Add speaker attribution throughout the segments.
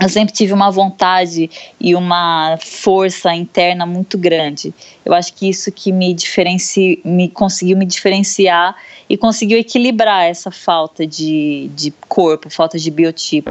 Speaker 1: eu sempre tive uma vontade e uma força interna muito grande. Eu acho que isso que me me conseguiu me diferenciar e conseguiu equilibrar essa falta de, de corpo, falta de biotipo.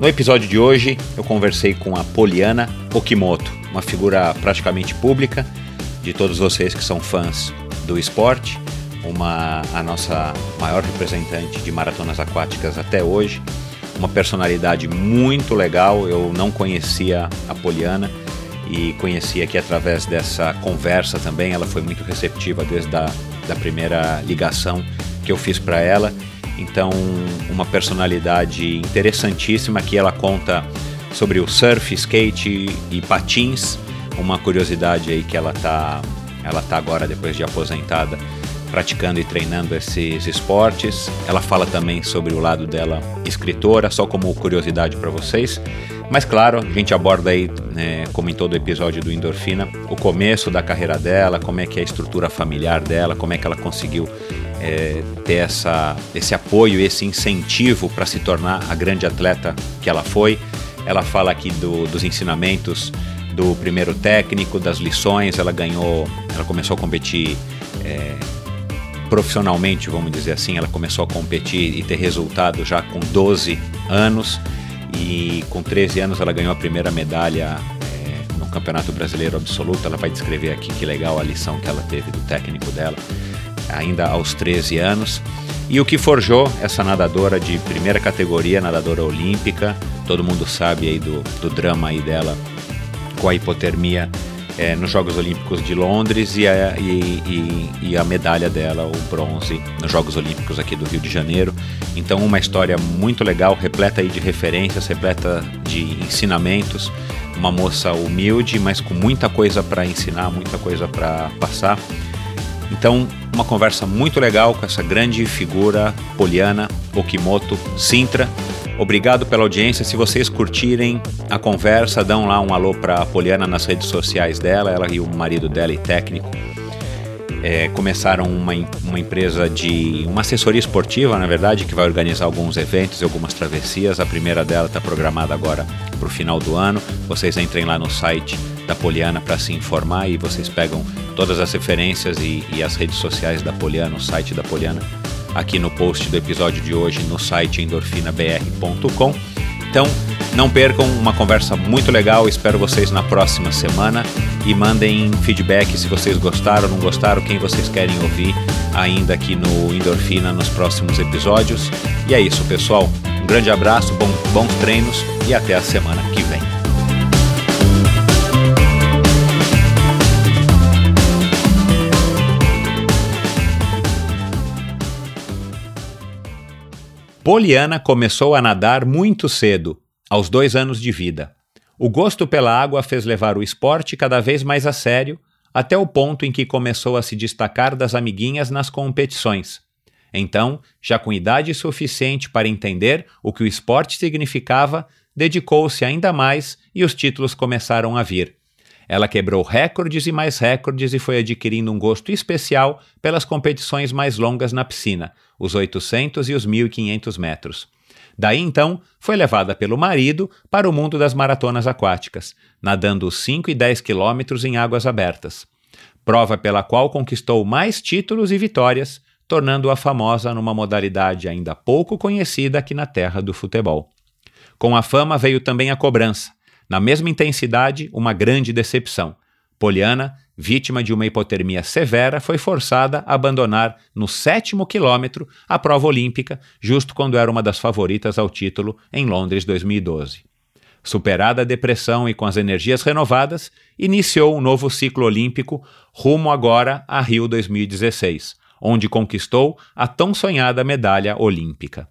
Speaker 2: No episódio de hoje, eu conversei com a Poliana Okimoto, uma figura praticamente pública de todos vocês que são fãs do esporte, uma a nossa maior representante de maratonas aquáticas até hoje, uma personalidade muito legal. Eu não conhecia a Poliana e conheci aqui através dessa conversa também. Ela foi muito receptiva desde a da primeira ligação que eu fiz para ela então, uma personalidade interessantíssima que ela conta sobre o surf, skate e patins. Uma curiosidade aí que ela tá, ela tá agora depois de aposentada praticando e treinando esses esportes. Ela fala também sobre o lado dela escritora, só como curiosidade para vocês. Mas claro, a gente aborda aí, né, como em todo episódio do Endorfina, o começo da carreira dela, como é que é a estrutura familiar dela, como é que ela conseguiu é, ter essa, esse apoio, esse incentivo para se tornar a grande atleta que ela foi. Ela fala aqui do, dos ensinamentos do primeiro técnico, das lições. Ela ganhou, ela começou a competir é, profissionalmente, vamos dizer assim. Ela começou a competir e ter resultado já com 12 anos e com 13 anos ela ganhou a primeira medalha é, no Campeonato Brasileiro Absoluto. Ela vai descrever aqui que legal a lição que ela teve do técnico dela ainda aos 13 anos. E o que forjou essa nadadora de primeira categoria, nadadora olímpica, todo mundo sabe aí do, do drama aí dela com a hipotermia é, nos Jogos Olímpicos de Londres e a, e, e, e a, medalha dela, o bronze, nos Jogos Olímpicos aqui do Rio de Janeiro. Então, uma história muito legal, repleta aí de referências, repleta de ensinamentos. Uma moça humilde, mas com muita coisa para ensinar, muita coisa para passar. Então, uma conversa muito legal com essa grande figura poliana, Okimoto Sintra. Obrigado pela audiência. Se vocês curtirem a conversa, dão lá um alô para a Poliana nas redes sociais dela, ela e o marido dela e técnico. É, começaram uma, uma empresa de uma assessoria esportiva, na verdade, que vai organizar alguns eventos e algumas travessias. A primeira dela está programada agora para o final do ano. Vocês entrem lá no site da Poliana para se informar e vocês pegam todas as referências e, e, as redes sociais da Poliana, o site da Poliana, aqui no post do episódio de hoje no site endorfinabr.com. Então, não percam uma conversa muito legal. Espero vocês na próxima semana e mandem feedback se vocês gostaram, não gostaram, quem vocês querem ouvir ainda aqui no Endorfina nos próximos episódios. E é isso, pessoal. Um grande abraço, bom, bons treinos e até a semana Poliana começou a nadar muito cedo, aos dois anos de vida. O gosto pela água fez levar o esporte cada vez mais a sério, até o ponto em que começou a se destacar das amiguinhas nas competições. Então, já com idade suficiente para entender o que o esporte significava, dedicou-se ainda mais e os títulos começaram a vir. Ela quebrou recordes e mais recordes e foi adquirindo um gosto especial pelas competições mais longas na piscina, os 800 e os 1500 metros. Daí então, foi levada pelo marido para o mundo das maratonas aquáticas, nadando os 5 e 10 quilômetros em águas abertas. Prova pela qual conquistou mais títulos e vitórias, tornando-a famosa numa modalidade ainda pouco conhecida aqui na terra do futebol. Com a fama veio também a cobrança. Na mesma intensidade, uma grande decepção. Poliana, vítima de uma hipotermia severa, foi forçada a abandonar no sétimo quilômetro a prova olímpica, justo quando era uma das favoritas ao título em Londres 2012. Superada a depressão e com as energias renovadas, iniciou um novo ciclo olímpico rumo agora a Rio 2016, onde conquistou a tão sonhada medalha olímpica.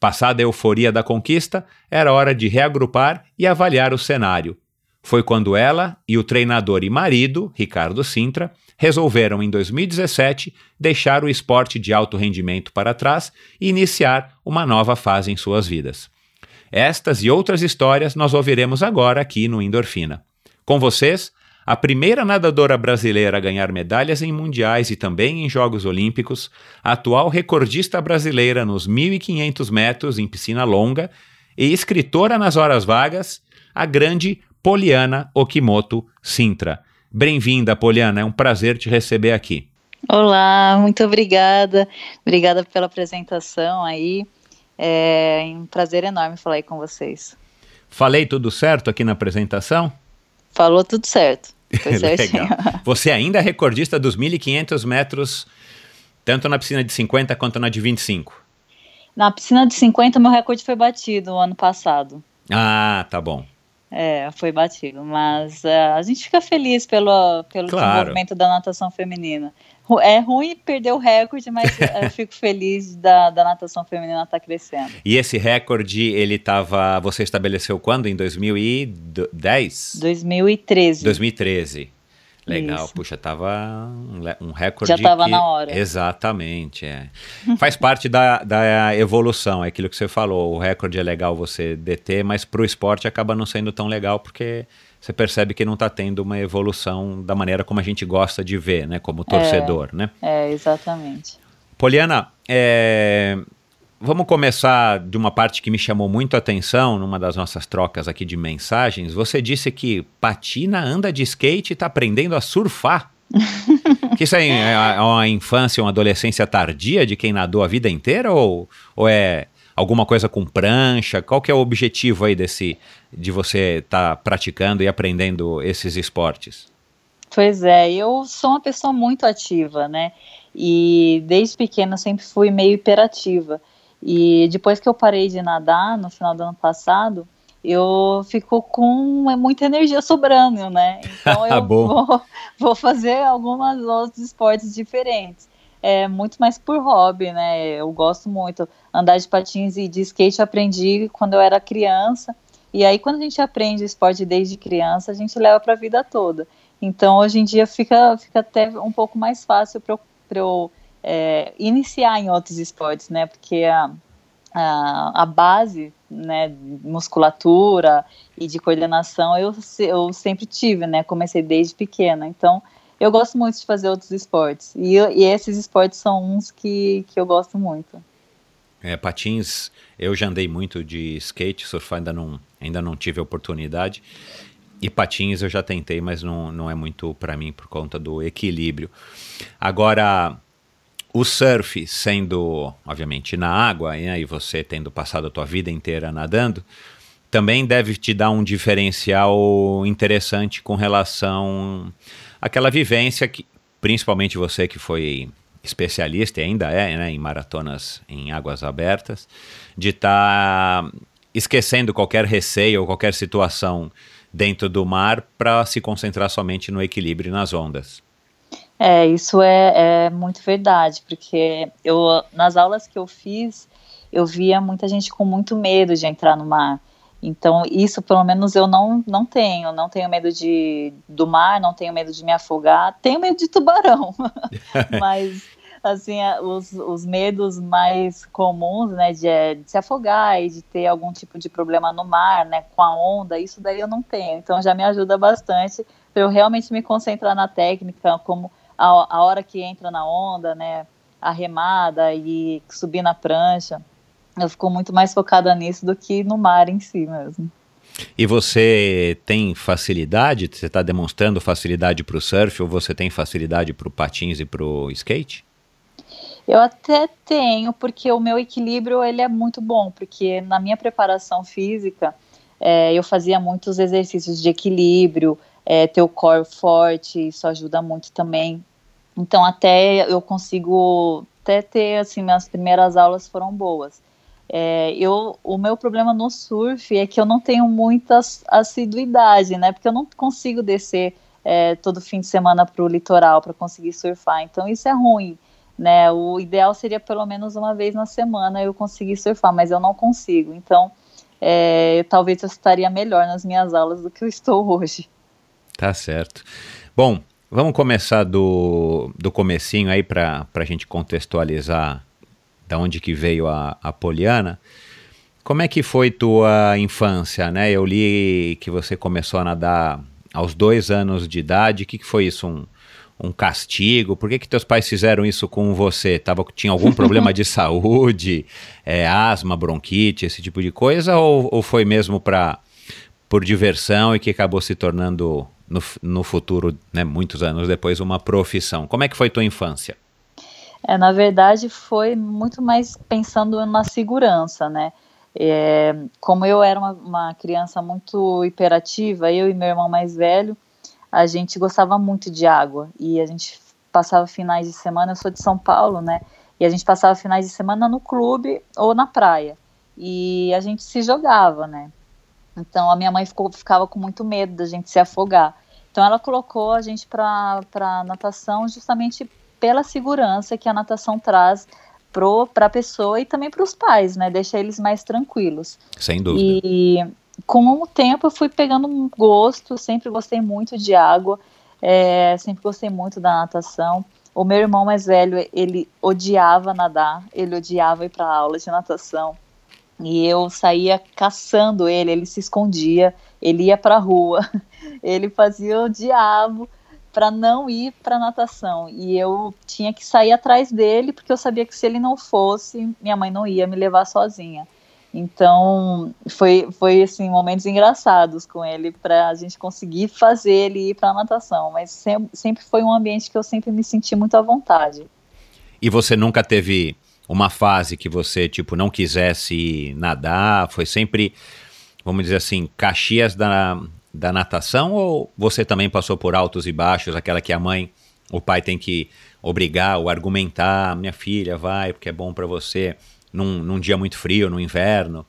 Speaker 2: Passada a euforia da conquista, era hora de reagrupar e avaliar o cenário. Foi quando ela e o treinador e marido, Ricardo Sintra, resolveram em 2017 deixar o esporte de alto rendimento para trás e iniciar uma nova fase em suas vidas. Estas e outras histórias nós ouviremos agora aqui no Endorfina. Com vocês, a primeira nadadora brasileira a ganhar medalhas em mundiais e também em Jogos Olímpicos, a atual recordista brasileira nos 1.500 metros em piscina longa e escritora nas horas vagas, a grande Poliana Okimoto Sintra. Bem-vinda, Poliana, é um prazer te receber aqui.
Speaker 1: Olá, muito obrigada. Obrigada pela apresentação aí. É um prazer enorme falar aí com vocês.
Speaker 2: Falei tudo certo aqui na apresentação?
Speaker 1: Falou tudo certo.
Speaker 2: Legal. Você ainda é recordista dos 1.500 metros, tanto na piscina de 50 quanto na de 25?
Speaker 1: Na piscina de 50, meu recorde foi batido ano passado.
Speaker 2: Ah, tá bom.
Speaker 1: É, foi batido, mas uh, a gente fica feliz pelo, pelo claro. desenvolvimento da natação feminina. É ruim perder o recorde, mas eu fico feliz da, da natação feminina estar tá crescendo.
Speaker 2: E esse recorde, ele estava. Você estabeleceu quando? Em 2010?
Speaker 1: 2013.
Speaker 2: 2013. Legal, Isso. puxa, tava um, recorde.
Speaker 1: Já estava que... na hora.
Speaker 2: Exatamente, é. Faz parte da, da evolução, é aquilo que você falou. O recorde é legal você deter, mas para o esporte acaba não sendo tão legal porque você percebe que não está tendo uma evolução da maneira como a gente gosta de ver, né? Como torcedor,
Speaker 1: é,
Speaker 2: né?
Speaker 1: É, exatamente.
Speaker 2: Poliana, é, vamos começar de uma parte que me chamou muito a atenção numa das nossas trocas aqui de mensagens. Você disse que patina, anda de skate e está aprendendo a surfar. que isso aí é uma infância, uma adolescência tardia de quem nadou a vida inteira ou, ou é alguma coisa com prancha? Qual que é o objetivo aí desse de você estar tá praticando e aprendendo esses esportes?
Speaker 1: Pois é, eu sou uma pessoa muito ativa, né? E desde pequena sempre fui meio hiperativa. E depois que eu parei de nadar no final do ano passado, eu fico com muita energia sobrando, né? Então eu vou, vou fazer algumas outros esportes diferentes é muito mais por hobby, né? Eu gosto muito. Andar de patins e de skate eu aprendi quando eu era criança. E aí, quando a gente aprende esporte desde criança, a gente leva para a vida toda. Então, hoje em dia, fica, fica até um pouco mais fácil para eu, eu é, iniciar em outros esportes, né? Porque a, a, a base né, musculatura e de coordenação eu, eu sempre tive, né? Comecei desde pequena. Então, eu gosto muito de fazer outros esportes. E, e esses esportes são uns que, que eu gosto muito.
Speaker 2: É, patins, eu já andei muito de skate, surfar ainda não, ainda não tive oportunidade. E patins eu já tentei, mas não, não é muito para mim por conta do equilíbrio. Agora, o surf sendo, obviamente, na água, né, e você tendo passado a tua vida inteira nadando, também deve te dar um diferencial interessante com relação aquela vivência que, principalmente você que foi especialista e ainda é né, em maratonas em águas abertas, de estar tá esquecendo qualquer receio ou qualquer situação dentro do mar para se concentrar somente no equilíbrio nas ondas.
Speaker 1: É, isso é, é muito verdade, porque eu nas aulas que eu fiz, eu via muita gente com muito medo de entrar no mar. Então, isso pelo menos eu não, não tenho. Não tenho medo de, do mar, não tenho medo de me afogar. Tenho medo de tubarão. Mas, assim, os, os medos mais comuns, né, de, é, de, se afogar e de ter algum tipo de problema no mar, né, com a onda, isso daí eu não tenho. Então, já me ajuda bastante para eu realmente me concentrar na técnica, como a, a hora que entra na onda, né, a remada e subir na prancha eu fico muito mais focada nisso do que no mar em si mesmo.
Speaker 2: E você tem facilidade? Você está demonstrando facilidade para o surf ou você tem facilidade para o patins e para o skate?
Speaker 1: Eu até tenho, porque o meu equilíbrio ele é muito bom, porque na minha preparação física é, eu fazia muitos exercícios de equilíbrio, é, ter o core forte, isso ajuda muito também. Então até eu consigo até ter assim minhas primeiras aulas foram boas. É, eu, o meu problema no surf é que eu não tenho muita assiduidade, né? Porque eu não consigo descer é, todo fim de semana para o litoral para conseguir surfar. Então isso é ruim, né? O ideal seria pelo menos uma vez na semana eu conseguir surfar, mas eu não consigo. Então é, talvez eu estaria melhor nas minhas aulas do que eu estou hoje.
Speaker 2: Tá certo. Bom, vamos começar do, do comecinho aí para a gente contextualizar da onde que veio a, a Poliana. Como é que foi tua infância, né? Eu li que você começou a nadar aos dois anos de idade. O que, que foi isso? Um, um castigo? Por que, que teus pais fizeram isso com você? Tava, tinha algum problema de saúde, é, asma, bronquite, esse tipo de coisa? Ou, ou foi mesmo para por diversão e que acabou se tornando no, no futuro, né, muitos anos depois, uma profissão? Como é que foi tua infância?
Speaker 1: É, na verdade, foi muito mais pensando na segurança, né? É, como eu era uma, uma, criança muito hiperativa, eu e meu irmão mais velho, a gente gostava muito de água e a gente passava finais de semana. Eu sou de São Paulo, né? E a gente passava finais de semana no clube ou na praia e a gente se jogava, né? Então a minha mãe ficou, ficava com muito medo da gente se afogar. Então ela colocou a gente para natação justamente pela segurança que a natação traz para a pessoa e também para os pais, né? Deixa eles mais tranquilos.
Speaker 2: Sem dúvida.
Speaker 1: E com o tempo eu fui pegando um gosto, sempre gostei muito de água, é, sempre gostei muito da natação. O meu irmão mais velho, ele odiava nadar, ele odiava ir para aula de natação. E eu saía caçando ele, ele se escondia, ele ia para a rua, ele fazia o diabo para não ir para natação. E eu tinha que sair atrás dele porque eu sabia que se ele não fosse minha mãe não ia me levar sozinha. Então foi foi assim momentos engraçados com ele para a gente conseguir fazer ele ir para natação. Mas sempre, sempre foi um ambiente que eu sempre me senti muito à vontade.
Speaker 2: E você nunca teve uma fase que você tipo não quisesse nadar foi sempre vamos dizer assim Caxias da da natação ou você também passou por altos e baixos, aquela que a mãe, o pai tem que obrigar ou argumentar, minha filha, vai, porque é bom para você, num, num dia muito frio, no inverno?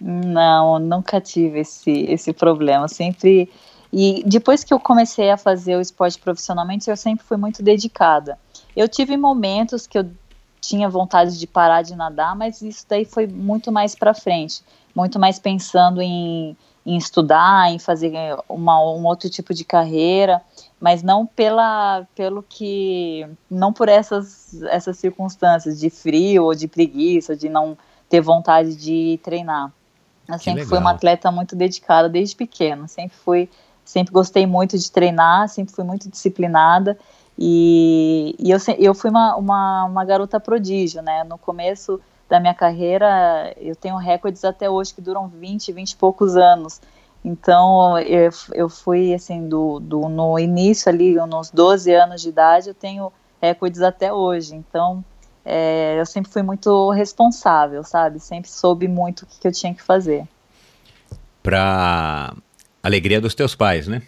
Speaker 1: Não, nunca tive esse, esse problema, sempre... E depois que eu comecei a fazer o esporte profissionalmente, eu sempre fui muito dedicada. Eu tive momentos que eu tinha vontade de parar de nadar, mas isso daí foi muito mais para frente, muito mais pensando em em estudar, em fazer uma, um outro tipo de carreira, mas não pela, pelo que, não por essas, essas circunstâncias de frio ou de preguiça, de não ter vontade de treinar. Eu que sempre legal. fui uma atleta muito dedicada desde pequena, sempre fui, sempre gostei muito de treinar, sempre fui muito disciplinada e, e eu, eu fui uma, uma, uma garota prodígio, né? No começo da minha carreira, eu tenho recordes até hoje que duram 20, 20 e poucos anos. Então, eu, eu fui, assim, do, do, no início ali, nos 12 anos de idade, eu tenho recordes até hoje. Então, é, eu sempre fui muito responsável, sabe? Sempre soube muito o que, que eu tinha que fazer.
Speaker 2: Para alegria dos teus pais, né?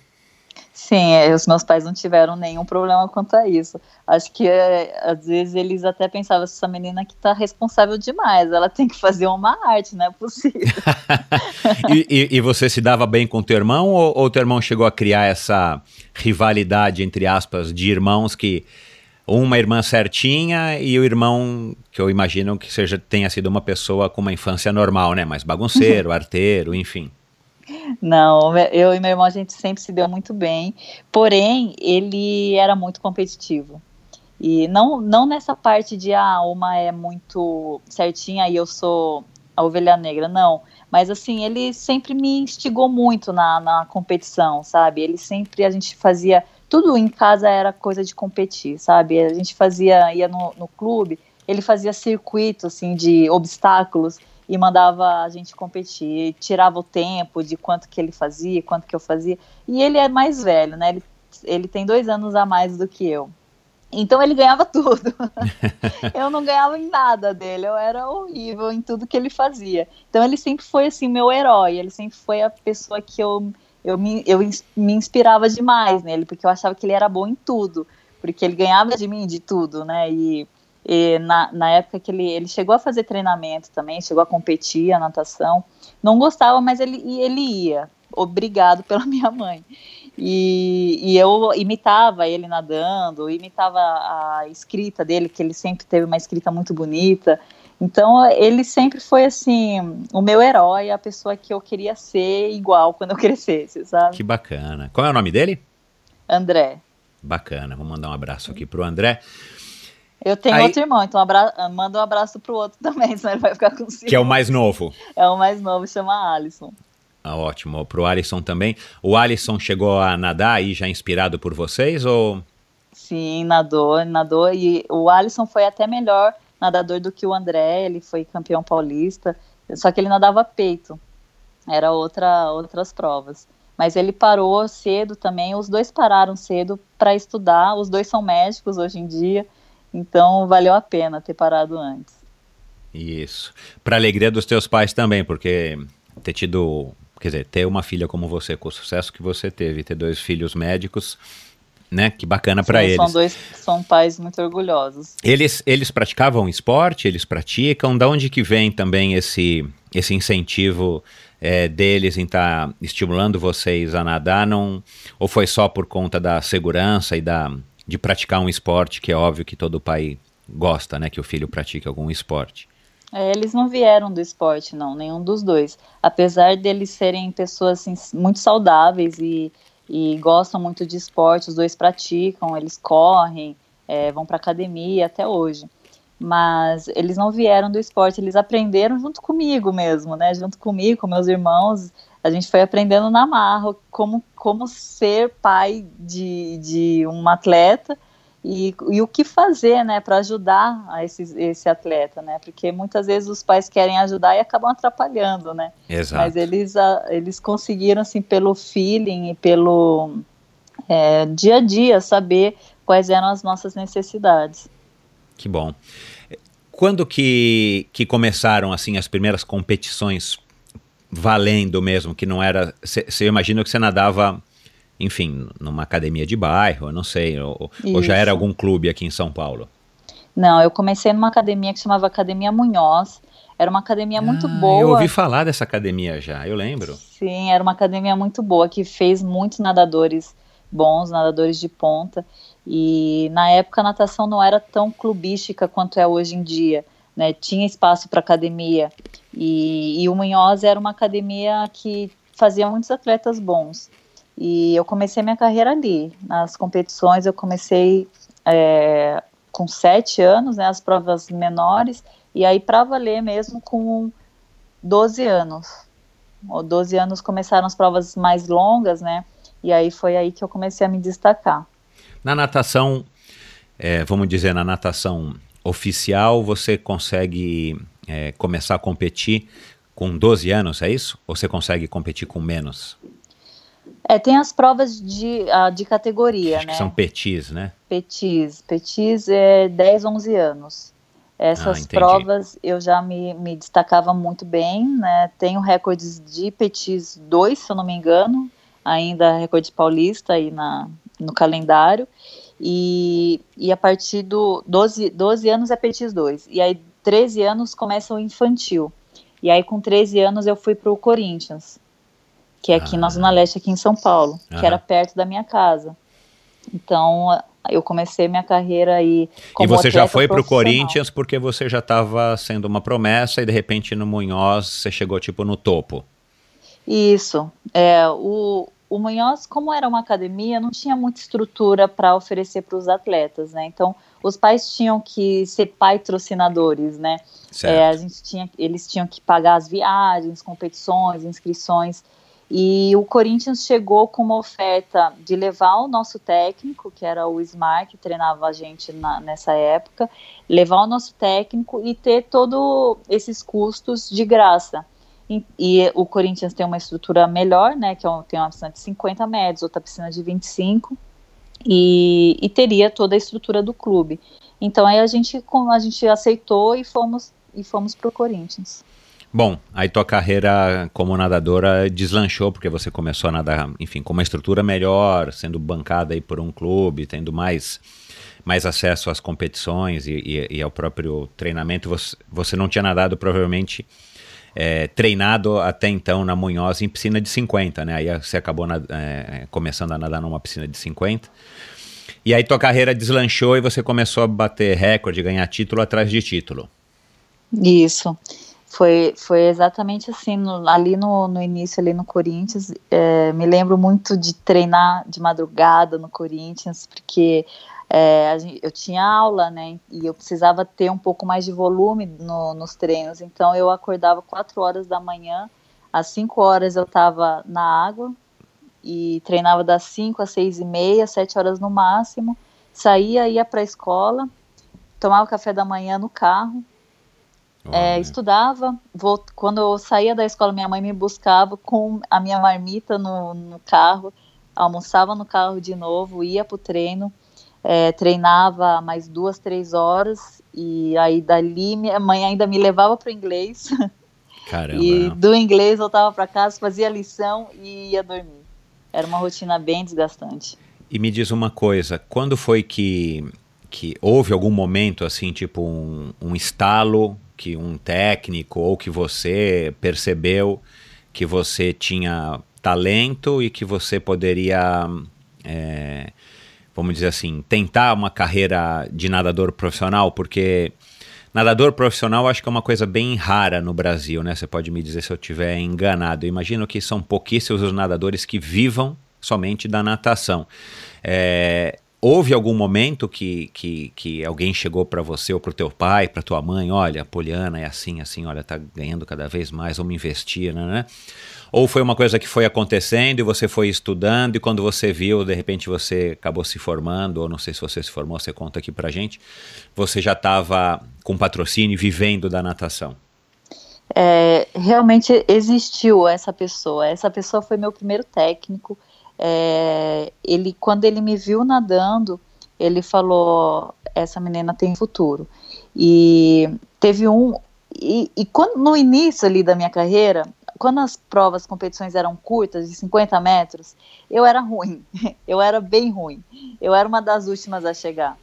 Speaker 1: Sim, é, os meus pais não tiveram nenhum problema quanto a isso. Acho que é, às vezes eles até pensavam, essa menina que tá responsável demais, ela tem que fazer uma arte, não é possível.
Speaker 2: e, e, e, você se dava bem com teu irmão ou, ou teu irmão chegou a criar essa rivalidade, entre aspas, de irmãos que uma irmã certinha e o irmão que eu imagino que seja tenha sido uma pessoa com uma infância normal, né? Mais bagunceiro, arteiro, enfim.
Speaker 1: Não, eu e meu irmão a gente sempre se deu muito bem, porém ele era muito competitivo. E não, não nessa parte de ah, uma é muito certinha e eu sou a ovelha negra, não. Mas assim, ele sempre me instigou muito na, na competição, sabe? Ele sempre, a gente fazia, tudo em casa era coisa de competir, sabe? A gente fazia, ia no, no clube, ele fazia circuito, assim, de obstáculos e mandava a gente competir, tirava o tempo de quanto que ele fazia, quanto que eu fazia. E ele é mais velho, né? Ele, ele tem dois anos a mais do que eu. Então ele ganhava tudo. eu não ganhava em nada dele, eu era horrível em tudo que ele fazia. Então ele sempre foi assim meu herói, ele sempre foi a pessoa que eu eu me, eu me inspirava demais nele, porque eu achava que ele era bom em tudo, porque ele ganhava de mim de tudo, né? E, e na, na época que ele, ele chegou a fazer treinamento também, chegou a competir a natação, não gostava, mas ele, ele ia, obrigado pela minha mãe. E, e, eu imitava ele nadando, imitava a escrita dele, que ele sempre teve uma escrita muito bonita. Então ele sempre foi assim, o meu herói, a pessoa que eu queria ser igual quando eu crescesse, sabe?
Speaker 2: Que bacana. Qual é o nome dele?
Speaker 1: André.
Speaker 2: Bacana, vou mandar um abraço aqui pro André.
Speaker 1: Eu tenho Aí, outro irmão, então abra... manda um abraço pro outro também, senão ele vai ficar com ciúme.
Speaker 2: Que é o mais novo.
Speaker 1: É o mais novo, chama Alisson.
Speaker 2: Ah, ótimo. Para o Alisson também. O Alisson chegou a nadar aí já inspirado por vocês ou?
Speaker 1: Sim, nadou, nadou. E o Alisson foi até melhor nadador do que o André. Ele foi campeão paulista. Só que ele nadava peito. Era outra, outras provas. Mas ele parou cedo também. Os dois pararam cedo para estudar. Os dois são médicos hoje em dia. Então valeu a pena ter parado antes.
Speaker 2: Isso. Para alegria dos teus pais também, porque ter tido quer dizer, ter uma filha como você, com o sucesso que você teve, ter dois filhos médicos, né? Que bacana para eles.
Speaker 1: São dois, são pais muito orgulhosos.
Speaker 2: Eles, eles praticavam esporte, eles praticam. Da onde que vem também esse, esse incentivo é, deles em estar tá estimulando vocês a nadar? Não, ou foi só por conta da segurança e da, de praticar um esporte que é óbvio que todo pai gosta, né? Que o filho pratique algum esporte.
Speaker 1: É, eles não vieram do esporte, não, nenhum dos dois. Apesar deles serem pessoas assim, muito saudáveis e, e gostam muito de esporte, os dois praticam, eles correm, é, vão para academia até hoje. Mas eles não vieram do esporte, eles aprenderam junto comigo mesmo, né? Junto comigo, com meus irmãos, a gente foi aprendendo na marra como, como ser pai de, de um atleta e, e o que fazer, né, para ajudar a esse, esse atleta, né, porque muitas vezes os pais querem ajudar e acabam atrapalhando, né,
Speaker 2: Exato.
Speaker 1: mas eles, eles conseguiram, assim, pelo feeling e pelo é, dia a dia, saber quais eram as nossas necessidades.
Speaker 2: Que bom. Quando que, que começaram, assim, as primeiras competições valendo mesmo, que não era, você imagina que você nadava enfim, numa academia de bairro, não sei, ou, ou, já era algum clube aqui em São Paulo?
Speaker 1: Não, eu comecei numa academia que chamava Academia Munhoz. Era uma academia muito ah, boa.
Speaker 2: Eu ouvi falar dessa academia já, eu lembro.
Speaker 1: Sim, era uma academia muito boa que fez muitos nadadores bons, nadadores de ponta. E na época a natação não era tão clubística quanto é hoje em dia. Né? Tinha espaço para academia. E, e o Munhoz era uma academia que fazia muitos atletas bons. E eu comecei minha carreira ali. Nas competições eu comecei é, com sete anos, né, as provas menores, e aí para valer mesmo com 12 anos. Ou 12 anos começaram as provas mais longas, né? E aí foi aí que eu comecei a me destacar.
Speaker 2: Na natação, é, vamos dizer, na natação oficial, você consegue é, começar a competir com 12 anos, é isso? Ou você consegue competir com menos?
Speaker 1: É, tem as provas de, uh, de categoria,
Speaker 2: Acho
Speaker 1: né?
Speaker 2: Que são petis, né?
Speaker 1: Petis. Petis é 10, 11 anos. Essas ah, provas eu já me, me destacava muito bem, né? Tenho recordes de petis 2, se eu não me engano, ainda recorde paulista aí na, no calendário. E, e a partir do 12, 12 anos é petis 2. E aí 13 anos começa o infantil. E aí com 13 anos eu fui para o Corinthians que é aqui ah. na Zona Leste, aqui em São Paulo, ah. que era perto da minha casa. Então, eu comecei minha carreira aí
Speaker 2: E você já foi para o Corinthians porque você já estava sendo uma promessa e de repente no Munhoz você chegou tipo no topo.
Speaker 1: Isso. É, o, o Munhoz, como era uma academia, não tinha muita estrutura para oferecer para os atletas, né? Então, os pais tinham que ser patrocinadores, né? É, a gente tinha, eles tinham que pagar as viagens, competições, inscrições. E o Corinthians chegou com uma oferta de levar o nosso técnico, que era o Smart, que treinava a gente na, nessa época, levar o nosso técnico e ter todos esses custos de graça. E, o Corinthians tem uma estrutura melhor, né? Que é tem uma piscina de 50 metros, outra piscina de 25, e, e teria toda a estrutura do clube. Então aí a gente, a gente aceitou e fomos e fomos pro Corinthians.
Speaker 2: Bom, aí tua carreira como nadadora deslanchou, porque você começou a nadar, enfim, com uma estrutura melhor, sendo bancada aí por um clube, tendo mais, mais acesso às competições e, e, e ao próprio treinamento. Você, você não tinha nadado, provavelmente, é, treinado até então na Munhoz em piscina de 50, né? Aí você acabou na, é, começando a nadar numa piscina de 50. E aí tua carreira deslanchou e você começou a bater recorde, ganhar título atrás de título.
Speaker 1: Isso. Foi, foi exatamente assim, no, ali no, no início, ali no Corinthians, é, me lembro muito de treinar de madrugada no Corinthians, porque é, eu tinha aula, né, e eu precisava ter um pouco mais de volume no, nos treinos, então eu acordava 4 horas da manhã, às 5 horas eu estava na água, e treinava das 5 às 6 e meia, 7 horas no máximo, saía, ia para a escola, tomava café da manhã no carro, é, estudava, vou, quando eu saía da escola, minha mãe me buscava com a minha marmita no, no carro, almoçava no carro de novo, ia para o treino, é, treinava mais duas, três horas, e aí dali minha mãe ainda me levava para o inglês. Caramba. e do inglês voltava para casa, fazia lição e ia dormir. Era uma rotina bem desgastante.
Speaker 2: E me diz uma coisa, quando foi que, que houve algum momento assim, tipo um, um estalo que um técnico ou que você percebeu que você tinha talento e que você poderia, é, vamos dizer assim, tentar uma carreira de nadador profissional? Porque nadador profissional acho que é uma coisa bem rara no Brasil, né? Você pode me dizer se eu estiver enganado. Eu imagino que são pouquíssimos os nadadores que vivam somente da natação. É, houve algum momento que, que, que alguém chegou para você ou para o teu pai, para tua mãe, olha, a Poliana é assim, assim, olha, tá ganhando cada vez mais, vamos investir, né, né? Ou foi uma coisa que foi acontecendo e você foi estudando e quando você viu, de repente você acabou se formando, ou não sei se você se formou, você conta aqui pra gente, você já estava com patrocínio vivendo da natação?
Speaker 1: É, realmente existiu essa pessoa. Essa pessoa foi meu primeiro técnico é, ele quando ele me viu nadando, ele falou: essa menina tem futuro. E teve um e, e quando, no início ali da minha carreira, quando as provas, competições eram curtas, de 50 metros, eu era ruim, eu era bem ruim, eu era uma das últimas a chegar.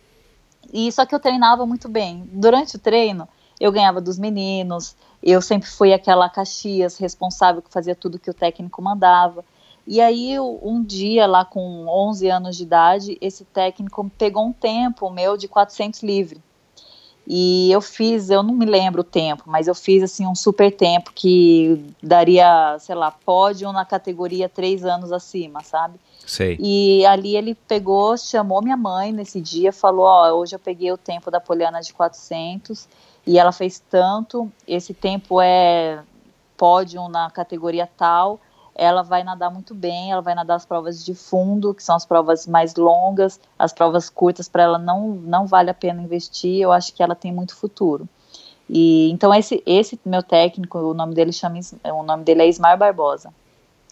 Speaker 1: E só que eu treinava muito bem. Durante o treino, eu ganhava dos meninos, eu sempre fui aquela Caxias responsável que fazia tudo que o técnico mandava. E aí, um dia, lá com 11 anos de idade, esse técnico pegou um tempo meu de 400 livre. E eu fiz, eu não me lembro o tempo, mas eu fiz assim um super tempo que daria, sei lá, pódio na categoria três anos acima, sabe?
Speaker 2: Sei.
Speaker 1: E ali ele pegou, chamou minha mãe nesse dia, falou: Ó, hoje eu peguei o tempo da Poliana de 400 e ela fez tanto, esse tempo é pódio na categoria tal ela vai nadar muito bem, ela vai nadar as provas de fundo, que são as provas mais longas, as provas curtas para ela não, não vale a pena investir, eu acho que ela tem muito futuro. E então esse esse meu técnico, o nome dele chama o nome dele é Ismar Barbosa.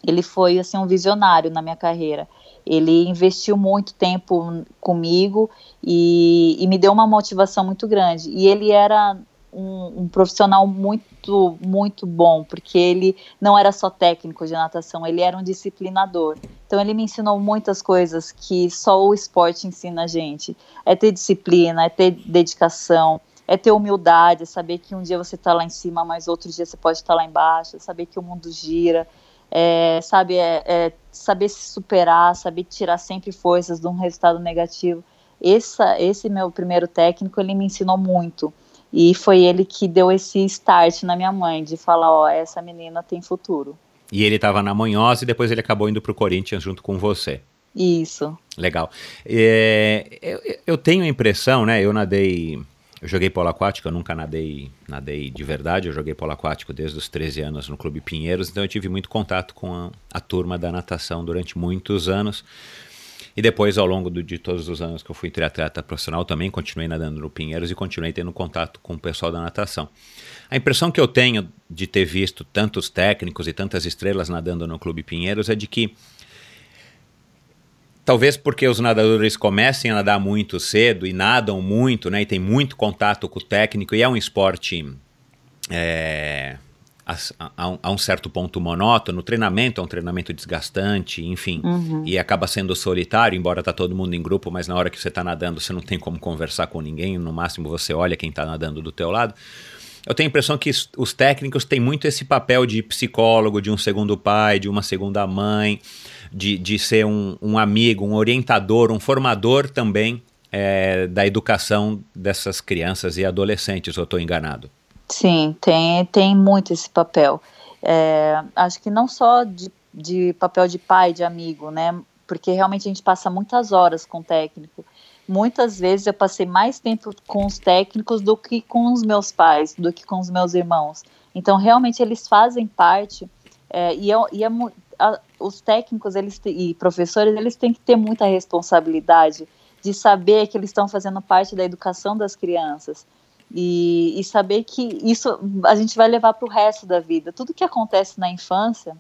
Speaker 1: Ele foi assim um visionário na minha carreira. Ele investiu muito tempo comigo e, e me deu uma motivação muito grande. E ele era um, um, profissional muito, muito bom, porque ele não era só técnico de natação, ele era um disciplinador. Então ele me ensinou muitas coisas que só o esporte ensina a gente. É ter disciplina, é ter dedicação, é ter humildade, é saber que um dia você está lá em cima, mas outro dia você pode estar tá lá embaixo, é saber que o mundo gira, é, sabe, é, é saber se superar, saber tirar sempre forças de um resultado negativo. Essa, esse meu primeiro técnico, ele me ensinou muito. E foi ele que deu esse start na minha mãe, de falar, ó, essa menina tem futuro.
Speaker 2: E ele estava na Monhosa e depois ele acabou indo para o Corinthians junto com você.
Speaker 1: Isso.
Speaker 2: Legal. É, eu, eu, tenho a impressão, né? Eu nadei. Eu joguei polo aquático, eu nunca nadei, nadei de verdade. Eu joguei polo aquático desde os 13 anos no Clube Pinheiros, então eu tive muito contato com a, a turma da natação durante muitos anos. E depois, ao longo do, de todos os anos que eu fui triatleta profissional, também continuei nadando no Pinheiros e continuei tendo contato com o pessoal da natação. A impressão que eu tenho de ter visto tantos técnicos e tantas estrelas nadando no Clube Pinheiros é de que talvez porque os nadadores comecem a nadar muito cedo e nadam muito, né, e tem muito contato com o técnico e é um esporte é, a, a, a, um certo ponto monótono, o treinamento é um treinamento desgastante, enfim, uhum. e acaba sendo solitário, embora tá todo mundo em grupo, mas na hora que você está nadando você não tem como conversar com ninguém, no máximo você olha quem está nadando do teu lado. Eu tenho a impressão que os técnicos têm muito esse papel de psicólogo, de um segundo pai, de uma segunda mãe, de, de ser um, um amigo, um orientador, um formador também é, da educação dessas crianças e adolescentes, ou estou enganado?
Speaker 1: Sim, tem, tem muito esse papel. É, acho que não só de, de papel de pai, de amigo, né? Porque realmente a gente passa muitas horas com o técnico. Muitas vezes eu passei mais tempo com os técnicos do que com os meus pais, do que com os meus irmãos. Então, realmente, eles fazem parte. É, e, eu, e é, a, os técnicos eles e professores eles têm que ter muita responsabilidade de saber que eles estão fazendo parte da educação das crianças e, e saber que isso a gente vai levar para o resto da vida. Tudo que acontece na infância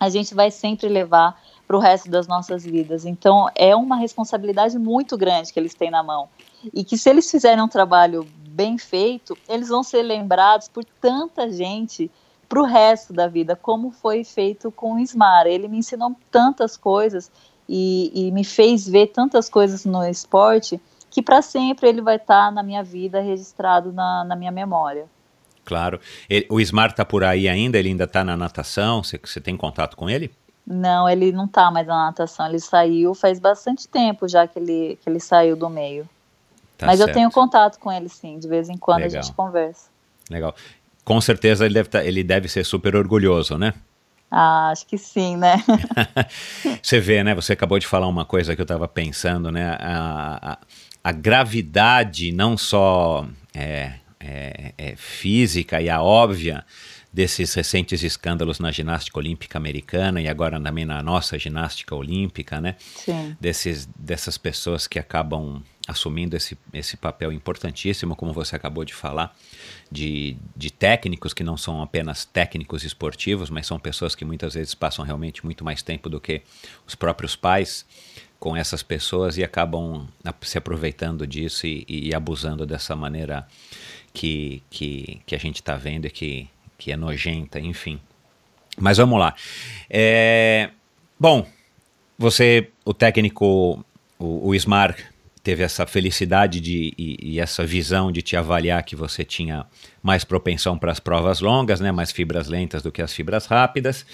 Speaker 1: a gente vai sempre levar para o resto das nossas vidas. Então é uma responsabilidade muito grande que eles têm na mão e que se eles fizerem um trabalho bem feito, eles vão ser lembrados por tanta gente para o resto da vida, como foi feito com o Ismar. Ele me ensinou tantas coisas e, e me fez ver tantas coisas no esporte que para sempre ele vai estar tá na minha vida registrado na, na minha memória.
Speaker 2: Claro. Ele, o Ismar está por aí ainda? Ele ainda está na natação? Você, você tem contato com ele?
Speaker 1: Não, ele não está mais na natação. Ele saiu faz bastante tempo já que ele, que ele saiu do meio. Tá Mas certo. eu tenho contato com ele sim, de vez em quando Legal. a gente conversa.
Speaker 2: Legal com certeza ele deve, tá, ele deve ser super orgulhoso, né?
Speaker 1: Ah, acho que sim, né?
Speaker 2: você vê, né? Você acabou de falar uma coisa que eu estava pensando, né? A, a, a, gravidade não só é, é, é física e a óbvia desses recentes escândalos na ginástica olímpica americana e agora também na nossa ginástica olímpica, né?
Speaker 1: Sim.
Speaker 2: Desses, dessas pessoas que acabam assumindo esse, esse papel importantíssimo, como você acabou de falar, de, de técnicos que não são apenas técnicos esportivos, mas são pessoas que muitas vezes passam realmente muito mais tempo do que os próprios pais com essas pessoas e acabam se aproveitando disso e, e abusando dessa maneira que, que, que a gente está vendo e que, que é nojenta, enfim. Mas vamos lá. É, bom, você, o técnico, o, o teve essa felicidade de, e, e, essa visão de te avaliar que você tinha mais propensão para as provas longas, né, mais fibras lentas do que as fibras rápidas.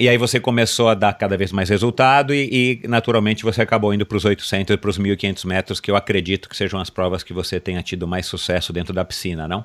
Speaker 2: E aí você começou a dar cada vez mais resultado e, e naturalmente você acabou indo para os 800 e para os 1.500 metros, que eu acredito que sejam as provas que você tenha tido mais sucesso dentro da piscina, não?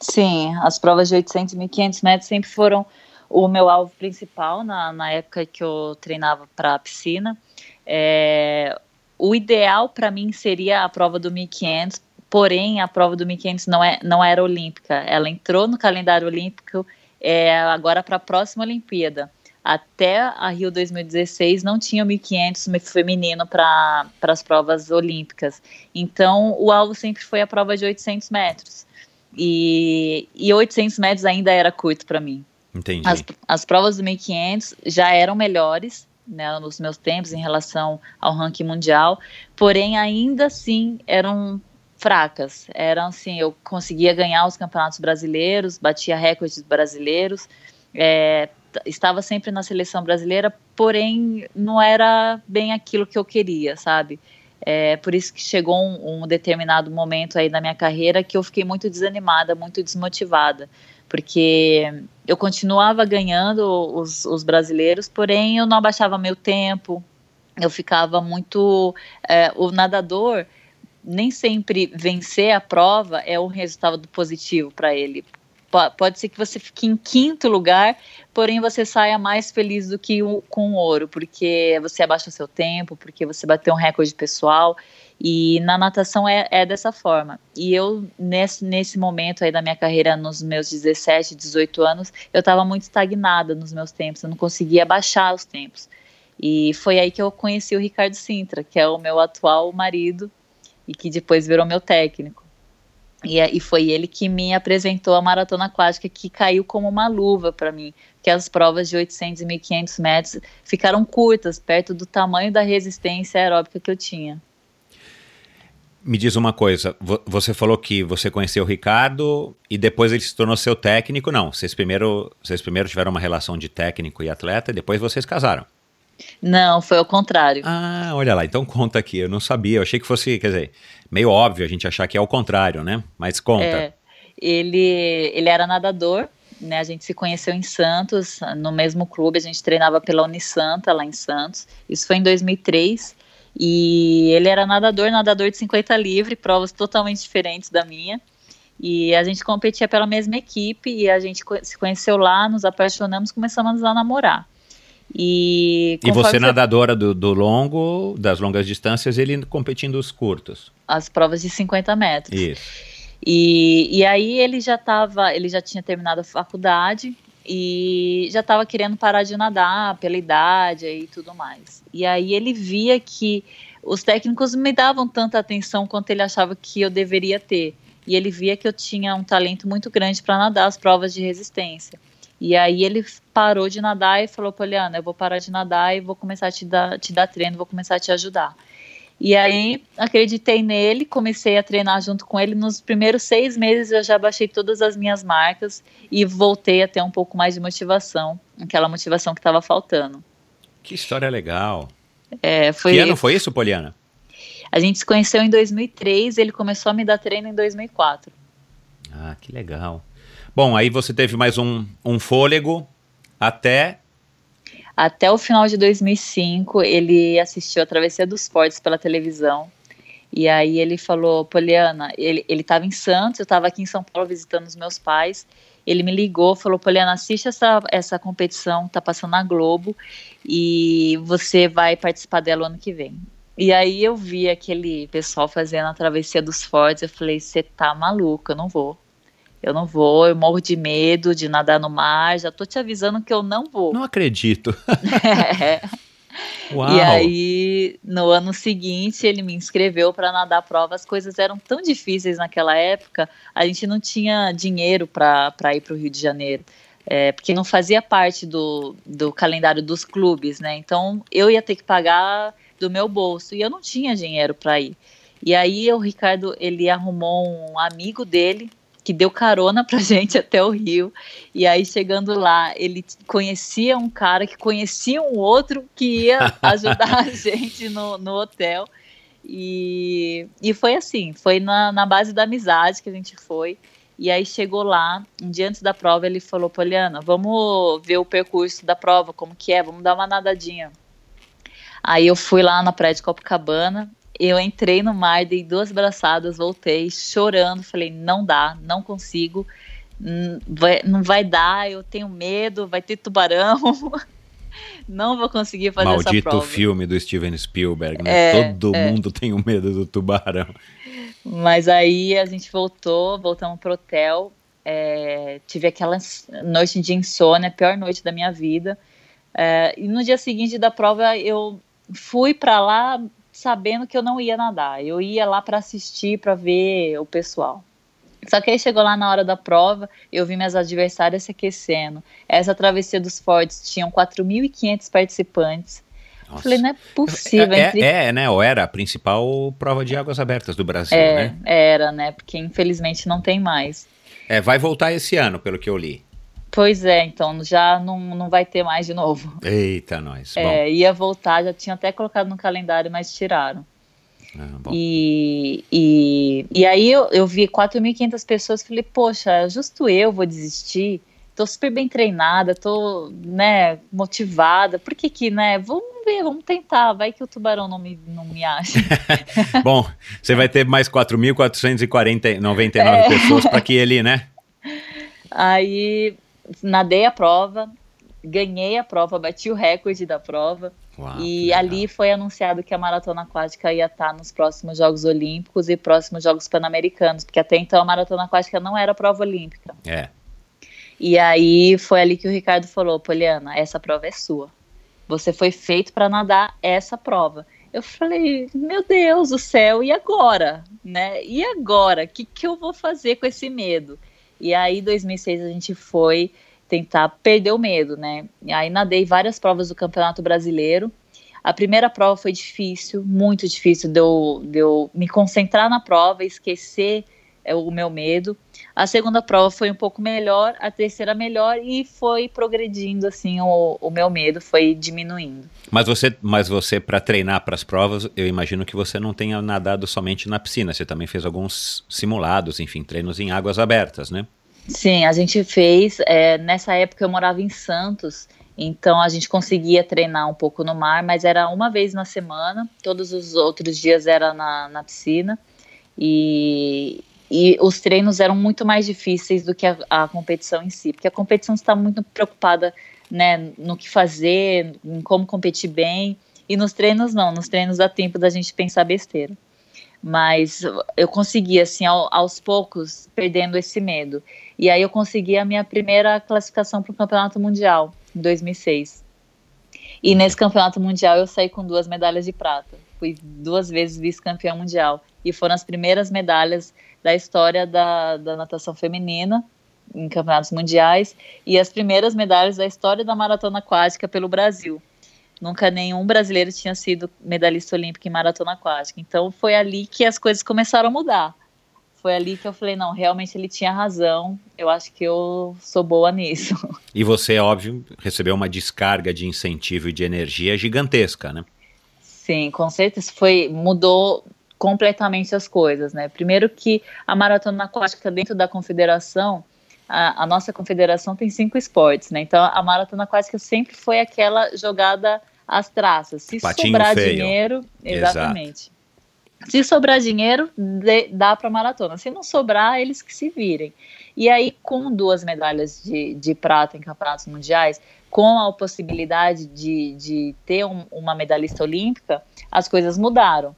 Speaker 1: Sim, as provas de 800 e 1.500 metros sempre foram o meu alvo principal na, na época que eu treinava para a piscina. É, o ideal para mim seria a prova do 1500, porém a prova do 1500 não, é, não era olímpica. Ela entrou no calendário olímpico é, agora para a próxima Olimpíada. Até a Rio 2016 não tinha 1500 feminino para as provas olímpicas. Então o alvo sempre foi a prova de 800 metros. E, e 800 metros ainda era curto para mim.
Speaker 2: Entendi.
Speaker 1: As, as provas do 1500 já eram melhores, né, nos meus tempos em relação ao ranking mundial, porém ainda assim eram fracas. Eram assim, eu conseguia ganhar os campeonatos brasileiros, batia recordes brasileiros, é, estava sempre na seleção brasileira, porém não era bem aquilo que eu queria, sabe? É, por isso que chegou um, um determinado momento aí na minha carreira que eu fiquei muito desanimada, muito desmotivada porque eu continuava ganhando os, os brasileiros, porém eu não abaixava meu tempo, eu ficava muito. É, o nadador, nem sempre vencer a prova é um resultado positivo para ele. Pode ser que você fique em quinto lugar, porém você saia mais feliz do que o, com ouro, porque você abaixa o seu tempo, porque você bateu um recorde pessoal. E na natação é, é dessa forma. E eu, nesse, nesse momento aí da minha carreira, nos meus 17, 18 anos, eu estava muito estagnada nos meus tempos, eu não conseguia baixar os tempos. E foi aí que eu conheci o Ricardo Sintra, que é o meu atual marido e que depois virou meu técnico. E, e foi ele que me apresentou a maratona aquática, que caiu como uma luva para mim, que as provas de 800 e 1500 metros ficaram curtas, perto do tamanho da resistência aeróbica que eu tinha.
Speaker 2: Me diz uma coisa, você falou que você conheceu o Ricardo e depois ele se tornou seu técnico. Não, vocês primeiro, vocês primeiro tiveram uma relação de técnico e atleta e depois vocês casaram.
Speaker 1: Não, foi ao contrário.
Speaker 2: Ah, olha lá, então conta aqui. Eu não sabia, eu achei que fosse, quer dizer, meio óbvio a gente achar que é o contrário, né? Mas conta. É,
Speaker 1: ele, ele era nadador, né? A gente se conheceu em Santos, no mesmo clube, a gente treinava pela Unisanta lá em Santos. Isso foi em 2003. E ele era nadador, nadador de 50 livre, provas totalmente diferentes da minha. E a gente competia pela mesma equipe e a gente se conheceu lá, nos apaixonamos, começamos a namorar.
Speaker 2: E, e você nadadora do, do, longo, das longas distâncias, ele competindo os curtos.
Speaker 1: As provas de 50 metros.
Speaker 2: Isso.
Speaker 1: E, e aí ele já tava, ele já tinha terminado a faculdade e já estava querendo parar de nadar pela idade e tudo mais. E aí ele via que os técnicos me davam tanta atenção quanto ele achava que eu deveria ter. E ele via que eu tinha um talento muito grande para nadar as provas de resistência. E aí ele parou de nadar e falou, Poliana, eu vou parar de nadar e vou começar a te dar, te dar treino, vou começar a te ajudar. E aí acreditei nele, comecei a treinar junto com ele. Nos primeiros seis meses eu já baixei todas as minhas marcas e voltei a ter um pouco mais de motivação, aquela motivação que estava faltando.
Speaker 2: Que história legal.
Speaker 1: É, foi,
Speaker 2: que ano foi isso, Poliana?
Speaker 1: A gente se conheceu em 2003, ele começou a me dar treino em 2004.
Speaker 2: Ah, que legal. Bom, aí você teve mais um, um fôlego até.
Speaker 1: Até o final de 2005, ele assistiu a Travessia dos Fortes pela televisão. E aí ele falou, Poliana, ele estava em Santos, eu estava aqui em São Paulo visitando os meus pais. Ele me ligou, falou, Poliana, assiste essa, essa competição, tá passando na Globo e você vai participar dela ano que vem. E aí eu vi aquele pessoal fazendo a travessia dos fortes, eu falei, você tá maluco, eu não vou. Eu não vou, eu morro de medo de nadar no mar, já tô te avisando que eu não vou.
Speaker 2: Não acredito.
Speaker 1: é. Uau. E aí, no ano seguinte, ele me inscreveu para nadar a prova. As coisas eram tão difíceis naquela época, a gente não tinha dinheiro para ir para o Rio de Janeiro. É, porque não fazia parte do, do calendário dos clubes, né? Então eu ia ter que pagar do meu bolso e eu não tinha dinheiro para ir. E aí o Ricardo ele arrumou um amigo dele que deu carona pra gente até o Rio. E aí, chegando lá, ele conhecia um cara que conhecia um outro que ia ajudar a gente no, no hotel. E, e foi assim, foi na, na base da amizade que a gente foi. E aí chegou lá, um dia antes da prova, ele falou, Poliana, vamos ver o percurso da prova, como que é, vamos dar uma nadadinha. Aí eu fui lá na praia de Copacabana, eu entrei no mar, dei duas braçadas, voltei chorando, falei, não dá, não consigo, vai, não vai dar, eu tenho medo, vai ter tubarão. não vou conseguir fazer
Speaker 2: Maldito
Speaker 1: essa prova.
Speaker 2: Maldito filme do Steven Spielberg, né? É, Todo é. mundo tem o um medo do tubarão.
Speaker 1: Mas aí a gente voltou, voltamos pro hotel, é, tive aquela noite de insônia, a pior noite da minha vida. É, e no dia seguinte da prova eu fui para lá sabendo que eu não ia nadar. Eu ia lá para assistir, para ver o pessoal. Só que aí chegou lá na hora da prova, eu vi minhas adversárias se aquecendo. Essa travessia dos fortes tinham 4.500 participantes. Nossa. Falei, não é possível.
Speaker 2: É, entre... é, é, né? Ou era a principal prova de águas abertas do Brasil,
Speaker 1: é,
Speaker 2: né?
Speaker 1: Era, né? Porque infelizmente não tem mais.
Speaker 2: É, vai voltar esse ano, pelo que eu li.
Speaker 1: Pois é, então já não, não vai ter mais de novo.
Speaker 2: Eita, nós.
Speaker 1: É, ia voltar, já tinha até colocado no calendário, mas tiraram. Ah, e, e, e aí eu, eu vi 4.500 pessoas, falei, poxa, justo eu vou desistir? Tô super bem treinada, tô, né, motivada, por que que, né, vamos ver, vamos tentar, vai que o tubarão não me, não me acha.
Speaker 2: Bom, você vai ter mais 4.499 é. pessoas para que ele, né,
Speaker 1: Aí nadei a prova, ganhei a prova, bati o recorde da prova. Uau, e ali foi anunciado que a maratona aquática ia estar nos próximos Jogos Olímpicos e próximos Jogos Pan-Americanos, porque até então a maratona aquática não era prova olímpica.
Speaker 2: É.
Speaker 1: E aí foi ali que o Ricardo falou: Poliana, essa prova é sua. Você foi feito para nadar essa prova. Eu falei, meu Deus do céu, e agora? Né? E agora? O que, que eu vou fazer com esse medo? E aí, em 2006, a gente foi tentar perder o medo, né? E aí, nadei várias provas do Campeonato Brasileiro. A primeira prova foi difícil, muito difícil de eu, de eu me concentrar na prova, esquecer é, o meu medo. A segunda prova foi um pouco melhor, a terceira melhor e foi progredindo assim o, o meu medo foi diminuindo.
Speaker 2: Mas você, mas você para treinar para as provas, eu imagino que você não tenha nadado somente na piscina, você também fez alguns simulados, enfim, treinos em águas abertas, né?
Speaker 1: Sim, a gente fez. É, nessa época eu morava em Santos, então a gente conseguia treinar um pouco no mar, mas era uma vez na semana. Todos os outros dias era na, na piscina. E, e os treinos eram muito mais difíceis do que a, a competição em si, porque a competição está muito preocupada né, no que fazer, em como competir bem, e nos treinos não, nos treinos dá tempo da gente pensar besteira. Mas eu consegui, assim, ao, aos poucos, perdendo esse medo. E aí eu consegui a minha primeira classificação para o Campeonato Mundial, em 2006. E nesse Campeonato Mundial eu saí com duas medalhas de prata. Fui duas vezes vice-campeã mundial. E foram as primeiras medalhas da história da, da natação feminina em campeonatos mundiais e as primeiras medalhas da história da maratona aquática pelo Brasil. Nunca nenhum brasileiro tinha sido medalhista olímpico em maratona aquática. Então foi ali que as coisas começaram a mudar. Foi ali que eu falei, não, realmente ele tinha razão. Eu acho que eu sou boa nisso.
Speaker 2: E você, óbvio, recebeu uma descarga de incentivo e de energia gigantesca, né?
Speaker 1: Sim, com certeza foi mudou completamente as coisas, né? Primeiro que a maratona aquática dentro da confederação, a, a, nossa confederação tem cinco esportes, né? Então a maratona aquática sempre foi aquela jogada às traças. Se Patinho sobrar feio. dinheiro, exatamente. Exato. Se sobrar dinheiro, de, dá para maratona. Se não sobrar, eles que se virem. E aí, com duas medalhas de, de prata em campeonatos mundiais, com a possibilidade de, de ter um, uma medalhista olímpica, as coisas mudaram.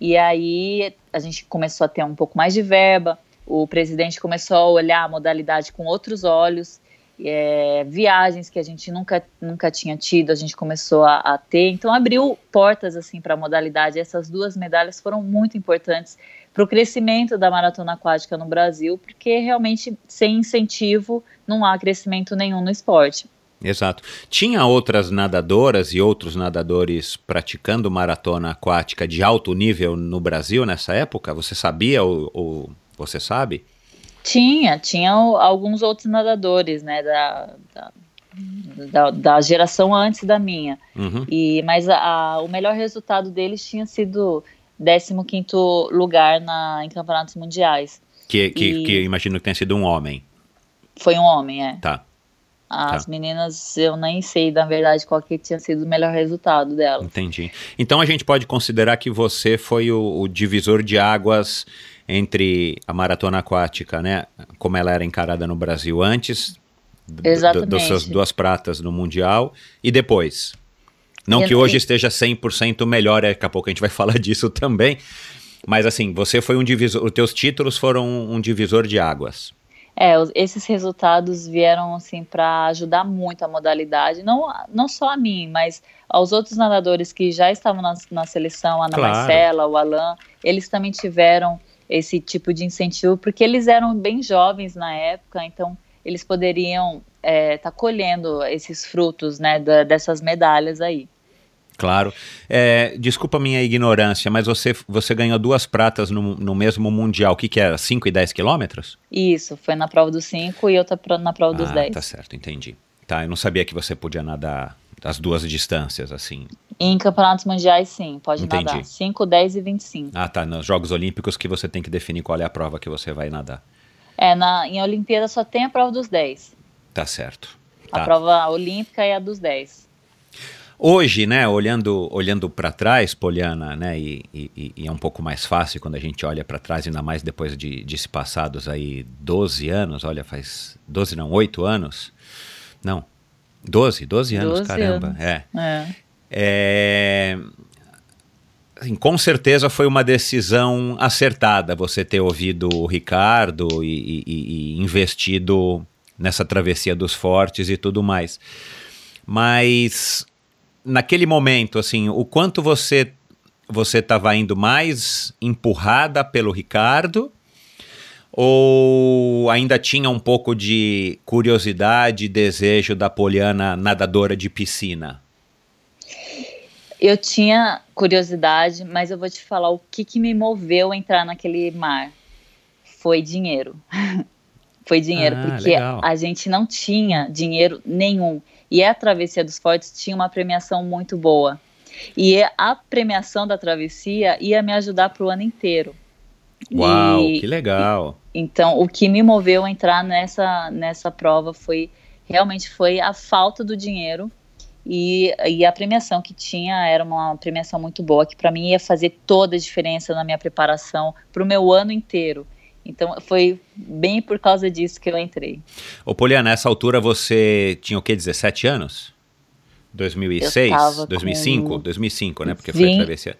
Speaker 1: E aí a gente começou a ter um pouco mais de verba, o presidente começou a olhar a modalidade com outros olhos, é, viagens que a gente nunca, nunca tinha tido, a gente começou a, a ter, então abriu portas assim para a modalidade. Essas duas medalhas foram muito importantes para o crescimento da maratona aquática no Brasil, porque realmente sem incentivo não há crescimento nenhum no esporte.
Speaker 2: Exato. Tinha outras nadadoras e outros nadadores praticando maratona aquática de alto nível no Brasil nessa época? Você sabia ou, ou você sabe?
Speaker 1: Tinha, tinha alguns outros nadadores, né, da, da, da, da geração antes da minha. Uhum. E, mas a, a, o melhor resultado deles tinha sido 15º lugar na, em campeonatos mundiais.
Speaker 2: Que, que, e... que imagino que tenha sido um homem.
Speaker 1: Foi um homem, é.
Speaker 2: Tá.
Speaker 1: As tá. meninas, eu nem sei, na verdade, qual que tinha sido o melhor resultado dela.
Speaker 2: Entendi. Então a gente pode considerar que você foi o, o divisor de águas entre a maratona aquática, né? Como ela era encarada no Brasil antes das suas duas pratas no Mundial e depois. Não que hoje esteja 100% melhor, daqui a pouco a gente vai falar disso também. Mas assim, você foi um divisor, os teus títulos foram um divisor de águas.
Speaker 1: É, esses resultados vieram assim para ajudar muito a modalidade, não, não só a mim, mas aos outros nadadores que já estavam na, na seleção, a Ana claro. Marcela, o Alan, eles também tiveram esse tipo de incentivo, porque eles eram bem jovens na época, então eles poderiam estar é, tá colhendo esses frutos né, da, dessas medalhas aí.
Speaker 2: Claro. É, desculpa a minha ignorância, mas você, você ganhou duas pratas no, no mesmo Mundial. O que, que era? 5 e 10 quilômetros?
Speaker 1: Isso, foi na prova dos 5 e outra na prova dos 10.
Speaker 2: Ah, tá certo, entendi. Tá, eu não sabia que você podia nadar as duas distâncias, assim.
Speaker 1: Em campeonatos mundiais, sim, pode entendi. nadar. 5, 10 e 25.
Speaker 2: Ah, tá. Nos Jogos Olímpicos que você tem que definir qual é a prova que você vai nadar.
Speaker 1: É, na, em Olimpíada só tem a prova dos 10.
Speaker 2: Tá certo.
Speaker 1: Tá. A prova olímpica é a dos 10.
Speaker 2: Hoje, né, olhando, olhando para trás, Poliana, né, e, e, e, é um pouco mais fácil quando a gente olha para trás, ainda mais depois de, de se passados aí 12 anos, olha, faz 12 não, 8 anos, não, 12, 12 anos, 12 caramba, anos. É. é. é assim, com certeza foi uma decisão acertada você ter ouvido o Ricardo e, e, e investido nessa travessia dos fortes e tudo mais. Mas naquele momento, assim, o quanto você você estava indo mais empurrada pelo Ricardo ou ainda tinha um pouco de curiosidade e desejo da Poliana nadadora de piscina?
Speaker 1: Eu tinha curiosidade, mas eu vou te falar o que, que me moveu a entrar naquele mar. Foi dinheiro. Foi dinheiro, ah, porque legal. a gente não tinha dinheiro nenhum. E a Travessia dos Fortes tinha uma premiação muito boa. E a premiação da travessia ia me ajudar para o ano inteiro.
Speaker 2: Uau, e, que legal!
Speaker 1: E, então, o que me moveu a entrar nessa, nessa prova foi realmente foi a falta do dinheiro e, e a premiação que tinha era uma premiação muito boa, que para mim ia fazer toda a diferença na minha preparação para o meu ano inteiro. Então foi bem por causa disso que eu entrei.
Speaker 2: Ô Poliana, nessa altura você tinha o que, 17 anos? 2006? 2005? Com 2005, né? Porque 20, foi a travessia.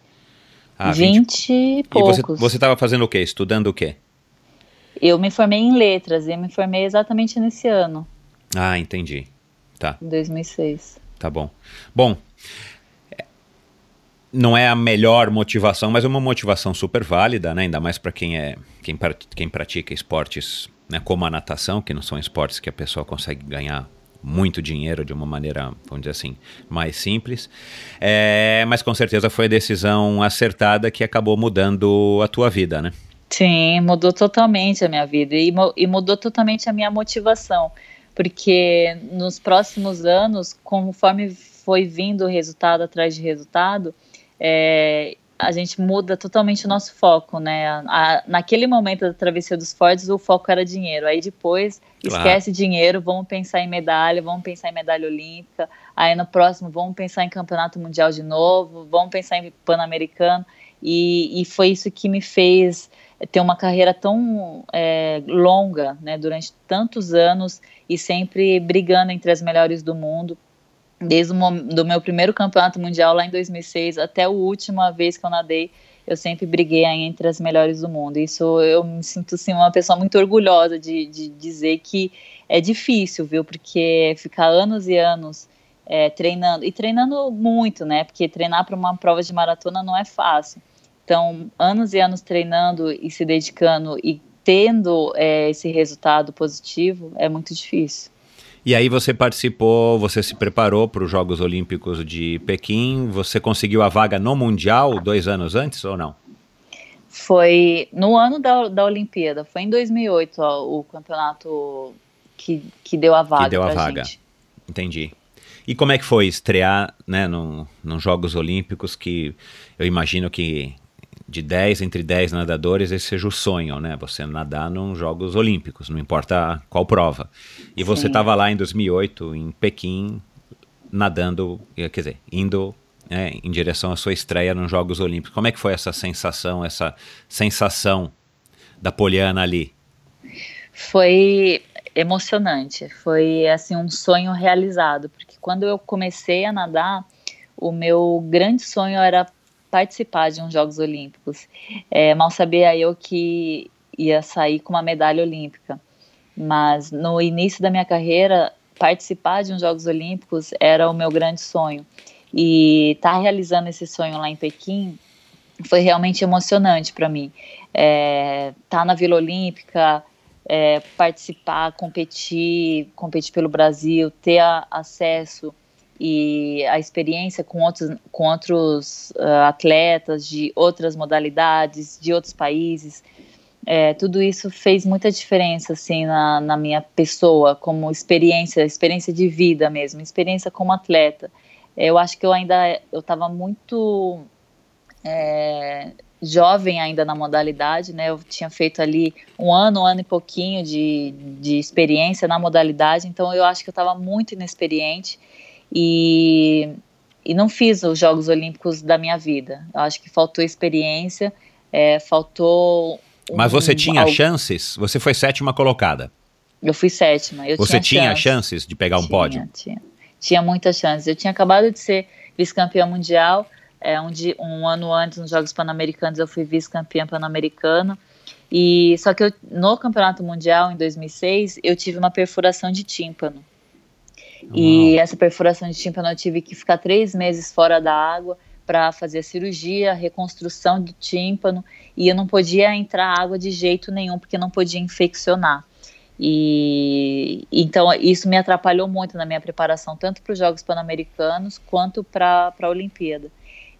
Speaker 1: Ah, 20, 20 e poucos.
Speaker 2: E você estava fazendo o quê? Estudando o quê?
Speaker 1: Eu me formei em letras e me formei exatamente nesse ano.
Speaker 2: Ah, entendi. Tá.
Speaker 1: Em 2006.
Speaker 2: Tá bom. Bom, não é a melhor motivação, mas é uma motivação super válida, né? Ainda mais para quem é quem, quem pratica esportes, né, como a natação, que não são esportes que a pessoa consegue ganhar muito dinheiro de uma maneira, vamos dizer assim, mais simples. É, mas com certeza foi a decisão acertada que acabou mudando a tua vida, né?
Speaker 1: Sim, mudou totalmente a minha vida e, e mudou totalmente a minha motivação, porque nos próximos anos, conforme foi vindo resultado atrás de resultado, é, a gente muda totalmente o nosso foco, né? A, naquele momento da travessia dos fortes, o foco era dinheiro. Aí depois, claro. esquece dinheiro, vamos pensar em medalha, vamos pensar em medalha olímpica. Aí no próximo, vamos pensar em campeonato mundial de novo, vamos pensar em pan-americano. E, e, foi isso que me fez ter uma carreira tão é, longa, né? Durante tantos anos e sempre brigando entre as melhores do mundo desde o meu primeiro campeonato mundial lá em 2006 até a última vez que eu nadei, eu sempre briguei entre as melhores do mundo. Isso eu me sinto assim, uma pessoa muito orgulhosa de, de dizer que é difícil, viu? Porque ficar anos e anos é, treinando, e treinando muito, né? Porque treinar para uma prova de maratona não é fácil. Então, anos e anos treinando e se dedicando e tendo é, esse resultado positivo é muito difícil.
Speaker 2: E aí você participou, você se preparou para os Jogos Olímpicos de Pequim, você conseguiu a vaga no Mundial dois anos antes ou não?
Speaker 1: Foi no ano da, da Olimpíada, foi em 2008 ó, o campeonato que, que deu a vaga. Que
Speaker 2: deu a vaga. Gente. Entendi. E como é que foi estrear né, no, nos Jogos Olímpicos, que eu imagino que de 10 entre 10 nadadores, esse seja o sonho, né? Você nadar nos Jogos Olímpicos, não importa qual prova. E você estava lá em 2008, em Pequim, nadando, quer dizer, indo né, em direção à sua estreia nos Jogos Olímpicos. Como é que foi essa sensação, essa sensação da Poliana ali?
Speaker 1: Foi emocionante, foi assim um sonho realizado, porque quando eu comecei a nadar, o meu grande sonho era participar de uns Jogos Olímpicos. É, mal sabia eu que ia sair com uma medalha olímpica, mas no início da minha carreira, participar de uns Jogos Olímpicos era o meu grande sonho. E estar tá realizando esse sonho lá em Pequim foi realmente emocionante para mim. É, tá na Vila Olímpica, é, participar, competir, competir pelo Brasil, ter a, acesso e a experiência com outros, com outros uh, atletas de outras modalidades, de outros países, é, tudo isso fez muita diferença assim na, na, minha pessoa, como experiência, experiência de vida mesmo, experiência como atleta. Eu acho que eu ainda eu estava muito é, jovem ainda na modalidade, né? Eu tinha feito ali um ano, um ano e pouquinho de, de experiência na modalidade, então eu acho que eu estava muito inexperiente e e não fiz os Jogos Olímpicos da minha vida. Eu acho que faltou experiência, é, faltou.
Speaker 2: Um, Mas você tinha algo... chances? Você foi sétima colocada.
Speaker 1: Eu fui sétima. Eu
Speaker 2: você
Speaker 1: tinha,
Speaker 2: tinha chances de pegar um
Speaker 1: tinha,
Speaker 2: pódio?
Speaker 1: Tinha, tinha muitas chances. Eu tinha acabado de ser vice-campeã mundial. É, um, dia, um ano antes, nos Jogos Pan-Americanos, eu fui vice-campeã pan-americana. E só que eu, no Campeonato Mundial em 2006 eu tive uma perfuração de tímpano. Uau. E essa perfuração de tímpano eu tive que ficar três meses fora da água para fazer a cirurgia, a reconstrução do tímpano e eu não podia entrar água de jeito nenhum porque não podia infeccionar. E então isso me atrapalhou muito na minha preparação, tanto para os Jogos Pan-Americanos quanto para a Olimpíada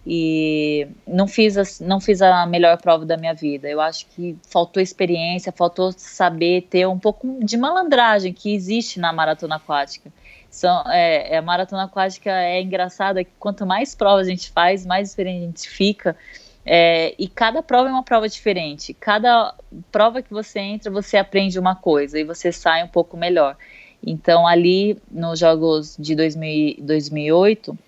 Speaker 1: e não fiz, a, não fiz a melhor prova da minha vida. Eu acho que faltou experiência, faltou saber ter um pouco de malandragem que existe na maratona aquática. São, é, é a maratona aquática é engraçada que quanto mais provas a gente faz, mais experiente a gente fica. É, e cada prova é uma prova diferente. Cada prova que você entra, você aprende uma coisa e você sai um pouco melhor. Então, ali nos Jogos de 2000, 2008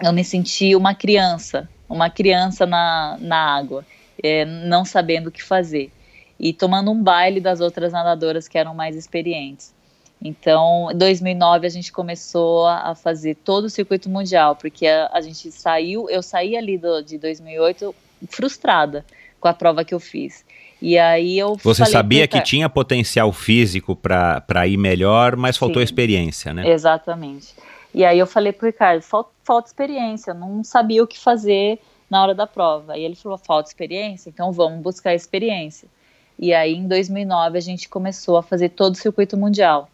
Speaker 1: eu me senti uma criança, uma criança na, na água, é, não sabendo o que fazer e tomando um baile das outras nadadoras que eram mais experientes. Então, em 2009 a gente começou a fazer todo o circuito mundial, porque a, a gente saiu, eu saí ali do, de 2008 frustrada com a prova que eu fiz. E aí eu
Speaker 2: Você sabia que tinha potencial físico para ir melhor, mas faltou Sim, experiência, né?
Speaker 1: Exatamente. E aí eu falei pro Ricardo, falta, falta experiência, não sabia o que fazer na hora da prova. E ele falou, falta experiência, então vamos buscar experiência. E aí em 2009 a gente começou a fazer todo o circuito mundial.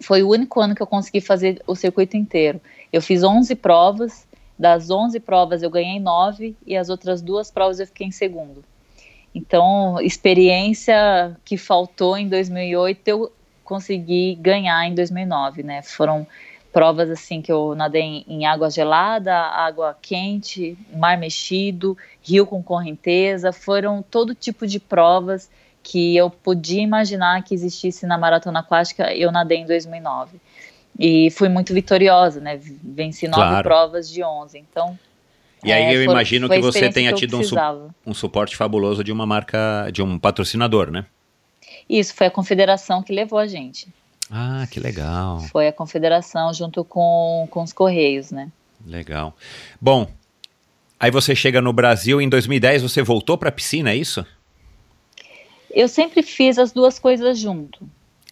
Speaker 1: Foi o único ano que eu consegui fazer o circuito inteiro. Eu fiz 11 provas, das 11 provas eu ganhei 9 e as outras duas provas eu fiquei em segundo. Então, experiência que faltou em 2008 eu consegui ganhar em 2009, né? Foram provas assim que eu nadei em, água gelada, água quente, mar mexido, rio com correnteza, foram todo tipo de provas que eu podia imaginar que existisse na maratona aquática, eu nadei em 2009. E fui muito vitoriosa, né? Venci nove claro. provas de 11. Então,
Speaker 2: e aí é, eu imagino que você tenha tido um, su um suporte fabuloso de uma marca, de um patrocinador, né?
Speaker 1: Isso, foi a confederação que levou a gente.
Speaker 2: Ah, que legal.
Speaker 1: Foi a confederação junto com, com os Correios, né?
Speaker 2: Legal. Bom, aí você chega no Brasil, em 2010 você voltou para a piscina, é isso?
Speaker 1: Eu sempre fiz as duas coisas junto.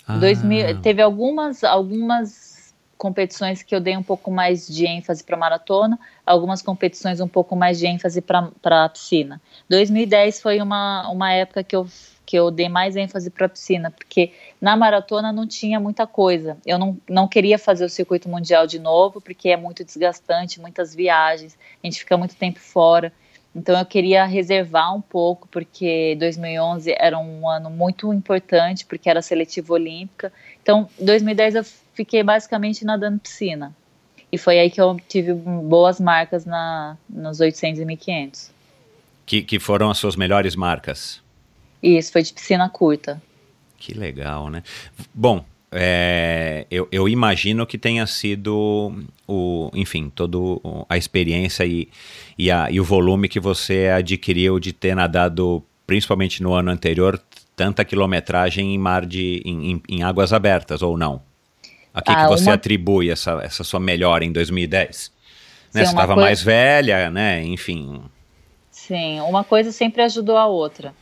Speaker 1: Ah. 2000, teve algumas, algumas competições que eu dei um pouco mais de ênfase para maratona, algumas competições um pouco mais de ênfase para a piscina. 2010 foi uma, uma época que eu que eu dei mais ênfase para a piscina, porque na maratona não tinha muita coisa. Eu não, não queria fazer o circuito mundial de novo, porque é muito desgastante, muitas viagens, a gente fica muito tempo fora. Então eu queria reservar um pouco, porque 2011 era um ano muito importante, porque era seletiva olímpica. Então, 2010 eu fiquei basicamente nadando piscina. E foi aí que eu tive boas marcas na, nos 800 e 1500.
Speaker 2: Que, que foram as suas melhores marcas?
Speaker 1: Isso, foi de piscina curta.
Speaker 2: Que legal, né? Bom, é, eu, eu, imagino que tenha sido o, enfim, toda a experiência e, e, a, e o volume que você adquiriu de ter nadado, principalmente no ano anterior, tanta quilometragem em mar de em, em, em águas abertas ou não? A que, ah, que você uma... atribui essa, essa sua melhora em 2010? Né, você estava coisa... mais velha, né? Enfim.
Speaker 1: Sim, uma coisa sempre ajudou a outra.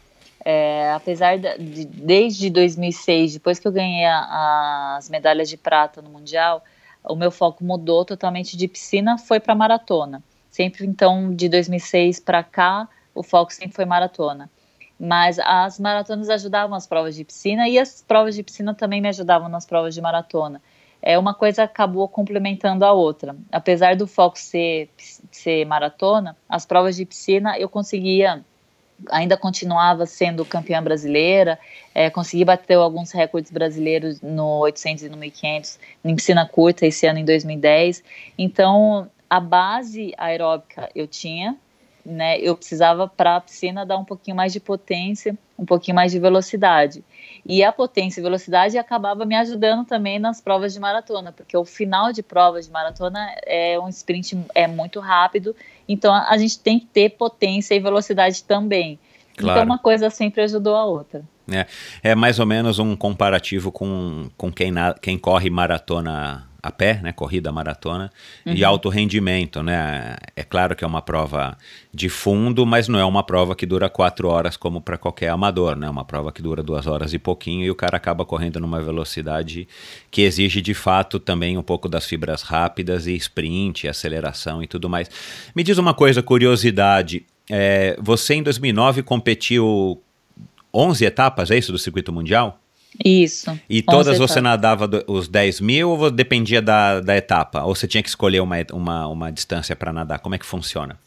Speaker 1: É, apesar de, desde 2006, depois que eu ganhei a, as medalhas de prata no mundial, o meu foco mudou totalmente de piscina, foi para maratona. Sempre então de 2006 para cá, o foco sempre foi maratona. Mas as maratonas ajudavam as provas de piscina e as provas de piscina também me ajudavam nas provas de maratona. É uma coisa acabou complementando a outra. Apesar do foco ser, ser maratona, as provas de piscina eu conseguia ainda continuava sendo campeã brasileira, é, consegui bater alguns recordes brasileiros no 800 e no 1500, em piscina curta, esse ano em 2010. Então, a base aeróbica eu tinha, né, eu precisava para a piscina dar um pouquinho mais de potência, um pouquinho mais de velocidade. E a potência e velocidade acabava me ajudando também nas provas de maratona, porque o final de provas de maratona é um sprint é muito rápido, então a gente tem que ter potência e velocidade também. Então, claro. Então uma coisa sempre ajudou a outra.
Speaker 2: É, é mais ou menos um comparativo com, com quem, na, quem corre maratona a pé, né, corrida maratona, uhum. e alto rendimento, né? É claro que é uma prova de fundo, mas não é uma prova que dura quatro horas como para qualquer amador, né? Uma prova que dura duas horas e pouquinho e o cara acaba correndo numa velocidade que exige de fato também um pouco das fibras rápidas e sprint, aceleração e tudo mais. Me diz uma coisa, curiosidade, é, você em 2009 competiu 11 etapas, é isso, do circuito mundial?
Speaker 1: Isso.
Speaker 2: E todas você nadava os 10 mil ou dependia da, da etapa? Ou você tinha que escolher uma, uma, uma distância para nadar? Como é que funciona?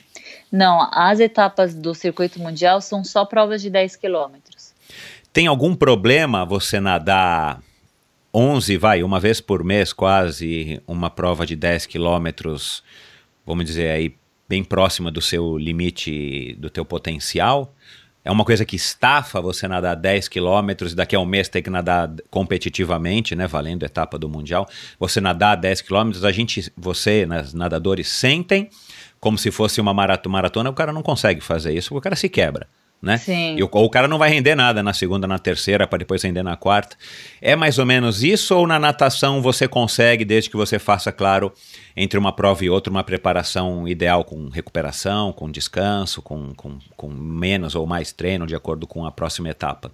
Speaker 1: Não, as etapas do circuito mundial são só provas de 10 quilômetros.
Speaker 2: Tem algum problema você nadar 11, vai, uma vez por mês quase, uma prova de 10 quilômetros, vamos dizer aí, bem próxima do seu limite, do teu potencial? É uma coisa que estafa você nadar 10 quilômetros e daqui a um mês ter que nadar competitivamente, né, valendo a etapa do Mundial. Você nadar 10 quilômetros, a gente, você, né, nadadores, sentem como se fosse uma maratona, o cara não consegue fazer isso, o cara se quebra né?
Speaker 1: Sim.
Speaker 2: E o, ou o cara não vai render nada na segunda, na terceira, para depois render na quarta. É mais ou menos isso, ou na natação você consegue, desde que você faça, claro, entre uma prova e outra, uma preparação ideal com recuperação, com descanso, com, com, com menos ou mais treino, de acordo com a próxima etapa?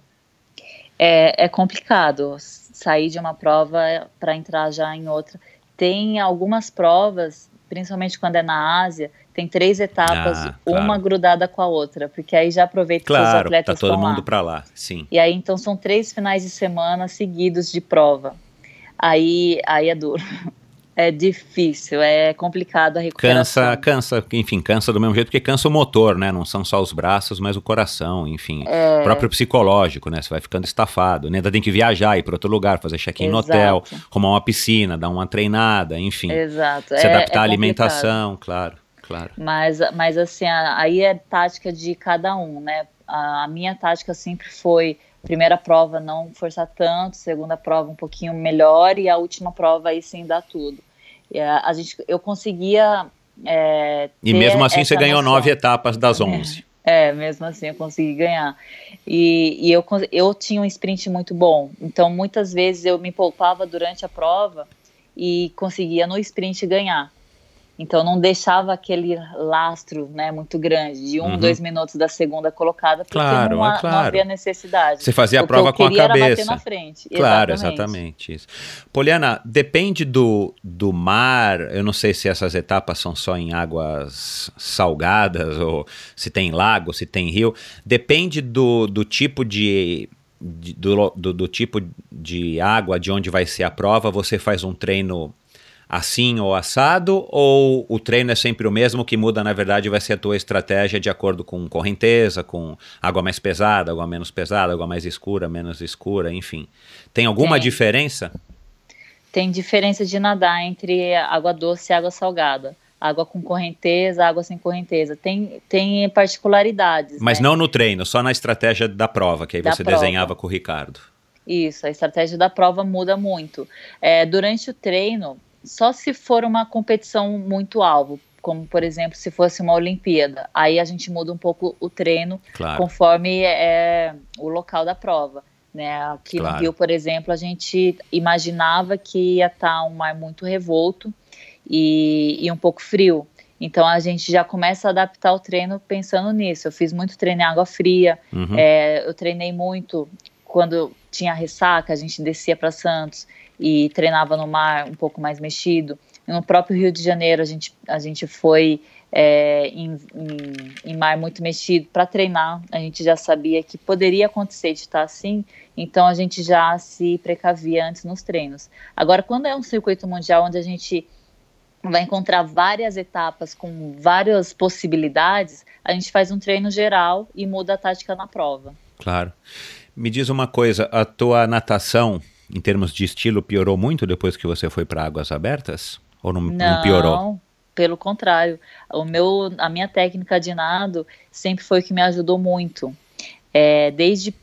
Speaker 1: É, é complicado sair de uma prova para entrar já em outra. Tem algumas provas, principalmente quando é na Ásia, tem três etapas, ah, claro. uma grudada com a outra, porque aí já aproveita
Speaker 2: claro,
Speaker 1: que os atletas
Speaker 2: tá todo mundo
Speaker 1: para
Speaker 2: lá, sim.
Speaker 1: E aí então são três finais de semana seguidos de prova. Aí, aí é duro. É difícil, é complicado a recuperação.
Speaker 2: Cansa, cansa, enfim, cansa do mesmo jeito, porque cansa o motor, né? Não são só os braços, mas o coração, enfim. É... próprio psicológico, né? Você vai ficando estafado, né? Ainda tem que viajar, ir para outro lugar, fazer check-in no hotel, arrumar uma piscina, dar uma treinada, enfim.
Speaker 1: Exato.
Speaker 2: Se é, adaptar é à alimentação, claro. Claro.
Speaker 1: Mas, mas assim, aí é tática de cada um, né? A, a minha tática sempre foi primeira prova não forçar tanto, segunda prova um pouquinho melhor e a última prova aí sim dar tudo. E a, a gente, eu conseguia. É,
Speaker 2: e mesmo assim você ganhou noção. nove etapas das onze.
Speaker 1: É, é, mesmo assim eu consegui ganhar. E, e eu, eu tinha um sprint muito bom, então muitas vezes eu me poupava durante a prova e conseguia no sprint ganhar. Então não deixava aquele lastro né, muito grande, de um, uhum. dois minutos da segunda colocada, porque
Speaker 2: claro,
Speaker 1: não,
Speaker 2: é claro.
Speaker 1: não havia necessidade.
Speaker 2: Você fazia a prova com a cabeça.
Speaker 1: na frente.
Speaker 2: Claro, exatamente. exatamente isso. Poliana, depende do, do mar, eu não sei se essas etapas são só em águas salgadas, ou se tem lago, se tem rio. Depende do, do tipo de do, do, do, tipo de água de onde vai ser a prova, você faz um treino assim ou assado, ou o treino é sempre o mesmo, que muda na verdade vai ser a tua estratégia de acordo com correnteza, com água mais pesada, água menos pesada, água mais escura, menos escura, enfim. Tem alguma Tem. diferença?
Speaker 1: Tem diferença de nadar entre água doce e água salgada. Água com correnteza, água sem correnteza. Tem, tem particularidades.
Speaker 2: Mas
Speaker 1: né?
Speaker 2: não no treino, só na estratégia da prova, que aí da você prova. desenhava com o Ricardo.
Speaker 1: Isso, a estratégia da prova muda muito. É, durante o treino, só se for uma competição muito alvo, como por exemplo se fosse uma Olimpíada. Aí a gente muda um pouco o treino claro. conforme é, o local da prova. Né? Aqui claro. no Rio, por exemplo, a gente imaginava que ia estar um mar muito revolto e, e um pouco frio. Então a gente já começa a adaptar o treino pensando nisso. Eu fiz muito treino em água fria, uhum. é, eu treinei muito quando tinha ressaca, a gente descia para Santos e treinava no mar um pouco mais mexido. No próprio Rio de Janeiro, a gente, a gente foi é, em, em, em, mar muito mexido para treinar. A gente já sabia que poderia acontecer de estar assim, então a gente já se precavia antes nos treinos. Agora, quando é um circuito mundial onde a gente vai encontrar várias etapas com várias possibilidades, a gente faz um treino geral e muda a tática na prova.
Speaker 2: Claro. Me diz uma coisa, a tua natação em termos de estilo, piorou muito depois que você foi para águas abertas? Ou não, não, não piorou?
Speaker 1: Pelo contrário, o meu, a minha técnica de nado sempre foi o que me ajudou muito. É, desde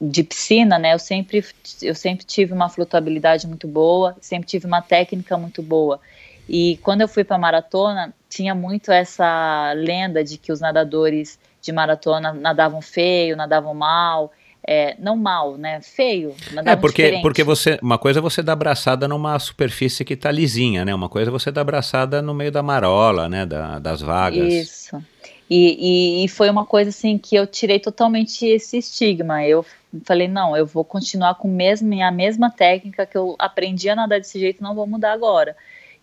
Speaker 1: de piscina, né, eu sempre, eu sempre tive uma flutuabilidade muito boa, sempre tive uma técnica muito boa. E quando eu fui para maratona, tinha muito essa lenda de que os nadadores de maratona nadavam feio, nadavam mal. É, não mal, né? Feio.
Speaker 2: É, porque, diferente. porque você. Uma coisa é você dar abraçada numa superfície que tá lisinha, né? Uma coisa é você dar abraçada no meio da marola, né? Da, das vagas.
Speaker 1: Isso. E, e, e, foi uma coisa assim que eu tirei totalmente esse estigma. Eu falei, não, eu vou continuar com mesmo, a mesma técnica que eu aprendi a nadar desse jeito, não vou mudar agora.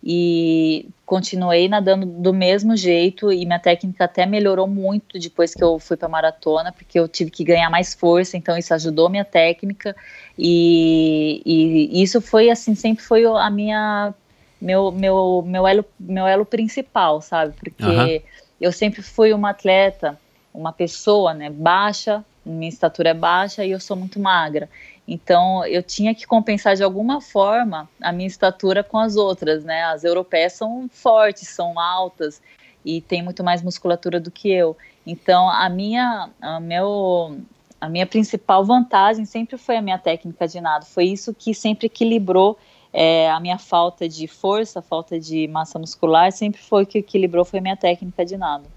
Speaker 1: E continuei nadando do mesmo jeito e minha técnica até melhorou muito depois que eu fui para maratona, porque eu tive que ganhar mais força, então isso ajudou minha técnica. E, e isso foi assim, sempre foi a minha meu meu meu elo meu elo principal, sabe? Porque uhum eu sempre fui uma atleta, uma pessoa, né, baixa, minha estatura é baixa e eu sou muito magra. Então eu tinha que compensar de alguma forma a minha estatura com as outras, né? As europeias são fortes, são altas e têm muito mais musculatura do que eu. Então a minha, a meu, a minha principal vantagem sempre foi a minha técnica de nado. Foi isso que sempre equilibrou é, a minha falta de força, falta de massa muscular, sempre foi o que equilibrou, foi a minha técnica de nado.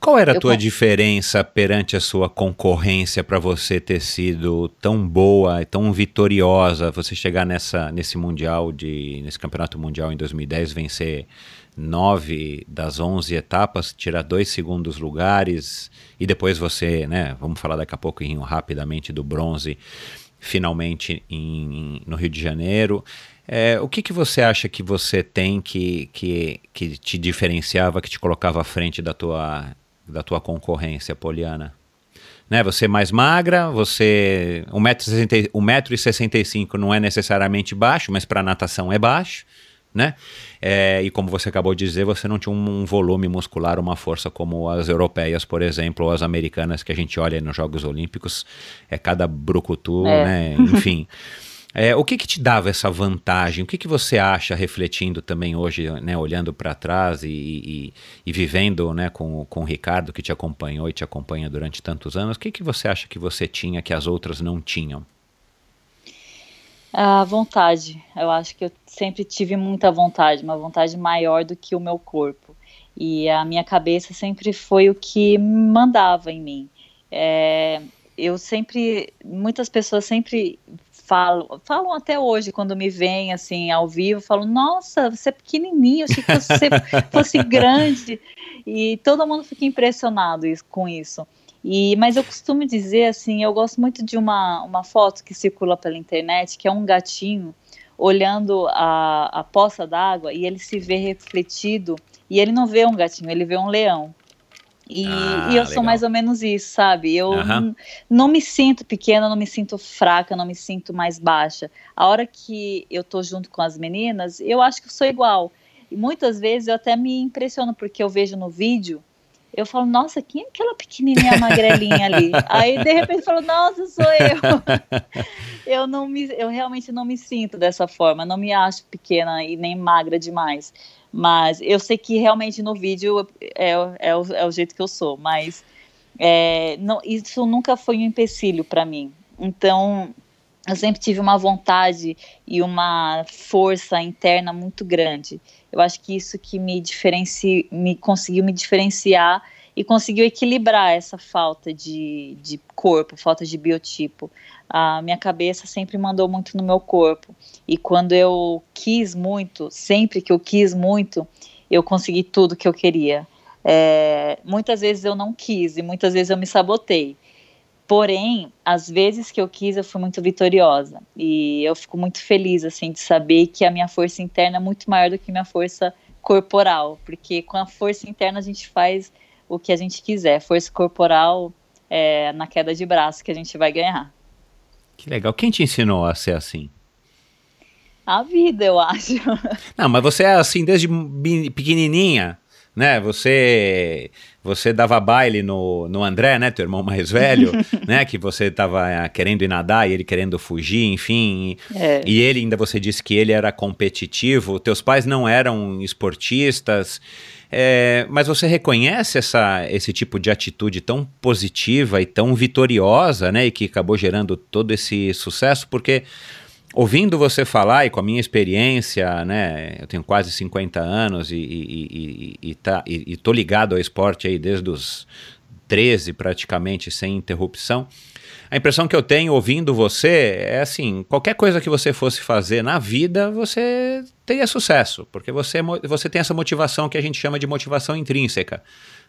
Speaker 2: Qual era a eu tua diferença perante a sua concorrência para você ter sido tão boa e tão vitoriosa, você chegar nessa, nesse mundial de nesse campeonato mundial em 2010, vencer nove das onze etapas, tirar dois segundos lugares e depois você, né? Vamos falar daqui a pouco rapidamente do bronze finalmente em, no Rio de Janeiro. É, o que, que você acha que você tem que, que, que te diferenciava, que te colocava à frente da tua, da tua concorrência, Poliana? Né, você é mais magra, você 1,65m não é necessariamente baixo, mas para natação é baixo né? É, e como você acabou de dizer, você não tinha um, um, volume muscular, uma força como as europeias, por exemplo, ou as americanas que a gente olha nos Jogos Olímpicos, é cada brucutu, é. né? Enfim. É, o que, que te dava essa vantagem? O que, que você acha, refletindo também hoje, né, olhando para trás e, e, e, vivendo né, com, com o Ricardo, que te acompanhou e te acompanha durante tantos anos, o que, que você acha que você tinha que as outras não tinham?
Speaker 1: A vontade. Eu acho que eu sempre tive muita vontade, uma vontade maior do que o meu corpo. E a minha cabeça sempre foi o que mandava em mim. É, eu sempre, muitas pessoas sempre falam, falam até hoje quando me veem assim ao vivo, falam: Nossa, você é pequenininho, achei que você fosse grande. E todo mundo fica impressionado com isso. E, mas eu costumo dizer assim, eu gosto muito de uma, uma foto que circula pela internet, que é um gatinho olhando a, a poça d'água e ele se vê refletido e ele não vê um gatinho, ele vê um leão. E, ah, e eu legal. sou mais ou menos isso, sabe? Eu uhum. não me sinto pequena, não me sinto fraca, não me sinto mais baixa. A hora que eu tô junto com as meninas, eu acho que eu sou igual. E muitas vezes eu até me impressiono, porque eu vejo no vídeo eu falo, nossa, quem é aquela pequenininha magrelinha ali? Aí de repente eu falo, nossa, sou eu. eu não me, eu realmente não me sinto dessa forma, não me acho pequena e nem magra demais. Mas eu sei que realmente no vídeo é, é, o, é o jeito que eu sou, mas é, não, isso nunca foi um empecilho para mim. Então, eu sempre tive uma vontade e uma força interna muito grande. Eu acho que isso que me diferencia, me conseguiu me diferenciar e conseguiu equilibrar essa falta de, de corpo, falta de biotipo. A minha cabeça sempre mandou muito no meu corpo. E quando eu quis muito, sempre que eu quis muito, eu consegui tudo que eu queria. É, muitas vezes eu não quis e muitas vezes eu me sabotei. Porém, às vezes que eu quis, eu fui muito vitoriosa. E eu fico muito feliz, assim, de saber que a minha força interna é muito maior do que minha força corporal. Porque com a força interna a gente faz o que a gente quiser. Força corporal é na queda de braço que a gente vai ganhar.
Speaker 2: Que legal. Quem te ensinou a ser assim?
Speaker 1: A vida, eu acho.
Speaker 2: Não, mas você é assim desde pequenininha? né? Você você dava baile no, no André, né, teu irmão mais velho, né, que você estava querendo ir nadar e ele querendo fugir, enfim. É. E ele ainda você disse que ele era competitivo. Teus pais não eram esportistas. É, mas você reconhece essa, esse tipo de atitude tão positiva e tão vitoriosa, né? E que acabou gerando todo esse sucesso, porque ouvindo você falar e com a minha experiência, né? Eu tenho quase 50 anos e, e, e, e, tá, tô ligado ao esporte aí desde os 13 praticamente, sem interrupção. A impressão que eu tenho ouvindo você é assim: qualquer coisa que você fosse fazer na vida, você teria sucesso, porque você, você tem essa motivação que a gente chama de motivação intrínseca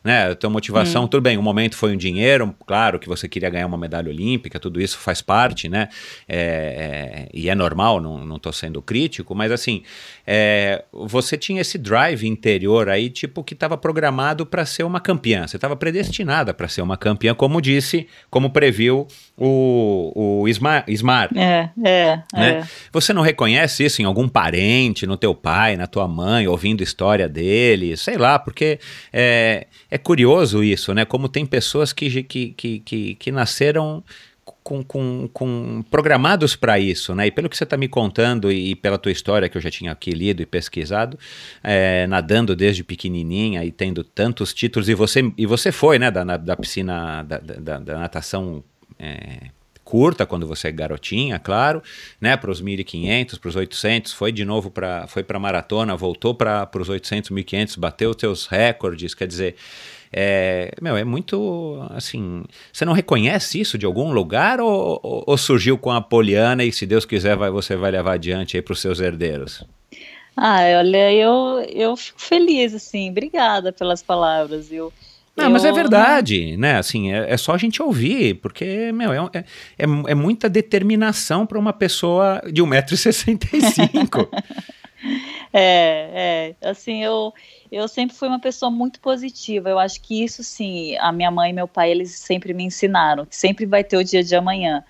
Speaker 2: né? A tua motivação, hum. tudo bem, o momento foi um dinheiro, claro que você queria ganhar uma medalha olímpica, tudo isso faz parte, né? É, é, e é normal, não estou sendo crítico, mas assim, é, você tinha esse drive interior aí, tipo, que estava programado para ser uma campeã, você estava predestinada para ser uma campeã, como disse, como previu o, o Ismar. Ismar
Speaker 1: é, é,
Speaker 2: né? é. Você não reconhece isso em algum parente, no teu pai, na tua mãe, ouvindo história dele, sei lá, porque é, curioso isso, né? Como tem pessoas que, que, que, que, que nasceram com, com, com, programados para isso, né? E pelo que você está me contando e, pela tua história que eu já tinha aqui lido e pesquisado, é, nadando desde pequenininha e tendo tantos títulos e você e você foi, né? Da, da piscina da, da, da natação é, curta quando você é garotinha, claro, né, para os 1500, para os 800, foi de novo para foi para maratona, voltou para os 800, 1500, bateu seus recordes, quer dizer, é, meu, é muito assim. Você não reconhece isso de algum lugar ou, ou, ou surgiu com a Poliana e se Deus quiser vai, você vai levar adiante aí para os seus herdeiros?
Speaker 1: Ah, olha, eu, eu fico feliz, assim, obrigada pelas palavras. Eu,
Speaker 2: não, eu... mas é verdade, né? Assim, é, é, só a gente ouvir, porque, meu, é, é, é, é muita determinação para uma pessoa de 1,65m.
Speaker 1: é, é, assim, eu, eu sempre fui uma pessoa muito positiva. Eu acho que isso, sim, a minha mãe e meu pai, eles sempre me ensinaram, que sempre vai ter o dia de amanhã.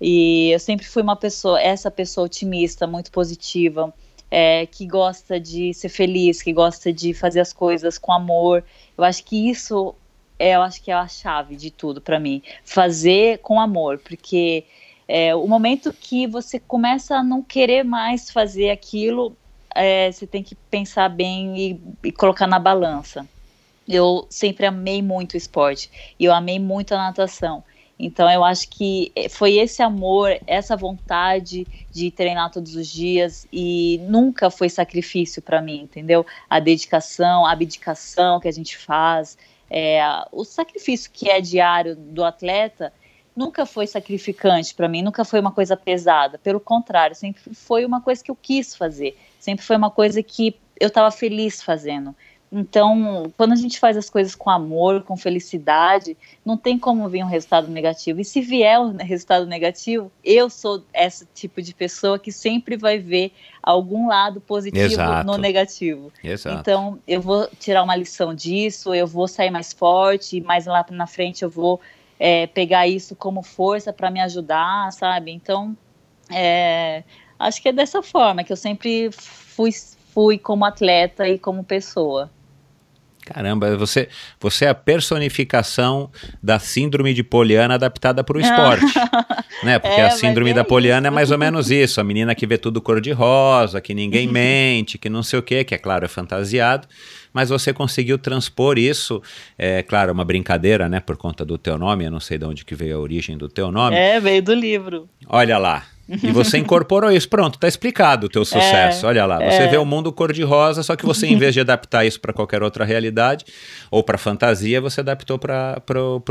Speaker 1: E eu sempre fui uma pessoa, essa pessoa otimista, muito positiva é, que gosta de ser feliz, que gosta de fazer as coisas com amor. Eu acho que isso é, eu acho que é a chave de tudo para mim, fazer com amor, porque é, o momento que você começa a não querer mais fazer aquilo, é, você tem que pensar bem e, e colocar na balança. Eu sempre amei muito o esporte e eu amei muito a natação. Então eu acho que eh, foi esse amor, essa vontade de treinar todos os dias e nunca foi sacrifício para mim, entendeu? A dedicação, a abdicação que a gente faz, é, o sacrifício que é diário do atleta nunca foi sacrificante para mim, nunca foi uma coisa pesada. Pelo contrário, sempre foi uma coisa que eu quis fazer, sempre foi uma coisa que eu estava feliz fazendo. Então, quando a gente faz as coisas com amor, com felicidade, não tem como vir um resultado negativo. E se vier um resultado negativo, eu sou esse tipo de pessoa que sempre vai ver algum lado positivo Exato. no negativo. Exato. Então, eu vou tirar uma lição disso, eu vou sair mais forte, e mais lá na frente eu vou é, pegar isso como força para me ajudar, sabe? Então, é, acho que é dessa forma que eu sempre fui, fui como atleta e como pessoa.
Speaker 2: Caramba, você, você é a personificação da síndrome de Poliana adaptada para o esporte. né? Porque é, a síndrome é da Poliana isso. é mais ou menos isso: a menina que vê tudo cor-de-rosa, que ninguém mente, que não sei o quê, que é claro, é fantasiado. Mas você conseguiu transpor isso, é claro, é uma brincadeira, né? Por conta do teu nome, eu não sei de onde que veio a origem do teu nome.
Speaker 1: É, veio do livro.
Speaker 2: Olha lá, e você incorporou isso. Pronto, tá explicado o teu sucesso. É, Olha lá, você é. vê o mundo cor-de-rosa, só que você, em vez de adaptar isso para qualquer outra realidade ou para fantasia, você adaptou para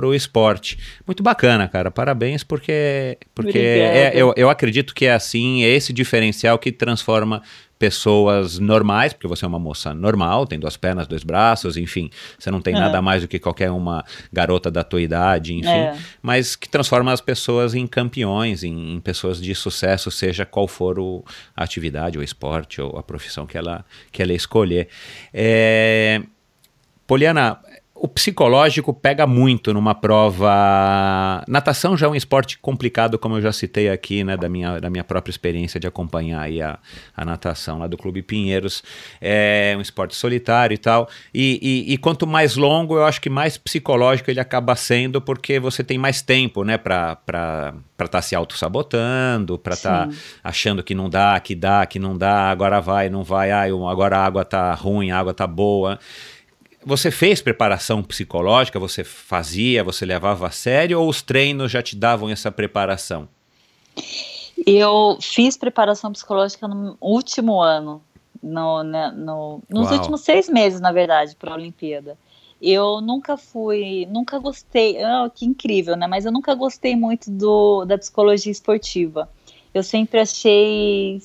Speaker 2: o esporte. Muito bacana, cara. Parabéns, porque, porque é, eu, eu acredito que é assim, é esse diferencial que transforma pessoas normais, porque você é uma moça normal, tem duas pernas, dois braços, enfim, você não tem é. nada mais do que qualquer uma garota da tua idade, enfim, é. mas que transforma as pessoas em campeões, em, em, pessoas de sucesso, seja qual for o, a atividade, o esporte ou a profissão que ela, que ela escolher. É, Poliana, o psicológico pega muito numa prova. Natação já é um esporte complicado, como eu já citei aqui, né, da minha, da minha própria experiência de acompanhar aí a, a natação lá do Clube Pinheiros. É um esporte solitário e tal. E, e, e quanto mais longo, eu acho que mais psicológico ele acaba sendo, porque você tem mais tempo, né, para para estar tá se auto-sabotando, para estar tá achando que não dá, que dá, que não dá, agora vai, não vai, ah, agora a água tá ruim, a água tá boa. Você fez preparação psicológica? Você fazia? Você levava a sério? Ou os treinos já te davam essa preparação?
Speaker 1: Eu fiz preparação psicológica no último ano, no, né, no, nos Uau. últimos seis meses, na verdade, para a Olimpíada. Eu nunca fui, nunca gostei, oh, que incrível, né? Mas eu nunca gostei muito do, da psicologia esportiva. Eu sempre achei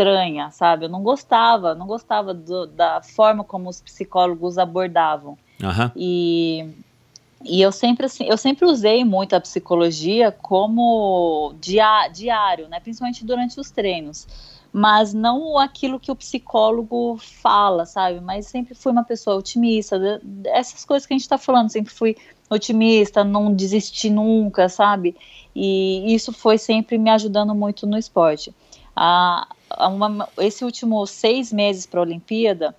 Speaker 1: estranha, sabe? Eu não gostava, não gostava do, da forma como os psicólogos abordavam.
Speaker 2: Uhum.
Speaker 1: E, e eu sempre assim, eu sempre usei muito a psicologia como dia, diário, né? Principalmente durante os treinos. Mas não aquilo que o psicólogo fala, sabe? Mas sempre fui uma pessoa otimista. Essas coisas que a gente está falando, sempre fui otimista, não desisti nunca, sabe? E isso foi sempre me ajudando muito no esporte. A, uma, esse último seis meses para a Olimpíada,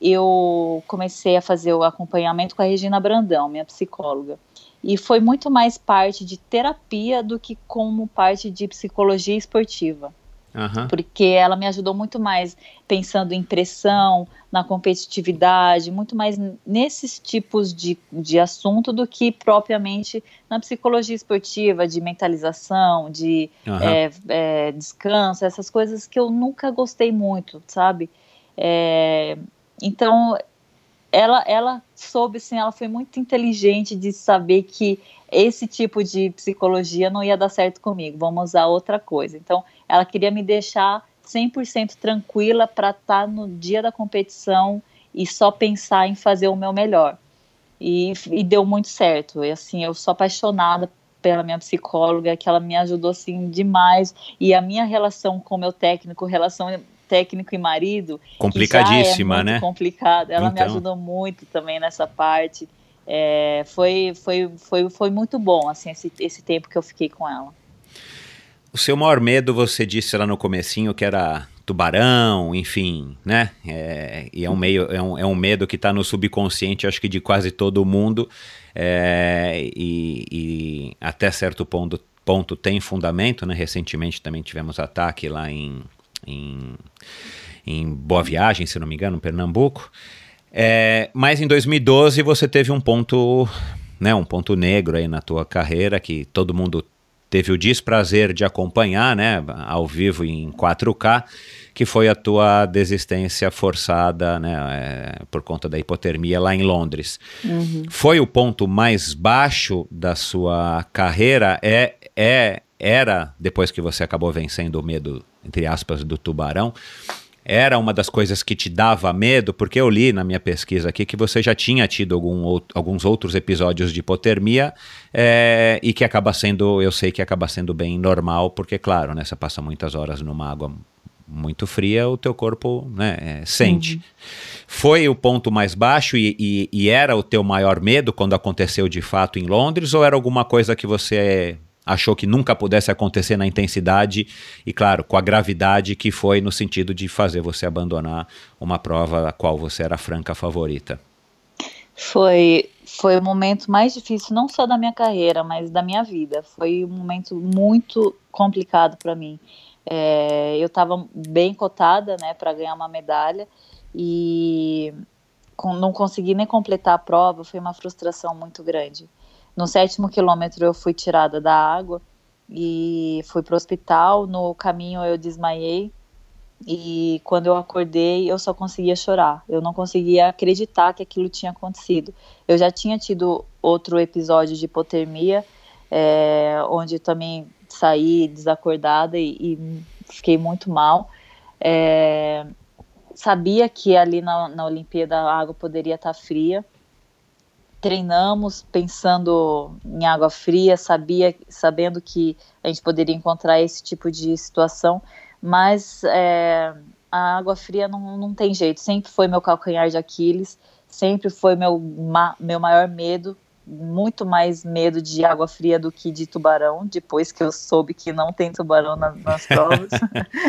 Speaker 1: eu comecei a fazer o acompanhamento com a Regina Brandão, minha psicóloga. E foi muito mais parte de terapia do que como parte de psicologia esportiva.
Speaker 2: Uhum.
Speaker 1: Porque ela me ajudou muito mais pensando em pressão, na competitividade, muito mais nesses tipos de, de assunto do que propriamente na psicologia esportiva, de mentalização, de uhum. é, é, descanso, essas coisas que eu nunca gostei muito, sabe? É, então, ela, ela soube, assim, ela foi muito inteligente de saber que esse tipo de psicologia não ia dar certo comigo, vamos usar outra coisa. Então, ela queria me deixar 100% tranquila para estar tá no dia da competição e só pensar em fazer o meu melhor. E, e deu muito certo. E assim, eu sou apaixonada pela minha psicóloga, que ela me ajudou assim demais. E a minha relação com o meu técnico, relação técnico e marido,
Speaker 2: complicadíssima,
Speaker 1: é
Speaker 2: né?
Speaker 1: Complicada. Ela então. me ajudou muito também nessa parte. É, foi, foi, foi, foi muito bom assim esse, esse tempo que eu fiquei com ela.
Speaker 2: O seu maior medo, você disse lá no comecinho que era tubarão, enfim, né? É, e é um, meio, é, um, é um medo que está no subconsciente, acho que de quase todo mundo, é, e, e, até certo ponto, ponto tem fundamento, né? Recentemente também tivemos ataque lá em, em, em Boa Viagem, se não me engano, Pernambuco. É, mas em 2012 você teve um ponto, né, um ponto negro aí na tua carreira que todo mundo teve o desprazer de acompanhar, né, ao vivo em 4K, que foi a tua desistência forçada, né, é, por conta da hipotermia lá em Londres. Uhum. Foi o ponto mais baixo da sua carreira? É, é, era depois que você acabou vencendo o medo, entre aspas, do tubarão? era uma das coisas que te dava medo, porque eu li na minha pesquisa aqui que você já tinha tido algum, alguns outros episódios de hipotermia é, e que acaba sendo, eu sei que acaba sendo bem normal, porque, claro, né, você passa muitas horas numa água muito fria, o teu corpo né, é, sente. Uhum. Foi o ponto mais baixo e, e, e, era o teu maior medo quando aconteceu de fato em Londres, ou era alguma coisa que você achou que nunca pudesse acontecer na intensidade e, claro, com a gravidade que foi no sentido de fazer você abandonar uma prova a qual você era franca favorita?
Speaker 1: Foi, foi o momento mais difícil, não só da minha carreira, mas da minha vida. Foi um momento muito complicado para mim. É, eu estava bem cotada né, para ganhar uma medalha e com, não consegui nem completar a prova, foi uma frustração muito grande. No sétimo quilômetro eu fui tirada da água e fui para o hospital. No caminho eu desmaiei e quando eu acordei eu só conseguia chorar. Eu não conseguia acreditar que aquilo tinha acontecido. Eu já tinha tido outro episódio de hipotermia, é, onde também saí desacordada e, e fiquei muito mal. É, sabia que ali na, na Olimpíada a água poderia estar fria treinamos pensando em água fria, sabia, sabendo que a gente poderia encontrar esse tipo de situação, mas é, a água fria não, não tem jeito, sempre foi meu calcanhar de Aquiles, sempre foi meu, ma meu maior medo, muito mais medo de água fria do que de tubarão, depois que eu soube que não tem tubarão na, nas provas.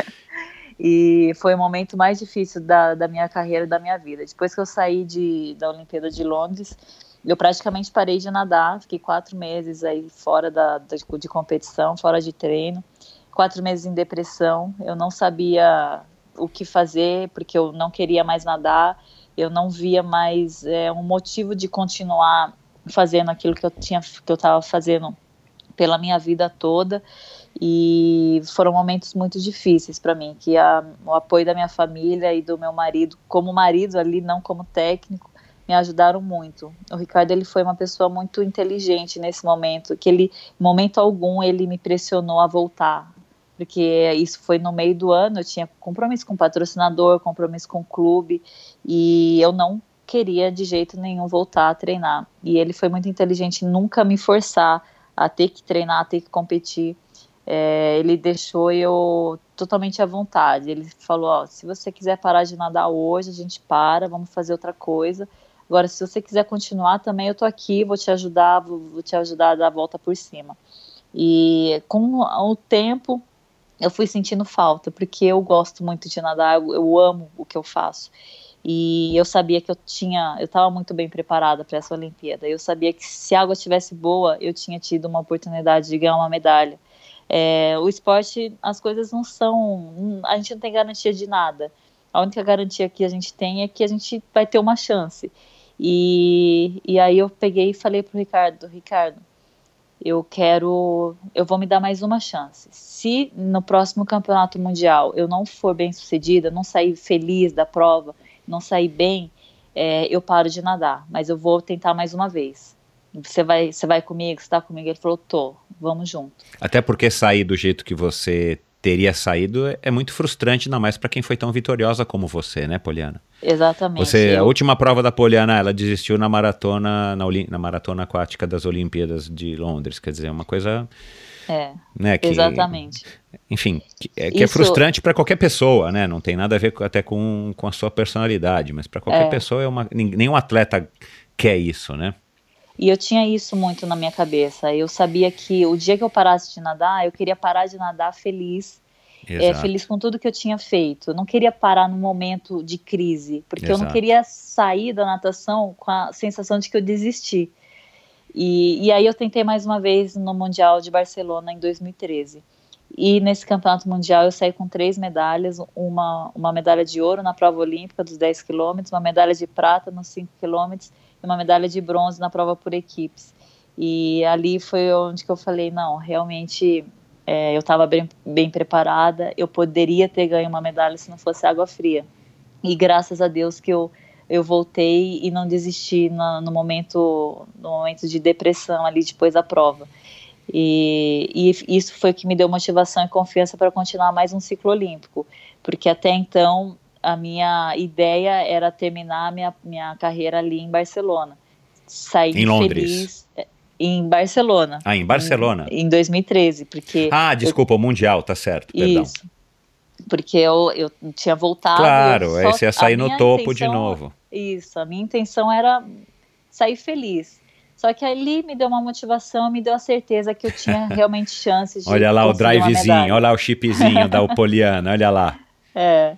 Speaker 1: e foi o momento mais difícil da, da minha carreira, da minha vida. Depois que eu saí de, da Olimpíada de Londres, eu praticamente parei de nadar, fiquei quatro meses aí fora da, da, de competição, fora de treino, quatro meses em depressão, eu não sabia o que fazer, porque eu não queria mais nadar, eu não via mais é, um motivo de continuar fazendo aquilo que eu tinha que eu estava fazendo pela minha vida toda. E foram momentos muito difíceis para mim que a, o apoio da minha família e do meu marido como marido ali não como técnico me ajudaram muito o Ricardo ele foi uma pessoa muito inteligente nesse momento que ele momento algum ele me pressionou a voltar porque isso foi no meio do ano eu tinha compromisso com o patrocinador compromisso com o clube e eu não queria de jeito nenhum voltar a treinar. E ele foi muito inteligente nunca me forçar a ter que treinar, a ter que competir. É, ele deixou eu totalmente à vontade. Ele falou: ó, se você quiser parar de nadar hoje, a gente para, vamos fazer outra coisa. Agora, se você quiser continuar também, eu tô aqui, vou te ajudar, vou, vou te ajudar a dar a volta por cima. E com o tempo, eu fui sentindo falta, porque eu gosto muito de nadar, eu, eu amo o que eu faço. E eu sabia que eu tinha, eu estava muito bem preparada para essa Olimpíada. Eu sabia que se a água estivesse boa, eu tinha tido uma oportunidade de ganhar uma medalha. É, o esporte, as coisas não são, a gente não tem garantia de nada. A única garantia que a gente tem é que a gente vai ter uma chance. E, e aí eu peguei e falei pro Ricardo, Ricardo, eu quero, eu vou me dar mais uma chance. Se no próximo campeonato mundial eu não for bem sucedida, não sair feliz da prova, não sair bem, é, eu paro de nadar, mas eu vou tentar mais uma vez. Você vai, você vai comigo? Você tá comigo? Ele falou, tô, vamos junto.
Speaker 2: Até porque sair do jeito que você teria saído é muito frustrante, ainda mais para quem foi tão vitoriosa como você, né, Poliana?
Speaker 1: Exatamente.
Speaker 2: Você, eu... a última prova da Poliana, ela desistiu na maratona, na, na maratona aquática das Olimpíadas de Londres, quer dizer, uma coisa
Speaker 1: é,
Speaker 2: né, que,
Speaker 1: exatamente.
Speaker 2: Enfim, que, é, que é isso, é frustrante para qualquer pessoa, né? Não tem nada a ver com, até com, com a sua personalidade, mas para qualquer é. pessoa é uma, nenhum atleta quer isso, né?
Speaker 1: E eu tinha isso muito na minha cabeça. Eu sabia que o dia que eu parasse de nadar, eu queria parar de nadar feliz, é, feliz com tudo que eu tinha feito. Eu não queria parar num momento de crise, porque Exato. eu não queria sair da natação com a sensação de que eu desisti. E, e aí eu tentei mais uma vez no Mundial de Barcelona em 2013. E nesse campeonato mundial eu saí com três medalhas, uma, uma medalha de ouro na prova olímpica dos 10 quilômetros, uma medalha de prata nos 5 quilômetros e uma medalha de bronze na prova por equipes. E ali foi onde que eu falei, não, realmente é, eu estava bem, bem preparada, eu poderia ter ganho uma medalha se não fosse água fria. E graças a Deus que eu eu voltei e não desisti no, no, momento no momento de depressão ali depois da prova. E, e isso foi o que me deu motivação e confiança para continuar mais um ciclo olímpico, porque até então a minha ideia era terminar minha minha carreira ali em Barcelona, sair
Speaker 2: em Londres.
Speaker 1: feliz é, em Barcelona.
Speaker 2: Ah, em Barcelona.
Speaker 1: Em, em 2013, porque
Speaker 2: Ah, desculpa, eu, o mundial, tá certo, perdão. Isso
Speaker 1: porque eu, eu tinha voltado.
Speaker 2: Claro, aí você ia sair no topo
Speaker 1: intenção,
Speaker 2: de novo.
Speaker 1: Isso, a minha intenção era sair feliz. Só que ali me deu uma motivação, me deu a certeza que eu tinha realmente chances de.
Speaker 2: olha lá o drivezinho, olha lá o chipzinho da Poliana, olha lá.
Speaker 1: É.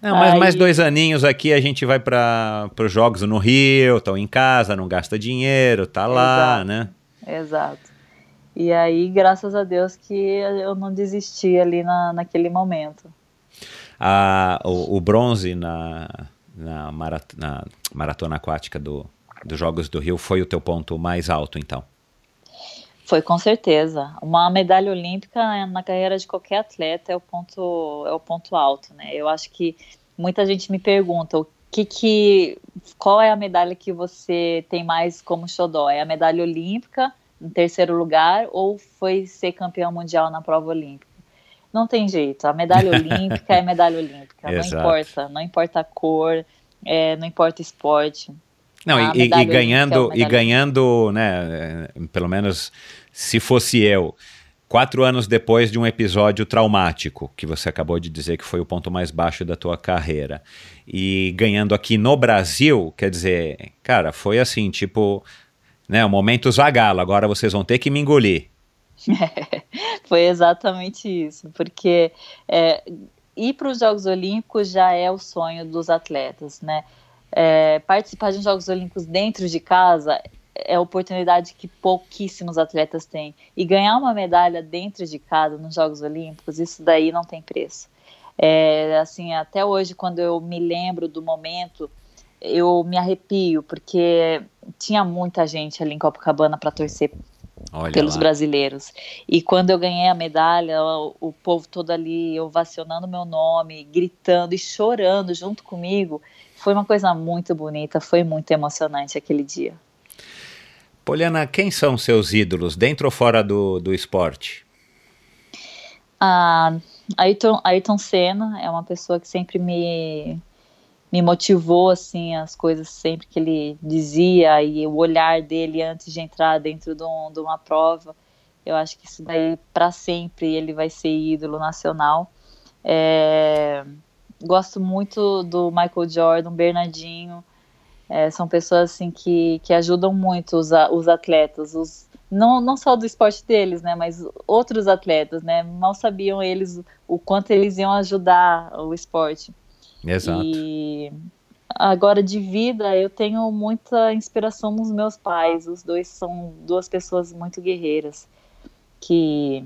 Speaker 2: Não, mas Aí... mais dois aninhos aqui a gente vai para os jogos no Rio, estão em casa, não gasta dinheiro, tá lá,
Speaker 1: Exato.
Speaker 2: né?
Speaker 1: Exato. E aí, graças a Deus que eu não desisti ali na, naquele momento
Speaker 2: a, o, o, bronze na, na, marat, na maratona aquática do, dos Jogos do Rio foi o teu ponto mais alto, então?
Speaker 1: Foi com certeza. Uma medalha olímpica na carreira de qualquer atleta é o ponto é o ponto alto, né? Eu acho que muita gente me pergunta o que que qual é a medalha que você tem mais como xodó? É a medalha olímpica em terceiro lugar ou foi ser campeão mundial na prova olímpica? não tem jeito. A medalha olímpica é medalha olímpica. não importa. Não importa a cor, é, não importa o esporte.
Speaker 2: Não, e, e, ganhando, é e ganhando, né, pelo menos se fosse eu, Quatro anos depois de um episódio traumático, que você acabou de dizer que foi o ponto mais baixo da tua carreira, e ganhando aqui no Brasil, quer dizer, cara, foi assim, tipo, né, o momento Zagalo, agora vocês vão ter que me engolir.
Speaker 1: Foi exatamente isso, porque é, ir para os Jogos Olímpicos já é o sonho dos atletas, né? É, participar de Jogos Olímpicos dentro de casa é oportunidade que pouquíssimos atletas têm. E ganhar uma medalha dentro de casa nos Jogos Olímpicos, isso daí não tem preço. É, assim, até hoje, quando eu me lembro do momento, eu me arrepio, porque tinha muita gente ali em Copacabana para torcer Olha pelos lá. brasileiros. E quando eu ganhei a medalha, o, o povo todo ali ovacionando meu nome, gritando e chorando junto comigo, foi uma coisa muito bonita, foi muito emocionante aquele dia.
Speaker 2: Poliana, quem são seus ídolos, dentro ou fora do, do esporte?
Speaker 1: Ah, Ayrton, Ayrton Senna é uma pessoa que sempre me, me motivou, assim, as coisas sempre que ele dizia e o olhar dele antes de entrar dentro de, um, de uma prova. Eu acho que isso daí, para sempre, ele vai ser ídolo nacional. É, gosto muito do Michael Jordan, Bernardinho. É, são pessoas assim que, que ajudam muito os, os atletas, os, não, não só do esporte deles, né, mas outros atletas, né, mal sabiam eles o quanto eles iam ajudar o esporte.
Speaker 2: Exato.
Speaker 1: E agora de vida eu tenho muita inspiração nos meus pais, os dois são duas pessoas muito guerreiras que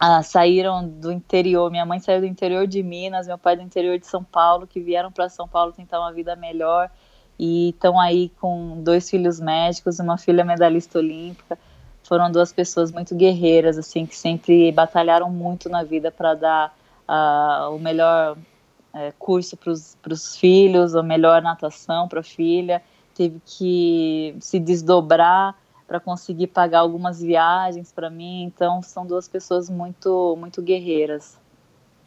Speaker 1: ah, saíram do interior. Minha mãe saiu do interior de Minas, meu pai do interior de São Paulo, que vieram para São Paulo tentar uma vida melhor e estão aí com dois filhos médicos, uma filha medalhista olímpica. Foram duas pessoas muito guerreiras, assim, que sempre batalharam muito na vida para dar uh, o melhor uh, curso para os filhos, a melhor natação para a filha. Teve que se desdobrar para conseguir pagar algumas viagens para mim. Então, são duas pessoas muito, muito guerreiras.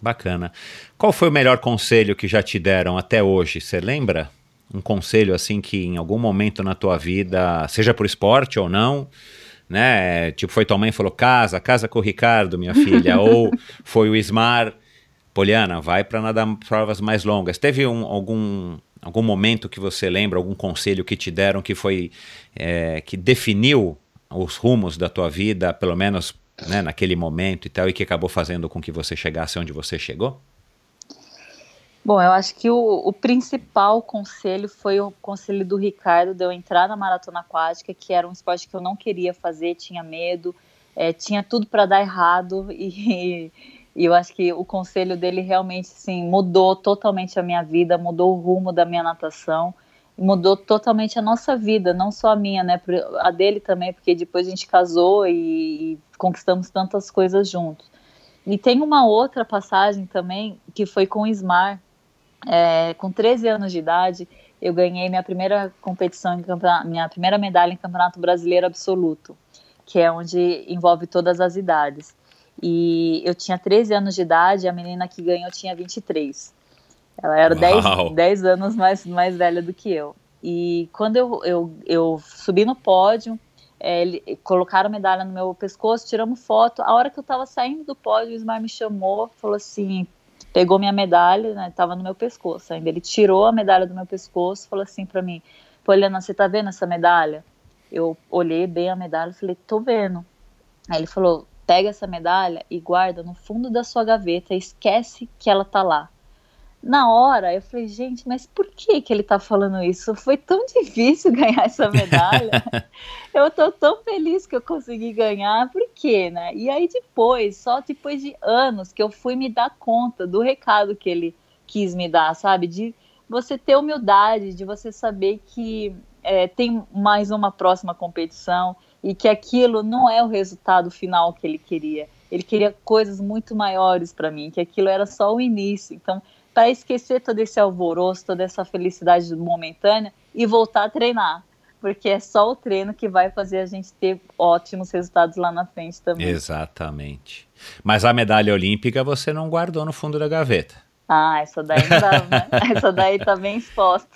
Speaker 2: Bacana. Qual foi o melhor conselho que já te deram até hoje? Você lembra? Um conselho assim que em algum momento na tua vida, seja por esporte ou não, né? Tipo, foi tua mãe e falou: casa, casa com o Ricardo, minha filha. ou foi o Ismar, Poliana, vai para nadar provas mais longas. Teve um, algum algum momento que você lembra, algum conselho que te deram que foi é, que definiu os rumos da tua vida, pelo menos né, naquele momento e tal, e que acabou fazendo com que você chegasse onde você chegou?
Speaker 1: Bom, eu acho que o, o, principal conselho foi o conselho do Ricardo de eu entrar na maratona aquática, que era um esporte que eu não queria fazer, tinha medo, é, tinha tudo para dar errado e, e eu acho que o conselho dele realmente sim mudou totalmente a minha vida, mudou o rumo da minha natação, mudou totalmente a nossa vida, não só a minha, né, a dele também, porque depois a gente casou e, e conquistamos tantas coisas juntos. E tem uma outra passagem também que foi com o Ismar, é, com 13 anos de idade, eu ganhei minha primeira competição, minha primeira medalha em Campeonato Brasileiro Absoluto, que é onde envolve todas as idades. E eu tinha 13 anos de idade, a menina que ganhou tinha 23. Ela era 10, 10 anos mais, mais velha do que eu. E quando eu, eu, eu subi no pódio, é, ele, colocaram medalha no meu pescoço, tiramos foto. A hora que eu estava saindo do pódio, o Ismar me chamou, falou assim: pegou minha medalha, né, tava no meu pescoço ainda. Ele tirou a medalha do meu pescoço, falou assim para mim: Poliana, você tá vendo essa medalha? Eu olhei bem a medalha e falei: tô vendo. Aí ele falou: pega essa medalha e guarda no fundo da sua gaveta, esquece que ela tá lá. Na hora, eu falei, gente, mas por que que ele tá falando isso? Foi tão difícil ganhar essa medalha. eu tô tão feliz que eu consegui ganhar, por quê, né? E aí depois, só depois de anos que eu fui me dar conta do recado que ele quis me dar, sabe? De você ter humildade, de você saber que é, tem mais uma próxima competição e que aquilo não é o resultado final que ele queria. Ele queria coisas muito maiores para mim, que aquilo era só o início. Então, para esquecer todo esse alvoroço, toda essa felicidade momentânea e voltar a treinar, porque é só o treino que vai fazer a gente ter ótimos resultados lá na frente também.
Speaker 2: Exatamente. Mas a medalha olímpica você não guardou no fundo da gaveta.
Speaker 1: Ah, essa daí não dá, né? essa daí tá bem exposta.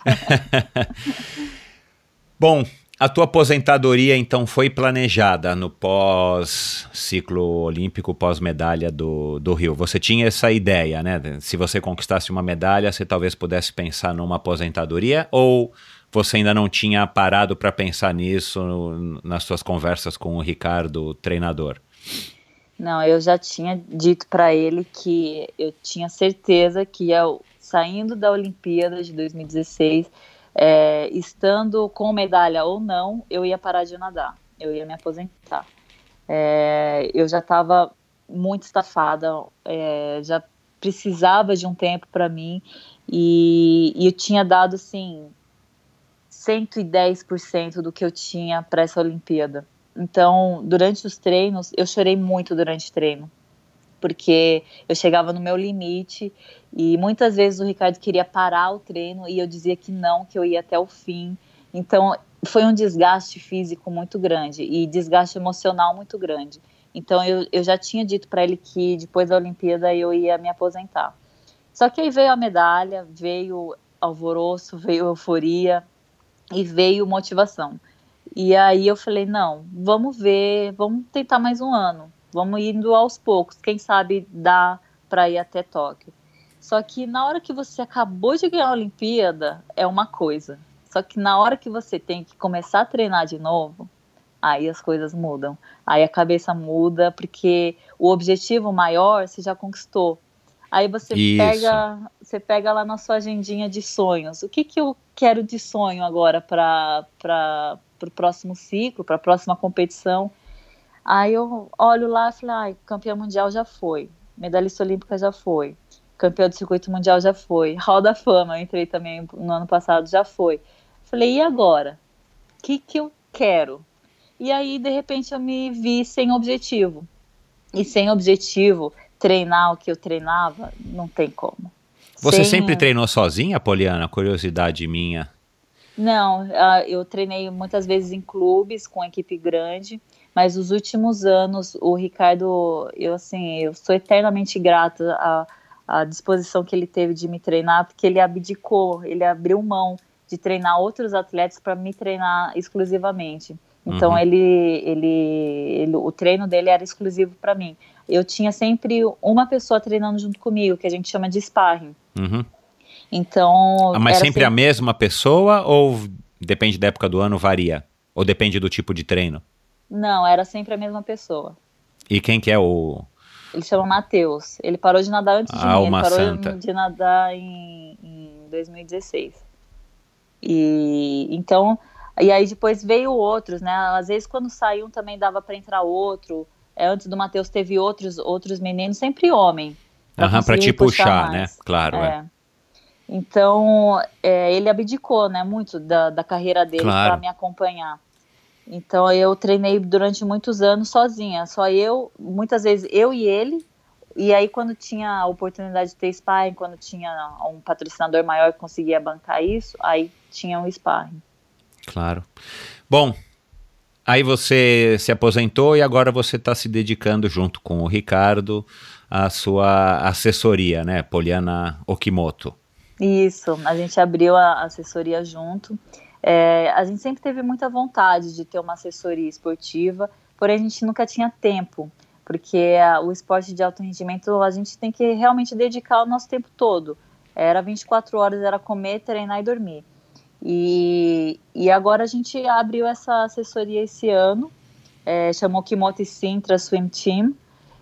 Speaker 2: Bom, a tua aposentadoria então foi planejada no pós-ciclo olímpico, pós-medalha do, do Rio. Você tinha essa ideia, né? Se você conquistasse uma medalha, você talvez pudesse pensar numa aposentadoria ou você ainda não tinha parado para pensar nisso no, nas suas conversas com o Ricardo, o treinador?
Speaker 1: Não, eu já tinha dito para ele que eu tinha certeza que ia, saindo da Olimpíada de 2016 é, estando com medalha ou não, eu ia parar de nadar, eu ia me aposentar. É, eu já estava muito estafada, é, já precisava de um tempo para mim e, e, eu tinha dado assim 110% do que eu tinha para essa Olimpíada. Então, durante os treinos, eu chorei muito durante o treino porque eu chegava no meu limite e muitas vezes o Ricardo queria parar o treino e eu dizia que não, que eu ia até o fim. Então foi um desgaste físico muito grande e desgaste emocional muito grande. Então eu, eu já tinha dito para ele que depois da Olimpíada eu ia me aposentar. Só que aí veio a medalha, veio alvoroço, veio euforia e veio motivação. E aí eu falei, não, vamos ver, vamos tentar mais um ano Vamos indo aos poucos, quem sabe dá para ir até Tóquio. Só que na hora que você acabou de ganhar a Olimpíada, é uma coisa. Só que na hora que você tem que começar a treinar de novo, aí as coisas mudam. Aí a cabeça muda, porque o objetivo maior você já conquistou. Aí você Isso. pega, você pega lá na sua agendinha de sonhos. O que, que eu quero de sonho agora para o próximo ciclo, para a próxima competição? Aí eu olho lá e falei, ai, campeã mundial já foi, medalhista olímpica já foi, campeão do circuito mundial já foi, Hall da Fama, eu entrei também no ano passado, já foi. Falei, e agora? O que, que eu quero? E aí, de repente, eu me vi sem objetivo. E sem objetivo, treinar o que eu treinava, não tem como.
Speaker 2: Você sem... sempre treinou sozinha, Poliana? Curiosidade minha.
Speaker 1: Não, ah, eu treinei muitas vezes em clubes com equipe grande. Mas os últimos anos, o Ricardo, eu assim, eu sou eternamente grata à, à disposição que ele teve de me treinar, porque ele abdicou, ele abriu mão de treinar outros atletas para me treinar exclusivamente. Então uhum. ele, ele, ele, o treino dele era exclusivo para mim. Eu tinha sempre uma pessoa treinando junto comigo, que a gente chama de sparring.
Speaker 2: Uhum.
Speaker 1: Então.
Speaker 2: Ah, mas sempre, sempre a mesma pessoa ou depende da época do ano varia? Ou depende do tipo de treino?
Speaker 1: Não, era sempre a mesma pessoa.
Speaker 2: E quem que é o.
Speaker 1: Ele chama Matheus. Ele parou de nadar antes de
Speaker 2: ah,
Speaker 1: mim. Ele parou
Speaker 2: santa.
Speaker 1: de nadar em, em 2016. E então. E aí depois veio outros, né? Às vezes quando saiu um também dava para entrar outro. É, antes do Matheus teve outros outros meninos, sempre homem.
Speaker 2: Aham, pra te puxar, né? Claro, é. é.
Speaker 1: Então, é, ele abdicou, né, muito da, da carreira dele claro. para me acompanhar. Então eu treinei durante muitos anos sozinha, só eu, muitas vezes eu e ele. E aí quando tinha a oportunidade de ter sparring, quando tinha um patrocinador maior que conseguia bancar isso, aí tinha um sparring.
Speaker 2: Claro. Bom, aí você se aposentou e agora você está se dedicando junto com o Ricardo à sua assessoria, né, Poliana Okimoto.
Speaker 1: Isso, a gente abriu a assessoria junto. É, a gente sempre teve muita vontade de ter uma assessoria esportiva, porém a gente nunca tinha tempo, porque o esporte de alto rendimento a gente tem que realmente dedicar o nosso tempo todo. Era 24 horas, era comer, treinar e dormir. E, e agora a gente abriu essa assessoria esse ano, é, chamou Kimoto Sintra Swim Team,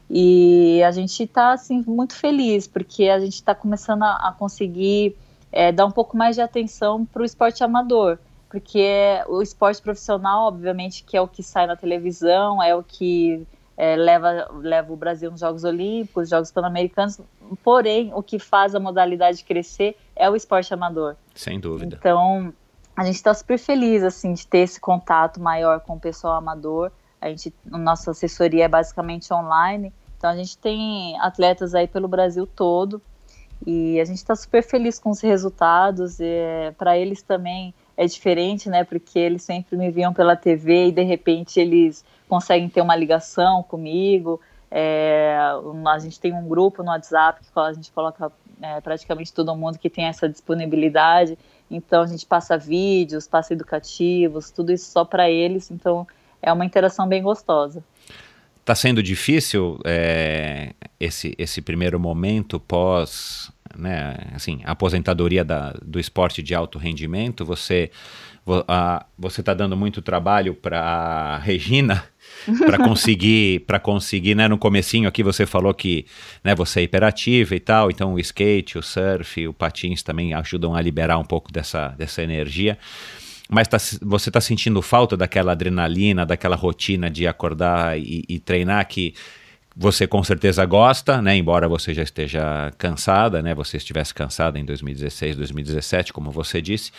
Speaker 1: e a gente está assim, muito feliz, porque a gente está começando a, a conseguir é, dar um pouco mais de atenção para o esporte amador porque o esporte profissional, obviamente, que é o que sai na televisão, é o que é, leva, leva o Brasil nos Jogos Olímpicos, Jogos Pan-Americanos, porém, o que faz a modalidade crescer é o esporte amador.
Speaker 2: Sem dúvida.
Speaker 1: Então, a gente está super feliz, assim, de ter esse contato maior com o pessoal amador, a gente, a nossa assessoria é basicamente online, então a gente tem atletas aí pelo Brasil todo, e a gente está super feliz com os resultados, é, para eles também é diferente, né? Porque eles sempre me viam pela TV e de repente eles conseguem ter uma ligação comigo. É, a gente tem um grupo no WhatsApp que a gente coloca é, praticamente todo mundo que tem essa disponibilidade. Então a gente passa vídeos, passa educativos, tudo isso só para eles. Então é uma interação bem gostosa.
Speaker 2: Está sendo difícil é, esse, esse primeiro momento pós né, assim, aposentadoria da, do esporte de alto rendimento? Você você está dando muito trabalho para Regina para conseguir para conseguir né no comecinho aqui você falou que né você é hiperativa e tal então o skate o surf o patins também ajudam a liberar um pouco dessa dessa energia mas tá, você está sentindo falta daquela adrenalina, daquela rotina de acordar e, e, treinar que você com certeza gosta, né? Embora você já esteja cansada, né? Você estivesse cansada em 2016, 2017, como você disse.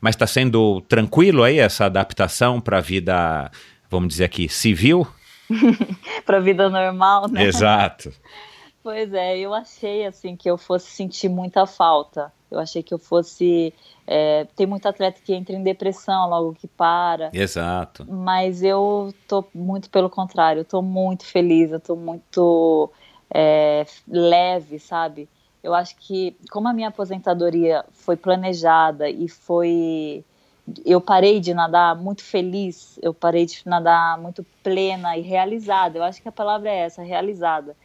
Speaker 2: Mas está sendo tranquilo aí essa adaptação para a vida, vamos dizer aqui, civil?
Speaker 1: para a vida normal, né?
Speaker 2: Exato.
Speaker 1: Pois é, eu achei assim que eu fosse sentir muita falta. Eu achei que eu fosse. É, tem muito atleta que entra em depressão logo que para.
Speaker 2: Exato.
Speaker 1: Mas eu tô muito pelo contrário, eu tô muito feliz, eu tô muito é, leve, sabe? Eu acho que, como a minha aposentadoria foi planejada e foi. Eu parei de nadar muito feliz, eu parei de nadar muito plena e realizada. Eu acho que a palavra é essa, realizada.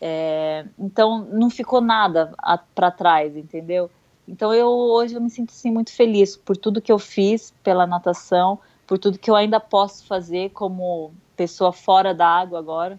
Speaker 1: É, então não ficou nada para trás, entendeu? Então eu hoje eu me sinto assim muito feliz por tudo que eu fiz pela natação, por tudo que eu ainda posso fazer como pessoa fora da água agora.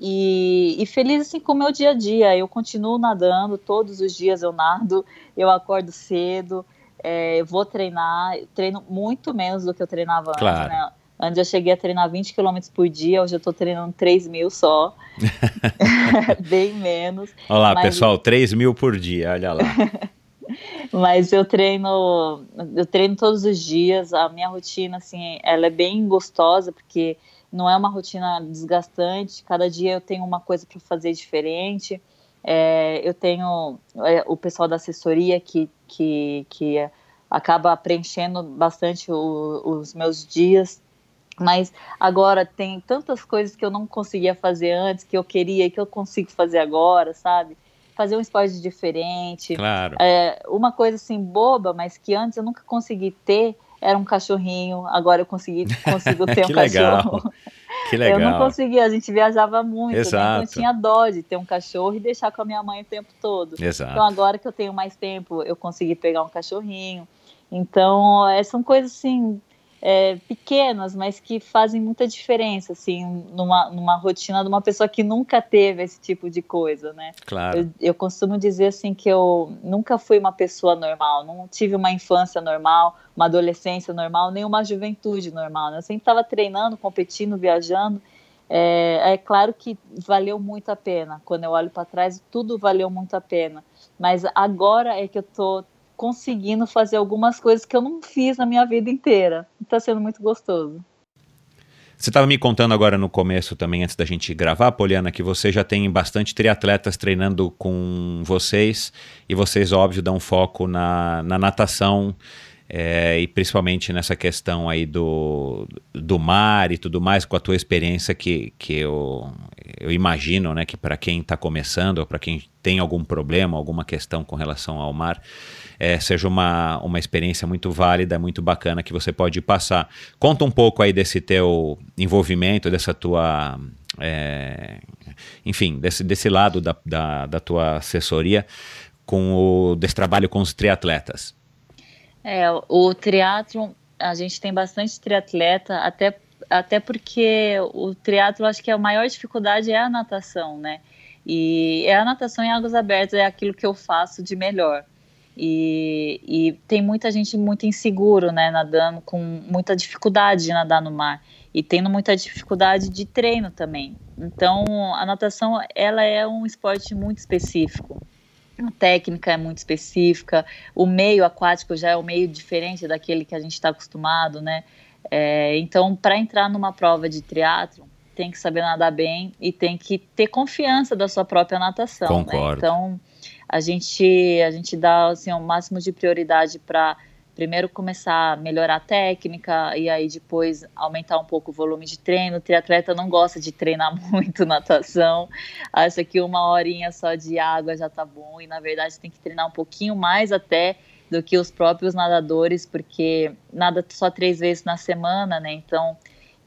Speaker 1: E, e, feliz assim com o meu dia a dia. Eu continuo nadando, todos os dias eu nado, eu acordo cedo, é, vou treinar, treino muito menos do que eu treinava
Speaker 2: claro.
Speaker 1: antes, né? Antes eu cheguei a treinar 20 km por dia, hoje eu tô treinando 3 mil só. Bem menos.
Speaker 2: Olha lá, mas... pessoal, 3 mil por dia, olha lá.
Speaker 1: mas eu treino, eu treino todos os dias, a minha rotina, assim, ela é bem gostosa, porque não é uma rotina desgastante, cada dia eu tenho uma coisa para fazer diferente. É, eu tenho é, o pessoal da assessoria que, que, que acaba preenchendo bastante o, os meus dias mas agora tem tantas coisas que eu não conseguia fazer antes, que eu queria e que eu consigo fazer agora, sabe? Fazer um esporte diferente.
Speaker 2: Claro.
Speaker 1: É, uma coisa assim boba, mas que antes eu nunca consegui ter, era um cachorrinho. Agora eu consegui, consigo ter um
Speaker 2: legal.
Speaker 1: cachorro.
Speaker 2: Que legal.
Speaker 1: Eu não conseguia, a gente viajava muito, Exato. Né? então eu tinha dó de ter um cachorro e deixar com a minha mãe o tempo todo.
Speaker 2: Exato.
Speaker 1: Então agora que eu tenho mais tempo, eu consegui pegar um cachorrinho. Então, é, são coisas assim é, pequenas, mas que fazem muita diferença, assim, numa, numa rotina de uma pessoa que nunca teve esse tipo de coisa, né?
Speaker 2: Claro.
Speaker 1: Eu, eu costumo dizer, assim, que eu nunca fui uma pessoa normal, não tive uma infância normal, uma adolescência normal, nem uma juventude normal, né? Eu sempre estava treinando, competindo, viajando, é, é, claro que valeu muito a pena. Quando eu olho para trás, tudo valeu muito a pena. Mas agora é que eu tô conseguindo fazer algumas coisas que eu não fiz na minha vida inteira. Está sendo muito gostoso.
Speaker 2: Você estava me contando agora no começo também, antes da gente gravar, Poliana, que você já tem bastante triatletas treinando com vocês e vocês, óbvio, dão foco na, na natação é, e principalmente nessa questão aí do, do mar e tudo mais, com a tua experiência que, que eu, eu imagino né, que para quem está começando ou para quem tem algum problema, alguma questão com relação ao mar, é, seja uma, uma experiência muito válida, muito bacana que você pode passar. Conta um pouco aí desse teu envolvimento, dessa tua. É, enfim, desse, desse lado da, da, da tua assessoria com o, desse trabalho com os triatletas.
Speaker 1: É, o triatlo, a gente tem bastante triatleta, até, até porque o triatlo, acho que a maior dificuldade é a natação, né? E é a natação em águas abertas, é aquilo que eu faço de melhor. E, e, tem muita gente muito inseguro, né, nadando com muita dificuldade de nadar no mar e tendo muita dificuldade de treino também. Então, a natação ela é um esporte muito específico. A técnica é muito específica, o meio aquático já é um meio diferente daquele que a gente está acostumado, né? É, então, para entrar numa prova de triatlo, tem que saber nadar bem e tem que ter confiança da sua própria natação.
Speaker 2: Né? Concordo.
Speaker 1: Né? Então, a gente, a gente dá assim, o máximo de prioridade para primeiro começar a melhorar a técnica e aí depois aumentar um pouco o volume de treino. O triatleta não gosta de treinar muito natação, acha que uma horinha só de água já tá bom e na verdade tem que treinar um pouquinho mais até do que os próprios nadadores, porque nada só três vezes na semana, né? Então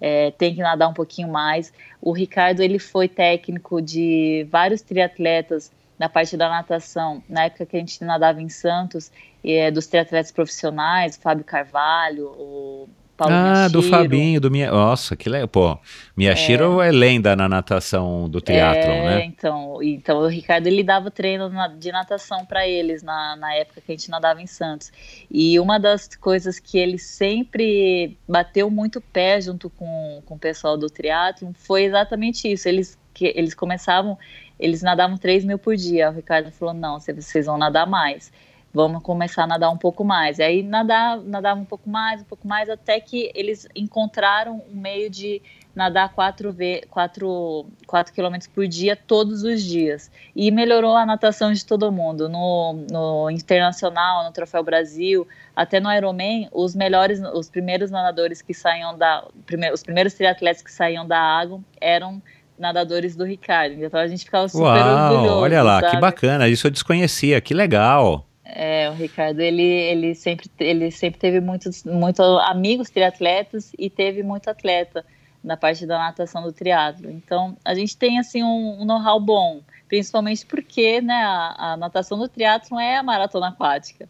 Speaker 1: é, tem que nadar um pouquinho mais. O Ricardo ele foi técnico de vários triatletas na parte da natação, na época que a gente nadava em Santos, é, dos triatletas profissionais, Fábio Carvalho, o
Speaker 2: Paulo Ah, Miyashiro. do Fabinho, do minha, nossa, que legal, pô, Miyashiro é, é lenda na natação do triatlon, é,
Speaker 1: né? Então, então o Ricardo ele dava treino de natação para eles na, na época que a gente nadava em Santos. E uma das coisas que ele sempre bateu muito pé junto com, com o pessoal do triatlon foi exatamente isso. Eles que eles começavam, eles nadavam 3 mil por dia. O Ricardo falou: não, vocês vão nadar mais. Vamos começar a nadar um pouco mais. E aí nadar, nadava um pouco mais, um pouco mais, até que eles encontraram um meio de nadar 4 quatro, quatro quilômetros por dia todos os dias. E melhorou a natação de todo mundo. No, no Internacional, no Troféu Brasil, até no Ironman, os melhores, os primeiros nadadores que saíam da. os primeiros triatletas que saíam da água eram nadadores do Ricardo. Então a gente ficava super Uau, orgulhoso.
Speaker 2: Olha lá, sabe? que bacana. Isso eu desconhecia, que legal.
Speaker 1: É, o Ricardo, ele, ele, sempre, ele sempre teve muitos, muitos amigos triatletas e teve muito atleta na parte da natação do triatlo. Então, a gente tem, assim, um, um know-how bom, principalmente porque, né, a, a natação do triatlo é a maratona aquática.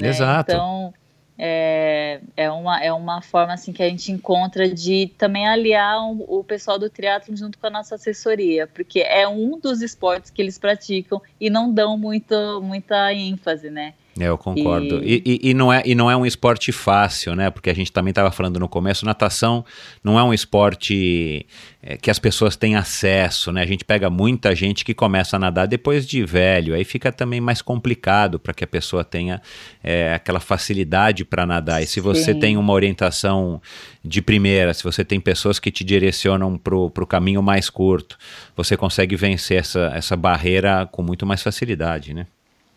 Speaker 1: Né?
Speaker 2: Exato.
Speaker 1: Então, é, é, uma, é uma forma assim que a gente encontra de também aliar o, o pessoal do triatlo junto com a nossa assessoria, porque é um dos esportes que eles praticam e não dão muito, muita ênfase, né?
Speaker 2: É, eu concordo. E... E, e, não é, e não é um esporte fácil, né? Porque a gente também estava falando no começo, natação não é um esporte é, que as pessoas têm acesso, né? A gente pega muita gente que começa a nadar depois de velho, aí fica também mais complicado para que a pessoa tenha é, aquela facilidade para nadar. E se você Sim. tem uma orientação de primeira, se você tem pessoas que te direcionam para o caminho mais curto, você consegue vencer essa, essa barreira com muito mais facilidade, né?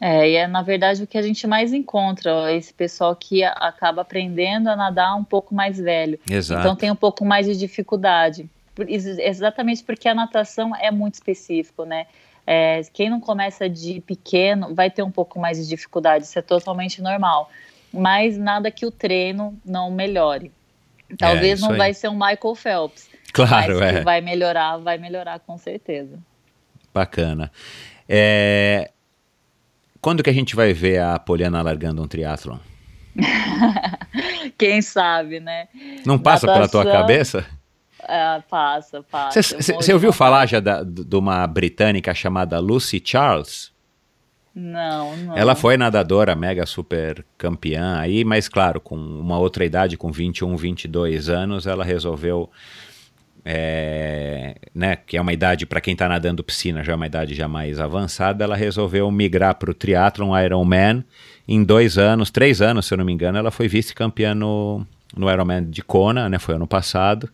Speaker 1: É, e é na verdade o que a gente mais encontra, ó, esse pessoal que acaba aprendendo a nadar um pouco mais velho.
Speaker 2: Exato.
Speaker 1: Então tem um pouco mais de dificuldade. Exatamente porque a natação é muito específico, né? É, quem não começa de pequeno vai ter um pouco mais de dificuldade, isso é totalmente normal. Mas nada que o treino não melhore. Talvez é, não aí. vai ser um Michael Phelps.
Speaker 2: Claro, é.
Speaker 1: vai melhorar, vai melhorar com certeza.
Speaker 2: Bacana. É, quando que a gente vai ver a Poliana largando um triatlon?
Speaker 1: Quem sabe, né?
Speaker 2: Não passa Natação... pela tua cabeça?
Speaker 1: É, passa, passa.
Speaker 2: Você ouviu falar já da, de uma britânica chamada Lucy Charles?
Speaker 1: Não, não.
Speaker 2: Ela foi nadadora mega super campeã aí, mas claro, com uma outra idade, com 21, 22 anos, ela resolveu é, né, que é uma idade para quem está nadando piscina, já é uma idade já mais avançada, ela resolveu migrar para o triatlon Ironman. Em dois anos, três anos, se eu não me engano, ela foi vice-campeã no, no Ironman de Kona, né? Foi ano passado.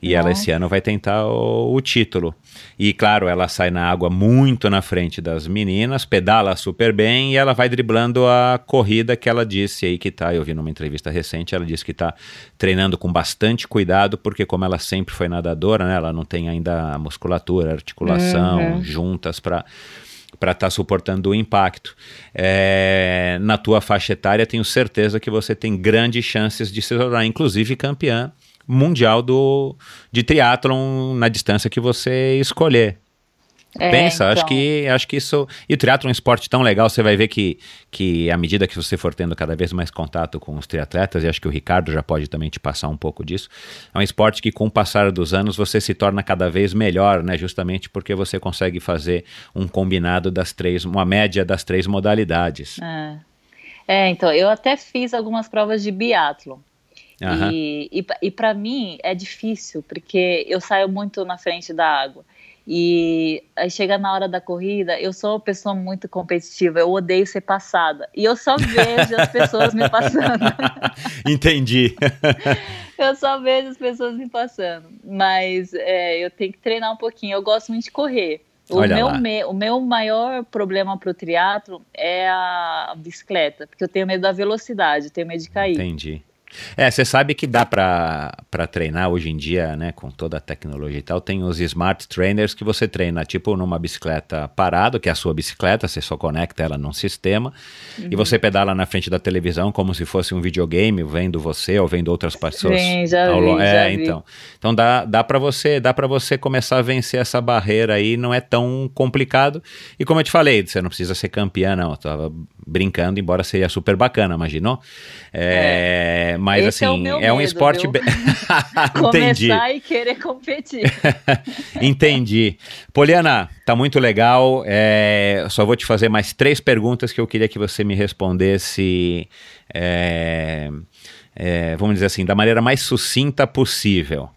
Speaker 2: E Nossa. ela esse ano vai tentar o, o, título. E claro, ela sai na água muito na frente das meninas, pedala super bem e ela vai driblando a corrida que ela disse aí que tá. Eu vi numa entrevista recente, ela disse que tá treinando com bastante cuidado, porque como ela sempre foi nadadora, né? Ela não tem ainda musculatura, articulação uhum. juntas para para estar tá suportando o impacto. É, na tua faixa etária, tenho certeza que você tem grandes chances de se tornar, inclusive, campeã mundial do, de triatlon na distância que você escolher. É, Pensa, então... acho que acho que isso. E o triatlo é um esporte tão legal, você vai ver que, que à medida que você for tendo cada vez mais contato com os triatletas, e acho que o Ricardo já pode também te passar um pouco disso, é um esporte que com o passar dos anos você se torna cada vez melhor, né? Justamente porque você consegue fazer um combinado das três, uma média das três modalidades.
Speaker 1: É, é então, eu até fiz algumas provas de biatlo. Uhum. E, e, e para mim é difícil, porque eu saio muito na frente da água. E aí chega na hora da corrida, eu sou uma pessoa muito competitiva, eu odeio ser passada. E eu só vejo as pessoas me passando.
Speaker 2: Entendi.
Speaker 1: eu só vejo as pessoas me passando. Mas é, eu tenho que treinar um pouquinho. Eu gosto muito de correr. O meu, me, o meu maior problema para o triatlo é a bicicleta, porque eu tenho medo da velocidade, eu tenho medo de cair.
Speaker 2: Entendi. É, você sabe que dá para treinar hoje em dia, né, com toda a tecnologia e tal, tem os smart trainers que você treina, tipo numa bicicleta parado, que é a sua bicicleta, você só conecta ela num sistema, uhum. e você pedala na frente da televisão como se fosse um videogame, vendo você ou vendo outras pessoas.
Speaker 1: Sim, já vi, ao... É,
Speaker 2: já então. Então dá, dá para você, dá para você começar a vencer essa barreira aí, não é tão complicado. E como eu te falei, você não precisa ser campeã, não. Eu tava brincando, embora seria super bacana, imaginou? É, é. Mas Esse assim, é, é um esporte. Be...
Speaker 1: Entendi. Começar e querer competir.
Speaker 2: Entendi. Poliana, tá muito legal. É, só vou te fazer mais três perguntas que eu queria que você me respondesse. É, é, vamos dizer assim, da maneira mais sucinta possível.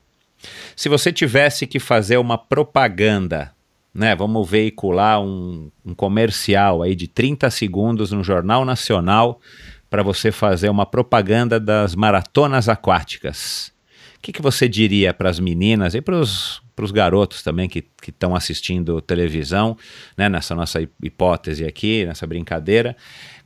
Speaker 2: Se você tivesse que fazer uma propaganda né, vamos veicular um, um, comercial aí de 30 segundos no Jornal Nacional para você fazer uma propaganda das maratonas aquáticas. O que, que você diria para as meninas e para os garotos também que estão assistindo televisão, né, nessa nossa hipótese aqui, nessa brincadeira?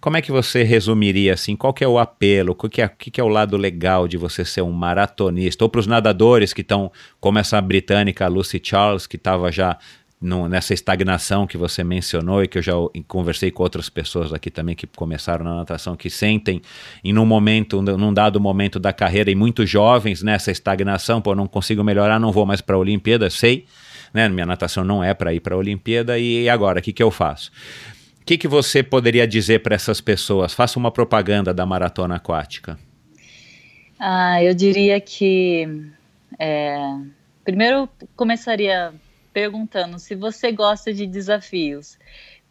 Speaker 2: Como é que você resumiria assim? Qual que é o apelo? O que é, que, que é o lado legal de você ser um maratonista? Ou para os nadadores que estão, como essa britânica Lucy Charles, que estava já no, nessa estagnação que você mencionou e que eu já conversei com outras pessoas aqui também que começaram na natação, que sentem em um momento, num dado momento da carreira, e muito jovens nessa estagnação, pô, não consigo melhorar, não vou mais para a Olimpíada, sei, né? Minha natação não é para ir para a Olimpíada, e agora, o que, que eu faço? O que, que você poderia dizer para essas pessoas? Faça uma propaganda da maratona aquática.
Speaker 1: Ah, eu diria que é, primeiro começaria perguntando se você gosta de desafios,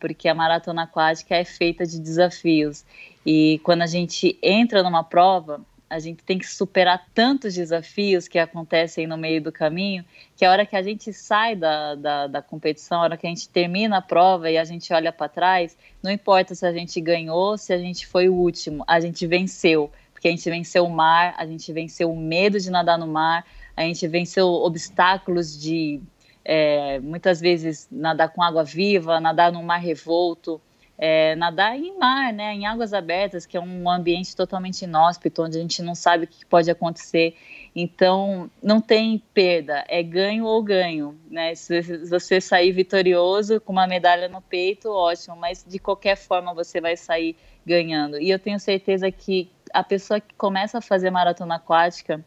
Speaker 1: porque a maratona aquática é feita de desafios. E quando a gente entra numa prova, a gente tem que superar tantos desafios que acontecem no meio do caminho, que a hora que a gente sai da, da, da competição, a hora que a gente termina a prova e a gente olha para trás, não importa se a gente ganhou, se a gente foi o último, a gente venceu, porque a gente venceu o mar, a gente venceu o medo de nadar no mar, a gente venceu obstáculos de é, muitas vezes nadar com água viva, nadar no mar revolto, é, nadar em mar, né, em águas abertas, que é um ambiente totalmente inóspito, onde a gente não sabe o que pode acontecer. Então, não tem perda, é ganho ou ganho. Né? Se você sair vitorioso com uma medalha no peito, ótimo, mas de qualquer forma você vai sair ganhando. E eu tenho certeza que a pessoa que começa a fazer maratona aquática,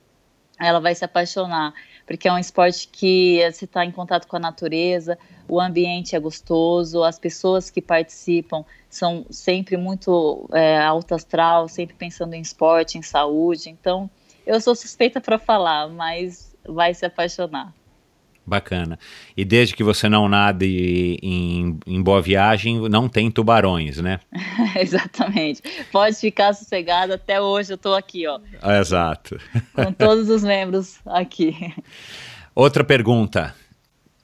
Speaker 1: ela vai se apaixonar, porque é um esporte que você está em contato com a natureza, o ambiente é gostoso, as pessoas que participam são sempre muito é, alto astral, sempre pensando em esporte, em saúde. Então, eu sou suspeita para falar, mas vai se apaixonar.
Speaker 2: Bacana. E desde que você não nade em, em boa viagem, não tem tubarões, né?
Speaker 1: Exatamente. Pode ficar sossegado, até hoje eu estou aqui, ó.
Speaker 2: Exato.
Speaker 1: Com todos os membros aqui.
Speaker 2: Outra pergunta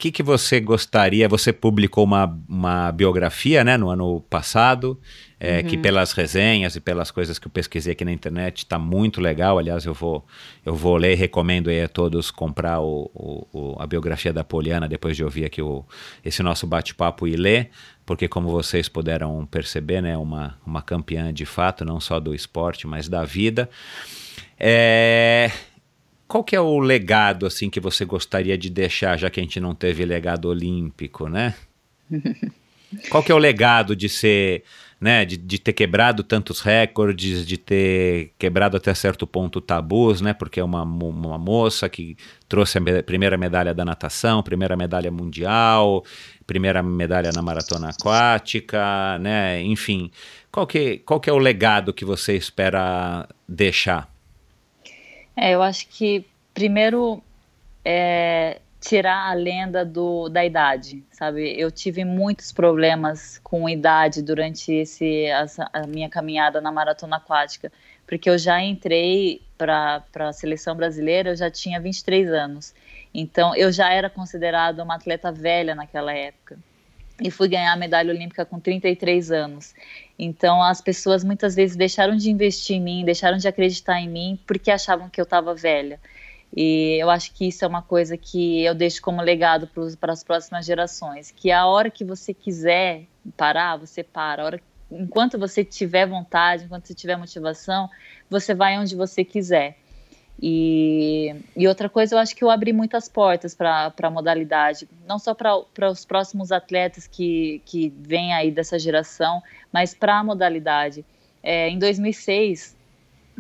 Speaker 2: que, que você gostaria? Você publicou uma, uma biografia né, no ano passado, é, uhum. que pelas resenhas e pelas coisas que eu pesquisei aqui na internet está muito legal. Aliás, eu vou, eu vou ler e recomendo a todos comprar o, o, a biografia da Poliana depois de ouvir aqui o, esse nosso bate-papo e ler, porque como vocês puderam perceber, né, uma, uma campeã de fato, não só do esporte, mas da vida. É, qual que é o legado assim que você gostaria de deixar, já que a gente não teve legado olímpico, né? Qual que é o legado de ser, né, de, de ter quebrado tantos recordes, de ter quebrado até certo ponto tabus, né? Porque é uma, uma moça que trouxe a primeira medalha da natação, primeira medalha mundial, primeira medalha na maratona aquática, né? Enfim, qual que, qual que é o legado que você espera deixar?
Speaker 1: É, eu acho que primeiro é, tirar a lenda do, da idade, sabe? Eu tive muitos problemas com idade durante esse, a minha caminhada na maratona aquática, porque eu já entrei para a seleção brasileira, eu já tinha 23 anos. Então, eu já era considerada uma atleta velha naquela época. E fui ganhar a medalha olímpica com 33 anos. Então, as pessoas muitas vezes deixaram de investir em mim, deixaram de acreditar em mim, porque achavam que eu estava velha. E eu acho que isso é uma coisa que eu deixo como legado para as próximas gerações, que a hora que você quiser parar, você para. A hora, enquanto você tiver vontade, enquanto você tiver motivação, você vai onde você quiser. E, e outra coisa, eu acho que eu abri muitas portas para a modalidade, não só para os próximos atletas que, que vêm aí dessa geração, mas para a modalidade. É, em 2006,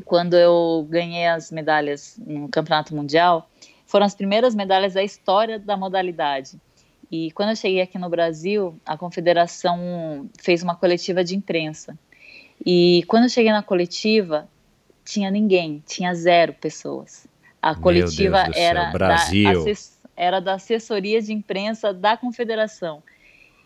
Speaker 1: quando eu ganhei as medalhas no Campeonato Mundial, foram as primeiras medalhas da história da modalidade. E quando eu cheguei aqui no Brasil, a confederação fez uma coletiva de imprensa. E quando eu cheguei na coletiva, tinha ninguém, tinha zero pessoas. A coletiva era da, era da assessoria de imprensa da confederação.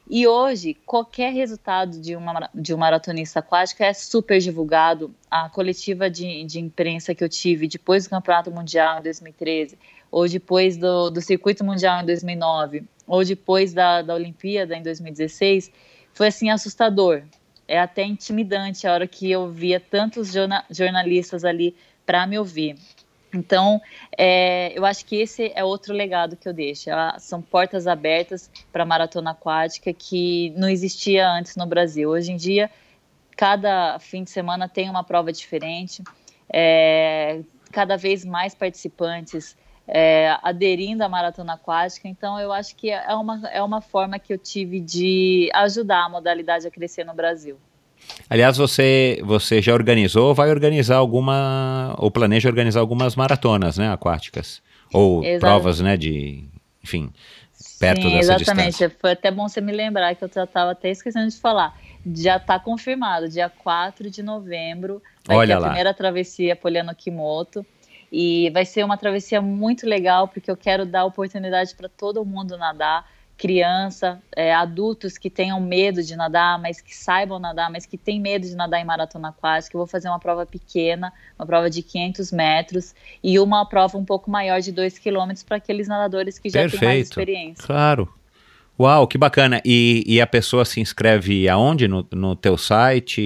Speaker 1: E hoje, qualquer resultado de, uma, de um maratonista aquático é super divulgado. A coletiva de, de imprensa que eu tive depois do Campeonato Mundial em 2013, ou depois do, do Circuito Mundial em 2009, ou depois da, da Olimpíada em 2016, foi assim assustador. É até intimidante a hora que eu via tantos jorna, jornalistas ali para me ouvir. Então, é, eu acho que esse é outro legado que eu deixo. São portas abertas para a maratona aquática que não existia antes no Brasil. Hoje em dia, cada fim de semana tem uma prova diferente, é, cada vez mais participantes é, aderindo à maratona aquática. Então, eu acho que é uma, é uma forma que eu tive de ajudar a modalidade a crescer no Brasil.
Speaker 2: Aliás, você, você já organizou ou vai organizar alguma, ou planeja organizar algumas maratonas, né, aquáticas? Ou Exato. provas, né, de, enfim, perto Sim, dessa exatamente. Distância.
Speaker 1: Foi até bom você me lembrar que eu já estava até esquecendo de falar. Já está confirmado, dia 4 de novembro vai Olha ter a lá. primeira travessia Poliano Kimoto. E vai ser uma travessia muito legal, porque eu quero dar oportunidade para todo mundo nadar criança, é, adultos que tenham medo de nadar, mas que saibam nadar, mas que têm medo de nadar em maratona aquática. Eu vou fazer uma prova pequena, uma prova de 500 metros e uma prova um pouco maior de 2 quilômetros para aqueles nadadores que já Perfeito. têm mais experiência.
Speaker 2: Claro. Uau, que bacana. E, e a pessoa se inscreve aonde? No, no teu site?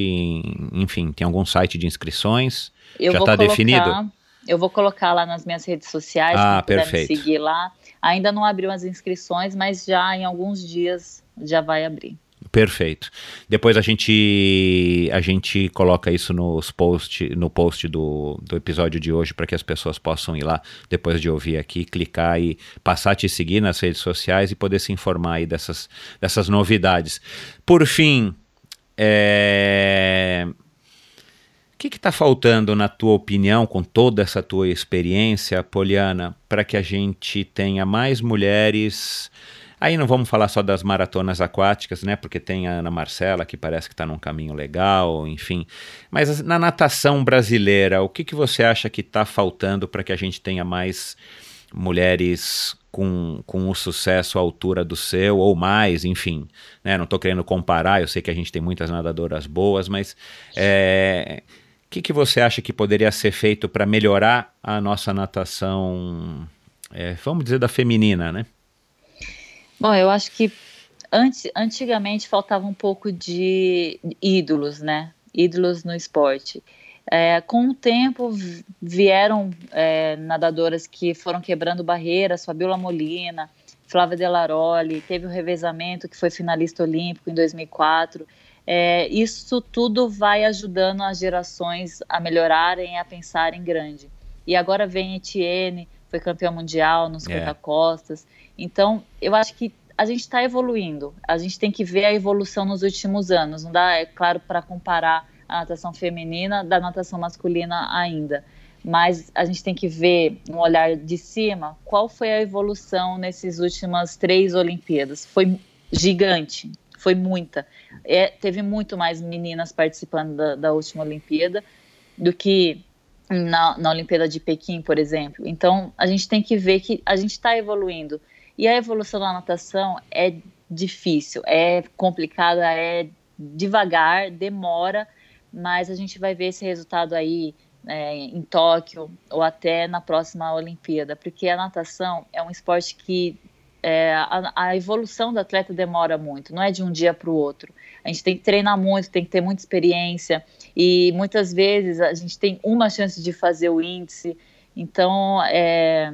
Speaker 2: Enfim, tem algum site de inscrições?
Speaker 1: Eu já está definido? Eu vou colocar lá nas minhas redes sociais, ah, puder me seguir lá. Ainda não abriu as inscrições, mas já em alguns dias já vai abrir.
Speaker 2: Perfeito. Depois a gente a gente coloca isso nos post, no post do, do episódio de hoje para que as pessoas possam ir lá depois de ouvir aqui, clicar e passar a te seguir nas redes sociais e poder se informar aí dessas, dessas novidades. Por fim, é, que está faltando, na tua opinião, com toda essa tua experiência, Poliana, para que a gente tenha mais mulheres? Aí não vamos falar só das maratonas aquáticas, né? Porque tem a Ana Marcela, que parece que está num caminho legal, enfim. Mas na natação brasileira, o que, que você acha que está faltando para que a gente tenha mais mulheres com, com o sucesso à altura do seu ou mais, enfim. Né? Não estou querendo comparar, eu sei que a gente tem muitas nadadoras boas, mas é, o que, que você acha que poderia ser feito para melhorar a nossa natação, é, vamos dizer, da feminina, né?
Speaker 1: Bom, eu acho que antes, antigamente faltava um pouco de ídolos, né? Ídolos no esporte. É, com o tempo vieram é, nadadoras que foram quebrando barreiras, Fabiola Molina, Flávia Delaroli, teve o revezamento que foi finalista olímpico em 2004 é, isso tudo vai ajudando as gerações a melhorarem, a pensarem grande. E agora vem Etienne, foi campeão mundial nos 50 é. costas. Então, eu acho que a gente está evoluindo. A gente tem que ver a evolução nos últimos anos. Não dá, é claro, para comparar a natação feminina da natação masculina ainda. Mas a gente tem que ver, no olhar de cima, qual foi a evolução nessas últimas três Olimpíadas. Foi gigante, foi muita. É, teve muito mais meninas participando da, da última Olimpíada do que na, na, Olimpíada de Pequim, por exemplo. Então, a gente tem que ver que a gente está evoluindo. E a evolução da natação é difícil, é complicada, é devagar, demora, mas a gente vai ver esse resultado aí é, em Tóquio ou até na próxima Olimpíada, porque a natação é um esporte que é, a, a, evolução do atleta demora muito, não é de um dia para o outro. A gente tem que treinar muito, tem que ter muita experiência e muitas vezes a gente tem uma chance de fazer o índice, então é,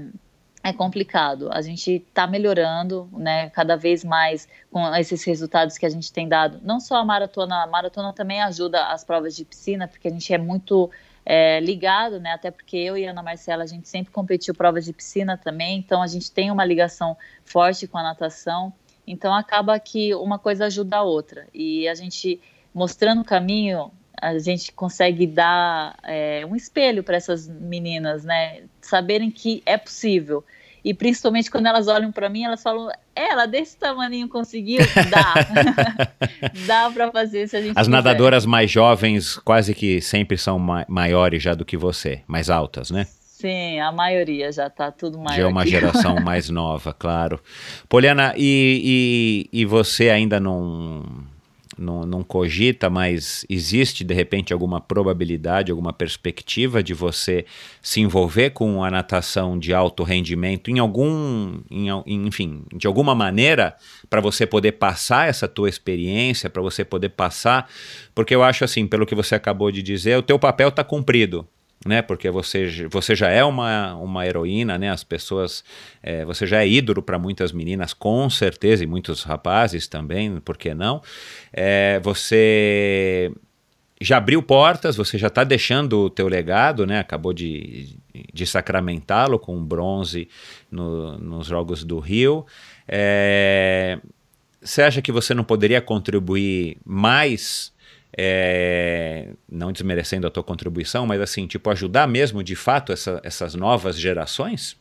Speaker 1: é complicado. A gente está melhorando, né, cada vez mais com esses resultados que a gente tem dado. Não só a maratona, a maratona também ajuda as provas de piscina, porque a gente é muito é, ligado, né? Até porque eu e Ana Marcela, a gente sempre competiu provas de piscina também, então a gente tem uma ligação forte com a natação. Então acaba que uma coisa ajuda a outra. E a gente mostrando o caminho, a gente consegue dar é, um espelho para essas meninas, né? Saberem que é possível. E principalmente quando elas olham para mim, elas falam: ela desse tamanho conseguiu? Dá. Dá para fazer se a gente
Speaker 2: As quiser. nadadoras mais jovens quase que sempre são ma maiores já do que você, mais altas, né?
Speaker 1: Sim, a maioria já está tudo maior.
Speaker 2: Já é uma geração mais nova, claro. Poliana, e, e, e você ainda não não, não cogita, mas existe de repente alguma probabilidade, alguma perspectiva de você se envolver com a natação de alto rendimento em algum, em, enfim, de alguma maneira para você poder passar essa tua experiência, para você poder passar, porque eu acho assim, pelo que você acabou de dizer, o teu papel está cumprido né? Porque você, você já é uma, uma heroína, né? As pessoas, é, você já é ídolo para muitas meninas, com certeza, e muitos rapazes também, por que não? É, você já abriu portas, você já está deixando o teu legado, né? Acabou de, de sacramentá-lo com bronze no, nos Jogos do Rio. É, você acha que você não poderia contribuir mais é, não desmerecendo a tua contribuição, mas assim, tipo, ajudar mesmo de fato essa, essas novas gerações?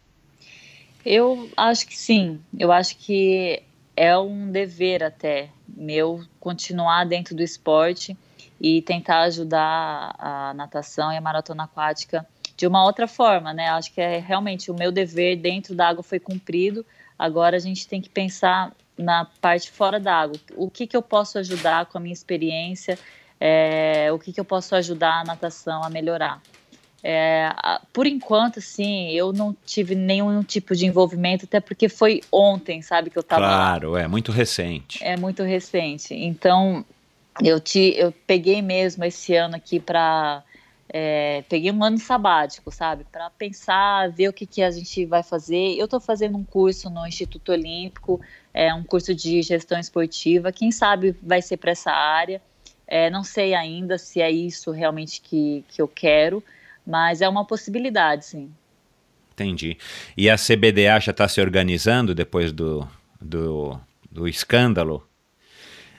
Speaker 1: Eu acho que sim. Eu acho que é um dever até meu continuar dentro do esporte e tentar ajudar a natação e a maratona aquática de uma outra forma, né? Acho que é realmente o meu dever dentro da água foi cumprido. Agora a gente tem que pensar na parte fora da água. O que, que eu posso ajudar com a minha experiência? É, o que, que eu posso ajudar a natação a melhorar. É, por enquanto, sim, eu não tive nenhum tipo de envolvimento, até porque foi ontem, sabe, que eu estava
Speaker 2: Claro, lá. é muito recente.
Speaker 1: É muito recente. Então, eu, te, eu peguei mesmo esse ano aqui para. É, peguei um ano sabático, sabe, para pensar, ver o que, que a gente vai fazer. Eu estou fazendo um curso no Instituto Olímpico, é um curso de gestão esportiva. Quem sabe vai ser para essa área. É, não sei ainda se é isso realmente que, que eu quero, mas é uma possibilidade, sim.
Speaker 2: Entendi. E a CBDA já está se organizando depois do, do, do escândalo?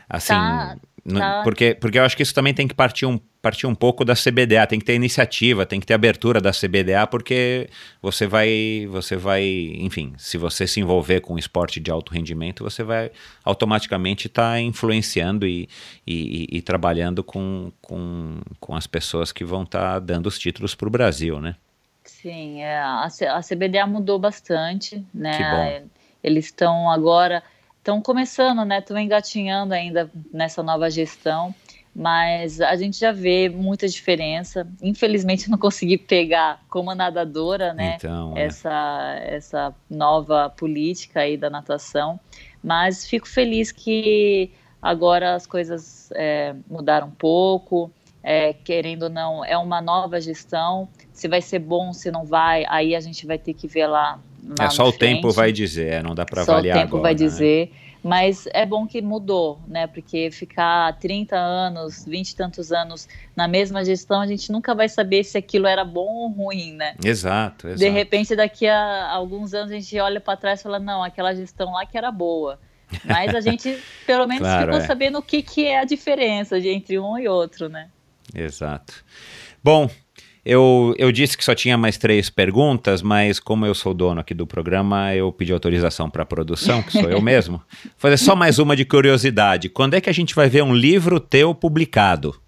Speaker 2: Assim, tá, tá. Porque, porque eu acho que isso também tem que partir um partir um pouco da CBDA, tem que ter iniciativa, tem que ter abertura da CBDA, porque você vai, você vai, enfim, se você se envolver com esporte de alto rendimento, você vai automaticamente estar tá influenciando e, e, e, trabalhando com, com, com as pessoas que vão estar tá dando os títulos para o Brasil, né?
Speaker 1: Sim, é, a, a CBDA mudou bastante, né? Eles estão agora, estão começando, né? Estão engatinhando ainda nessa nova gestão mas a gente já vê muita diferença. Infelizmente, não consegui pegar como nadadora, né? Então, é. essa, essa nova política aí da natação. Mas fico feliz que agora as coisas é, mudaram um pouco. É, querendo ou não, é uma nova gestão. Se vai ser bom, se não vai, aí a gente vai ter que ver lá. lá
Speaker 2: é só o frente. tempo vai dizer, é, não dá para avaliar agora. Só o tempo
Speaker 1: agora, vai né? dizer. Mas é bom que mudou, né? Porque ficar 30 anos, 20 e tantos anos na mesma gestão, a gente nunca vai saber se aquilo era bom ou ruim, né?
Speaker 2: Exato, exato.
Speaker 1: De repente, daqui a alguns anos, a gente olha para trás e fala: não, aquela gestão lá que era boa. Mas a gente, pelo menos, claro, ficou é. sabendo o que, que é a diferença entre um e outro, né?
Speaker 2: Exato. Bom, eu, eu disse que só tinha mais três perguntas, mas como eu sou dono aqui do programa, eu pedi autorização para a produção, que sou eu mesmo. Fazer só mais uma de curiosidade. Quando é que a gente vai ver um livro teu publicado?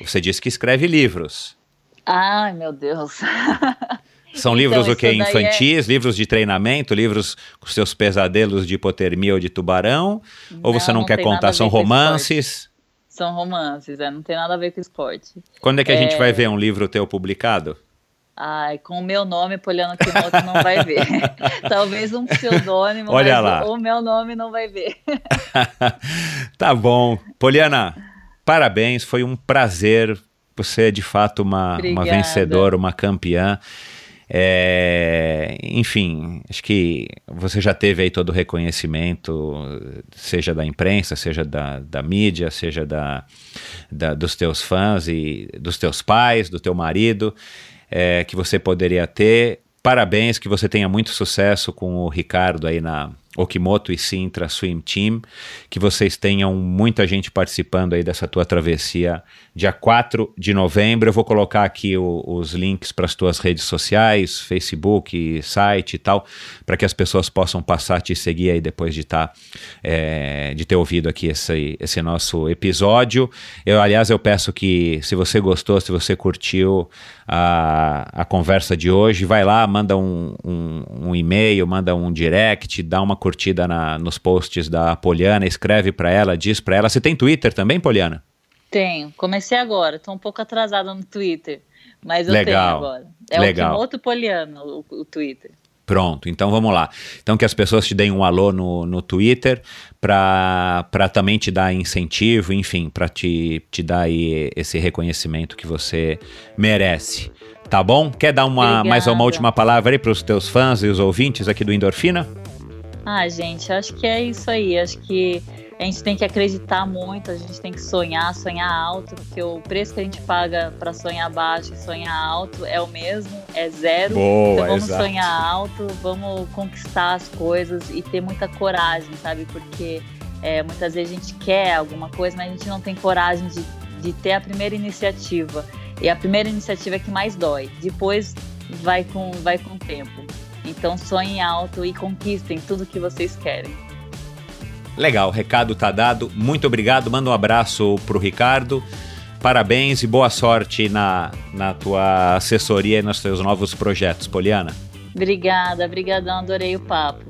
Speaker 2: Você disse que escreve livros.
Speaker 1: Ai, meu Deus.
Speaker 2: São livros então, o quê? Infantis, é... livros de treinamento, livros com seus pesadelos de hipotermia ou de tubarão? Não, ou você não, não quer contar? São romances?
Speaker 1: São romances, é, não tem nada a ver com esporte.
Speaker 2: Quando é que a é... gente vai ver um livro teu publicado?
Speaker 1: Ai, com o meu nome, Poliana Kimoto não vai ver. Talvez um pseudônimo,
Speaker 2: Olha lá.
Speaker 1: o meu nome não vai ver.
Speaker 2: tá bom. Poliana, parabéns, foi um prazer. Você é de fato uma, uma vencedora, uma campeã. É, enfim, acho que você já teve aí todo o reconhecimento, seja da imprensa, seja da, da mídia, seja da, da, dos teus fãs e dos teus pais, do teu marido, é, que você poderia ter. Parabéns, que você tenha muito sucesso com o Ricardo aí na, Okimoto e Sintra Swim Team, que vocês tenham muita gente participando aí dessa tua travessia dia 4 de novembro. Eu vou colocar aqui o, os links para as tuas redes sociais, Facebook, site e tal, para que as pessoas possam passar a te seguir aí depois de tá, é, de ter ouvido aqui esse, esse nosso episódio. Eu, aliás, eu peço que se você gostou, se você curtiu a, a conversa de hoje, vai lá, manda um, um, um e-mail, manda um direct, dá uma curtida na, nos posts da Poliana, escreve para ela, diz para ela. Você tem Twitter também, Poliana?
Speaker 1: Tenho. Comecei agora. Estou um pouco atrasada no Twitter, mas eu
Speaker 2: Legal.
Speaker 1: tenho agora. É
Speaker 2: Legal.
Speaker 1: o Kimoto Poliana, o, o Twitter.
Speaker 2: Pronto, então vamos lá. Então que as pessoas te deem um alô no, no Twitter para também te dar incentivo, enfim, para te, te dar aí esse reconhecimento que você merece. Tá bom? Quer dar uma,
Speaker 1: Obrigada.
Speaker 2: mais uma última palavra aí para os teus fãs e os ouvintes aqui do Endorfina?
Speaker 1: Ah, gente, acho que é isso aí. Acho que a gente tem que acreditar muito, a gente tem que sonhar, sonhar alto, porque o preço que a gente paga para sonhar baixo e sonhar alto é o mesmo, é zero.
Speaker 2: Boa,
Speaker 1: então vamos
Speaker 2: exato.
Speaker 1: sonhar alto, vamos conquistar as coisas e ter muita coragem, sabe? Porque é, muitas vezes a gente quer alguma coisa, mas a gente não tem coragem de, de ter a primeira iniciativa. E a primeira iniciativa é que mais dói. Depois vai com, vai com o tempo. Então sonhem alto e conquistem tudo que vocês querem.
Speaker 2: Legal, o recado tá dado. Muito obrigado. Manda um abraço pro Ricardo. Parabéns e boa sorte na, na tua assessoria e nos teus novos projetos, Poliana.
Speaker 1: Obrigada, brigadão, adorei o papo.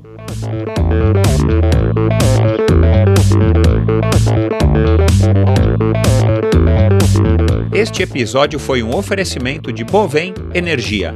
Speaker 2: Este episódio foi um oferecimento de Bovem Energia.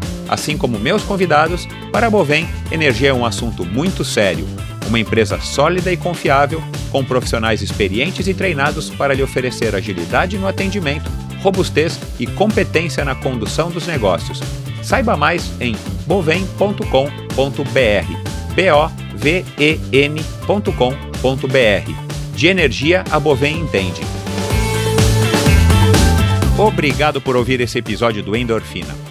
Speaker 2: Assim como meus convidados, para a Bovem, energia é um assunto muito sério. Uma empresa sólida e confiável, com profissionais experientes e treinados para lhe oferecer agilidade no atendimento, robustez e competência na condução dos negócios. Saiba mais em bovem.com.br. B O V E. De energia a Bovem entende. Obrigado por ouvir esse episódio do Endorfina.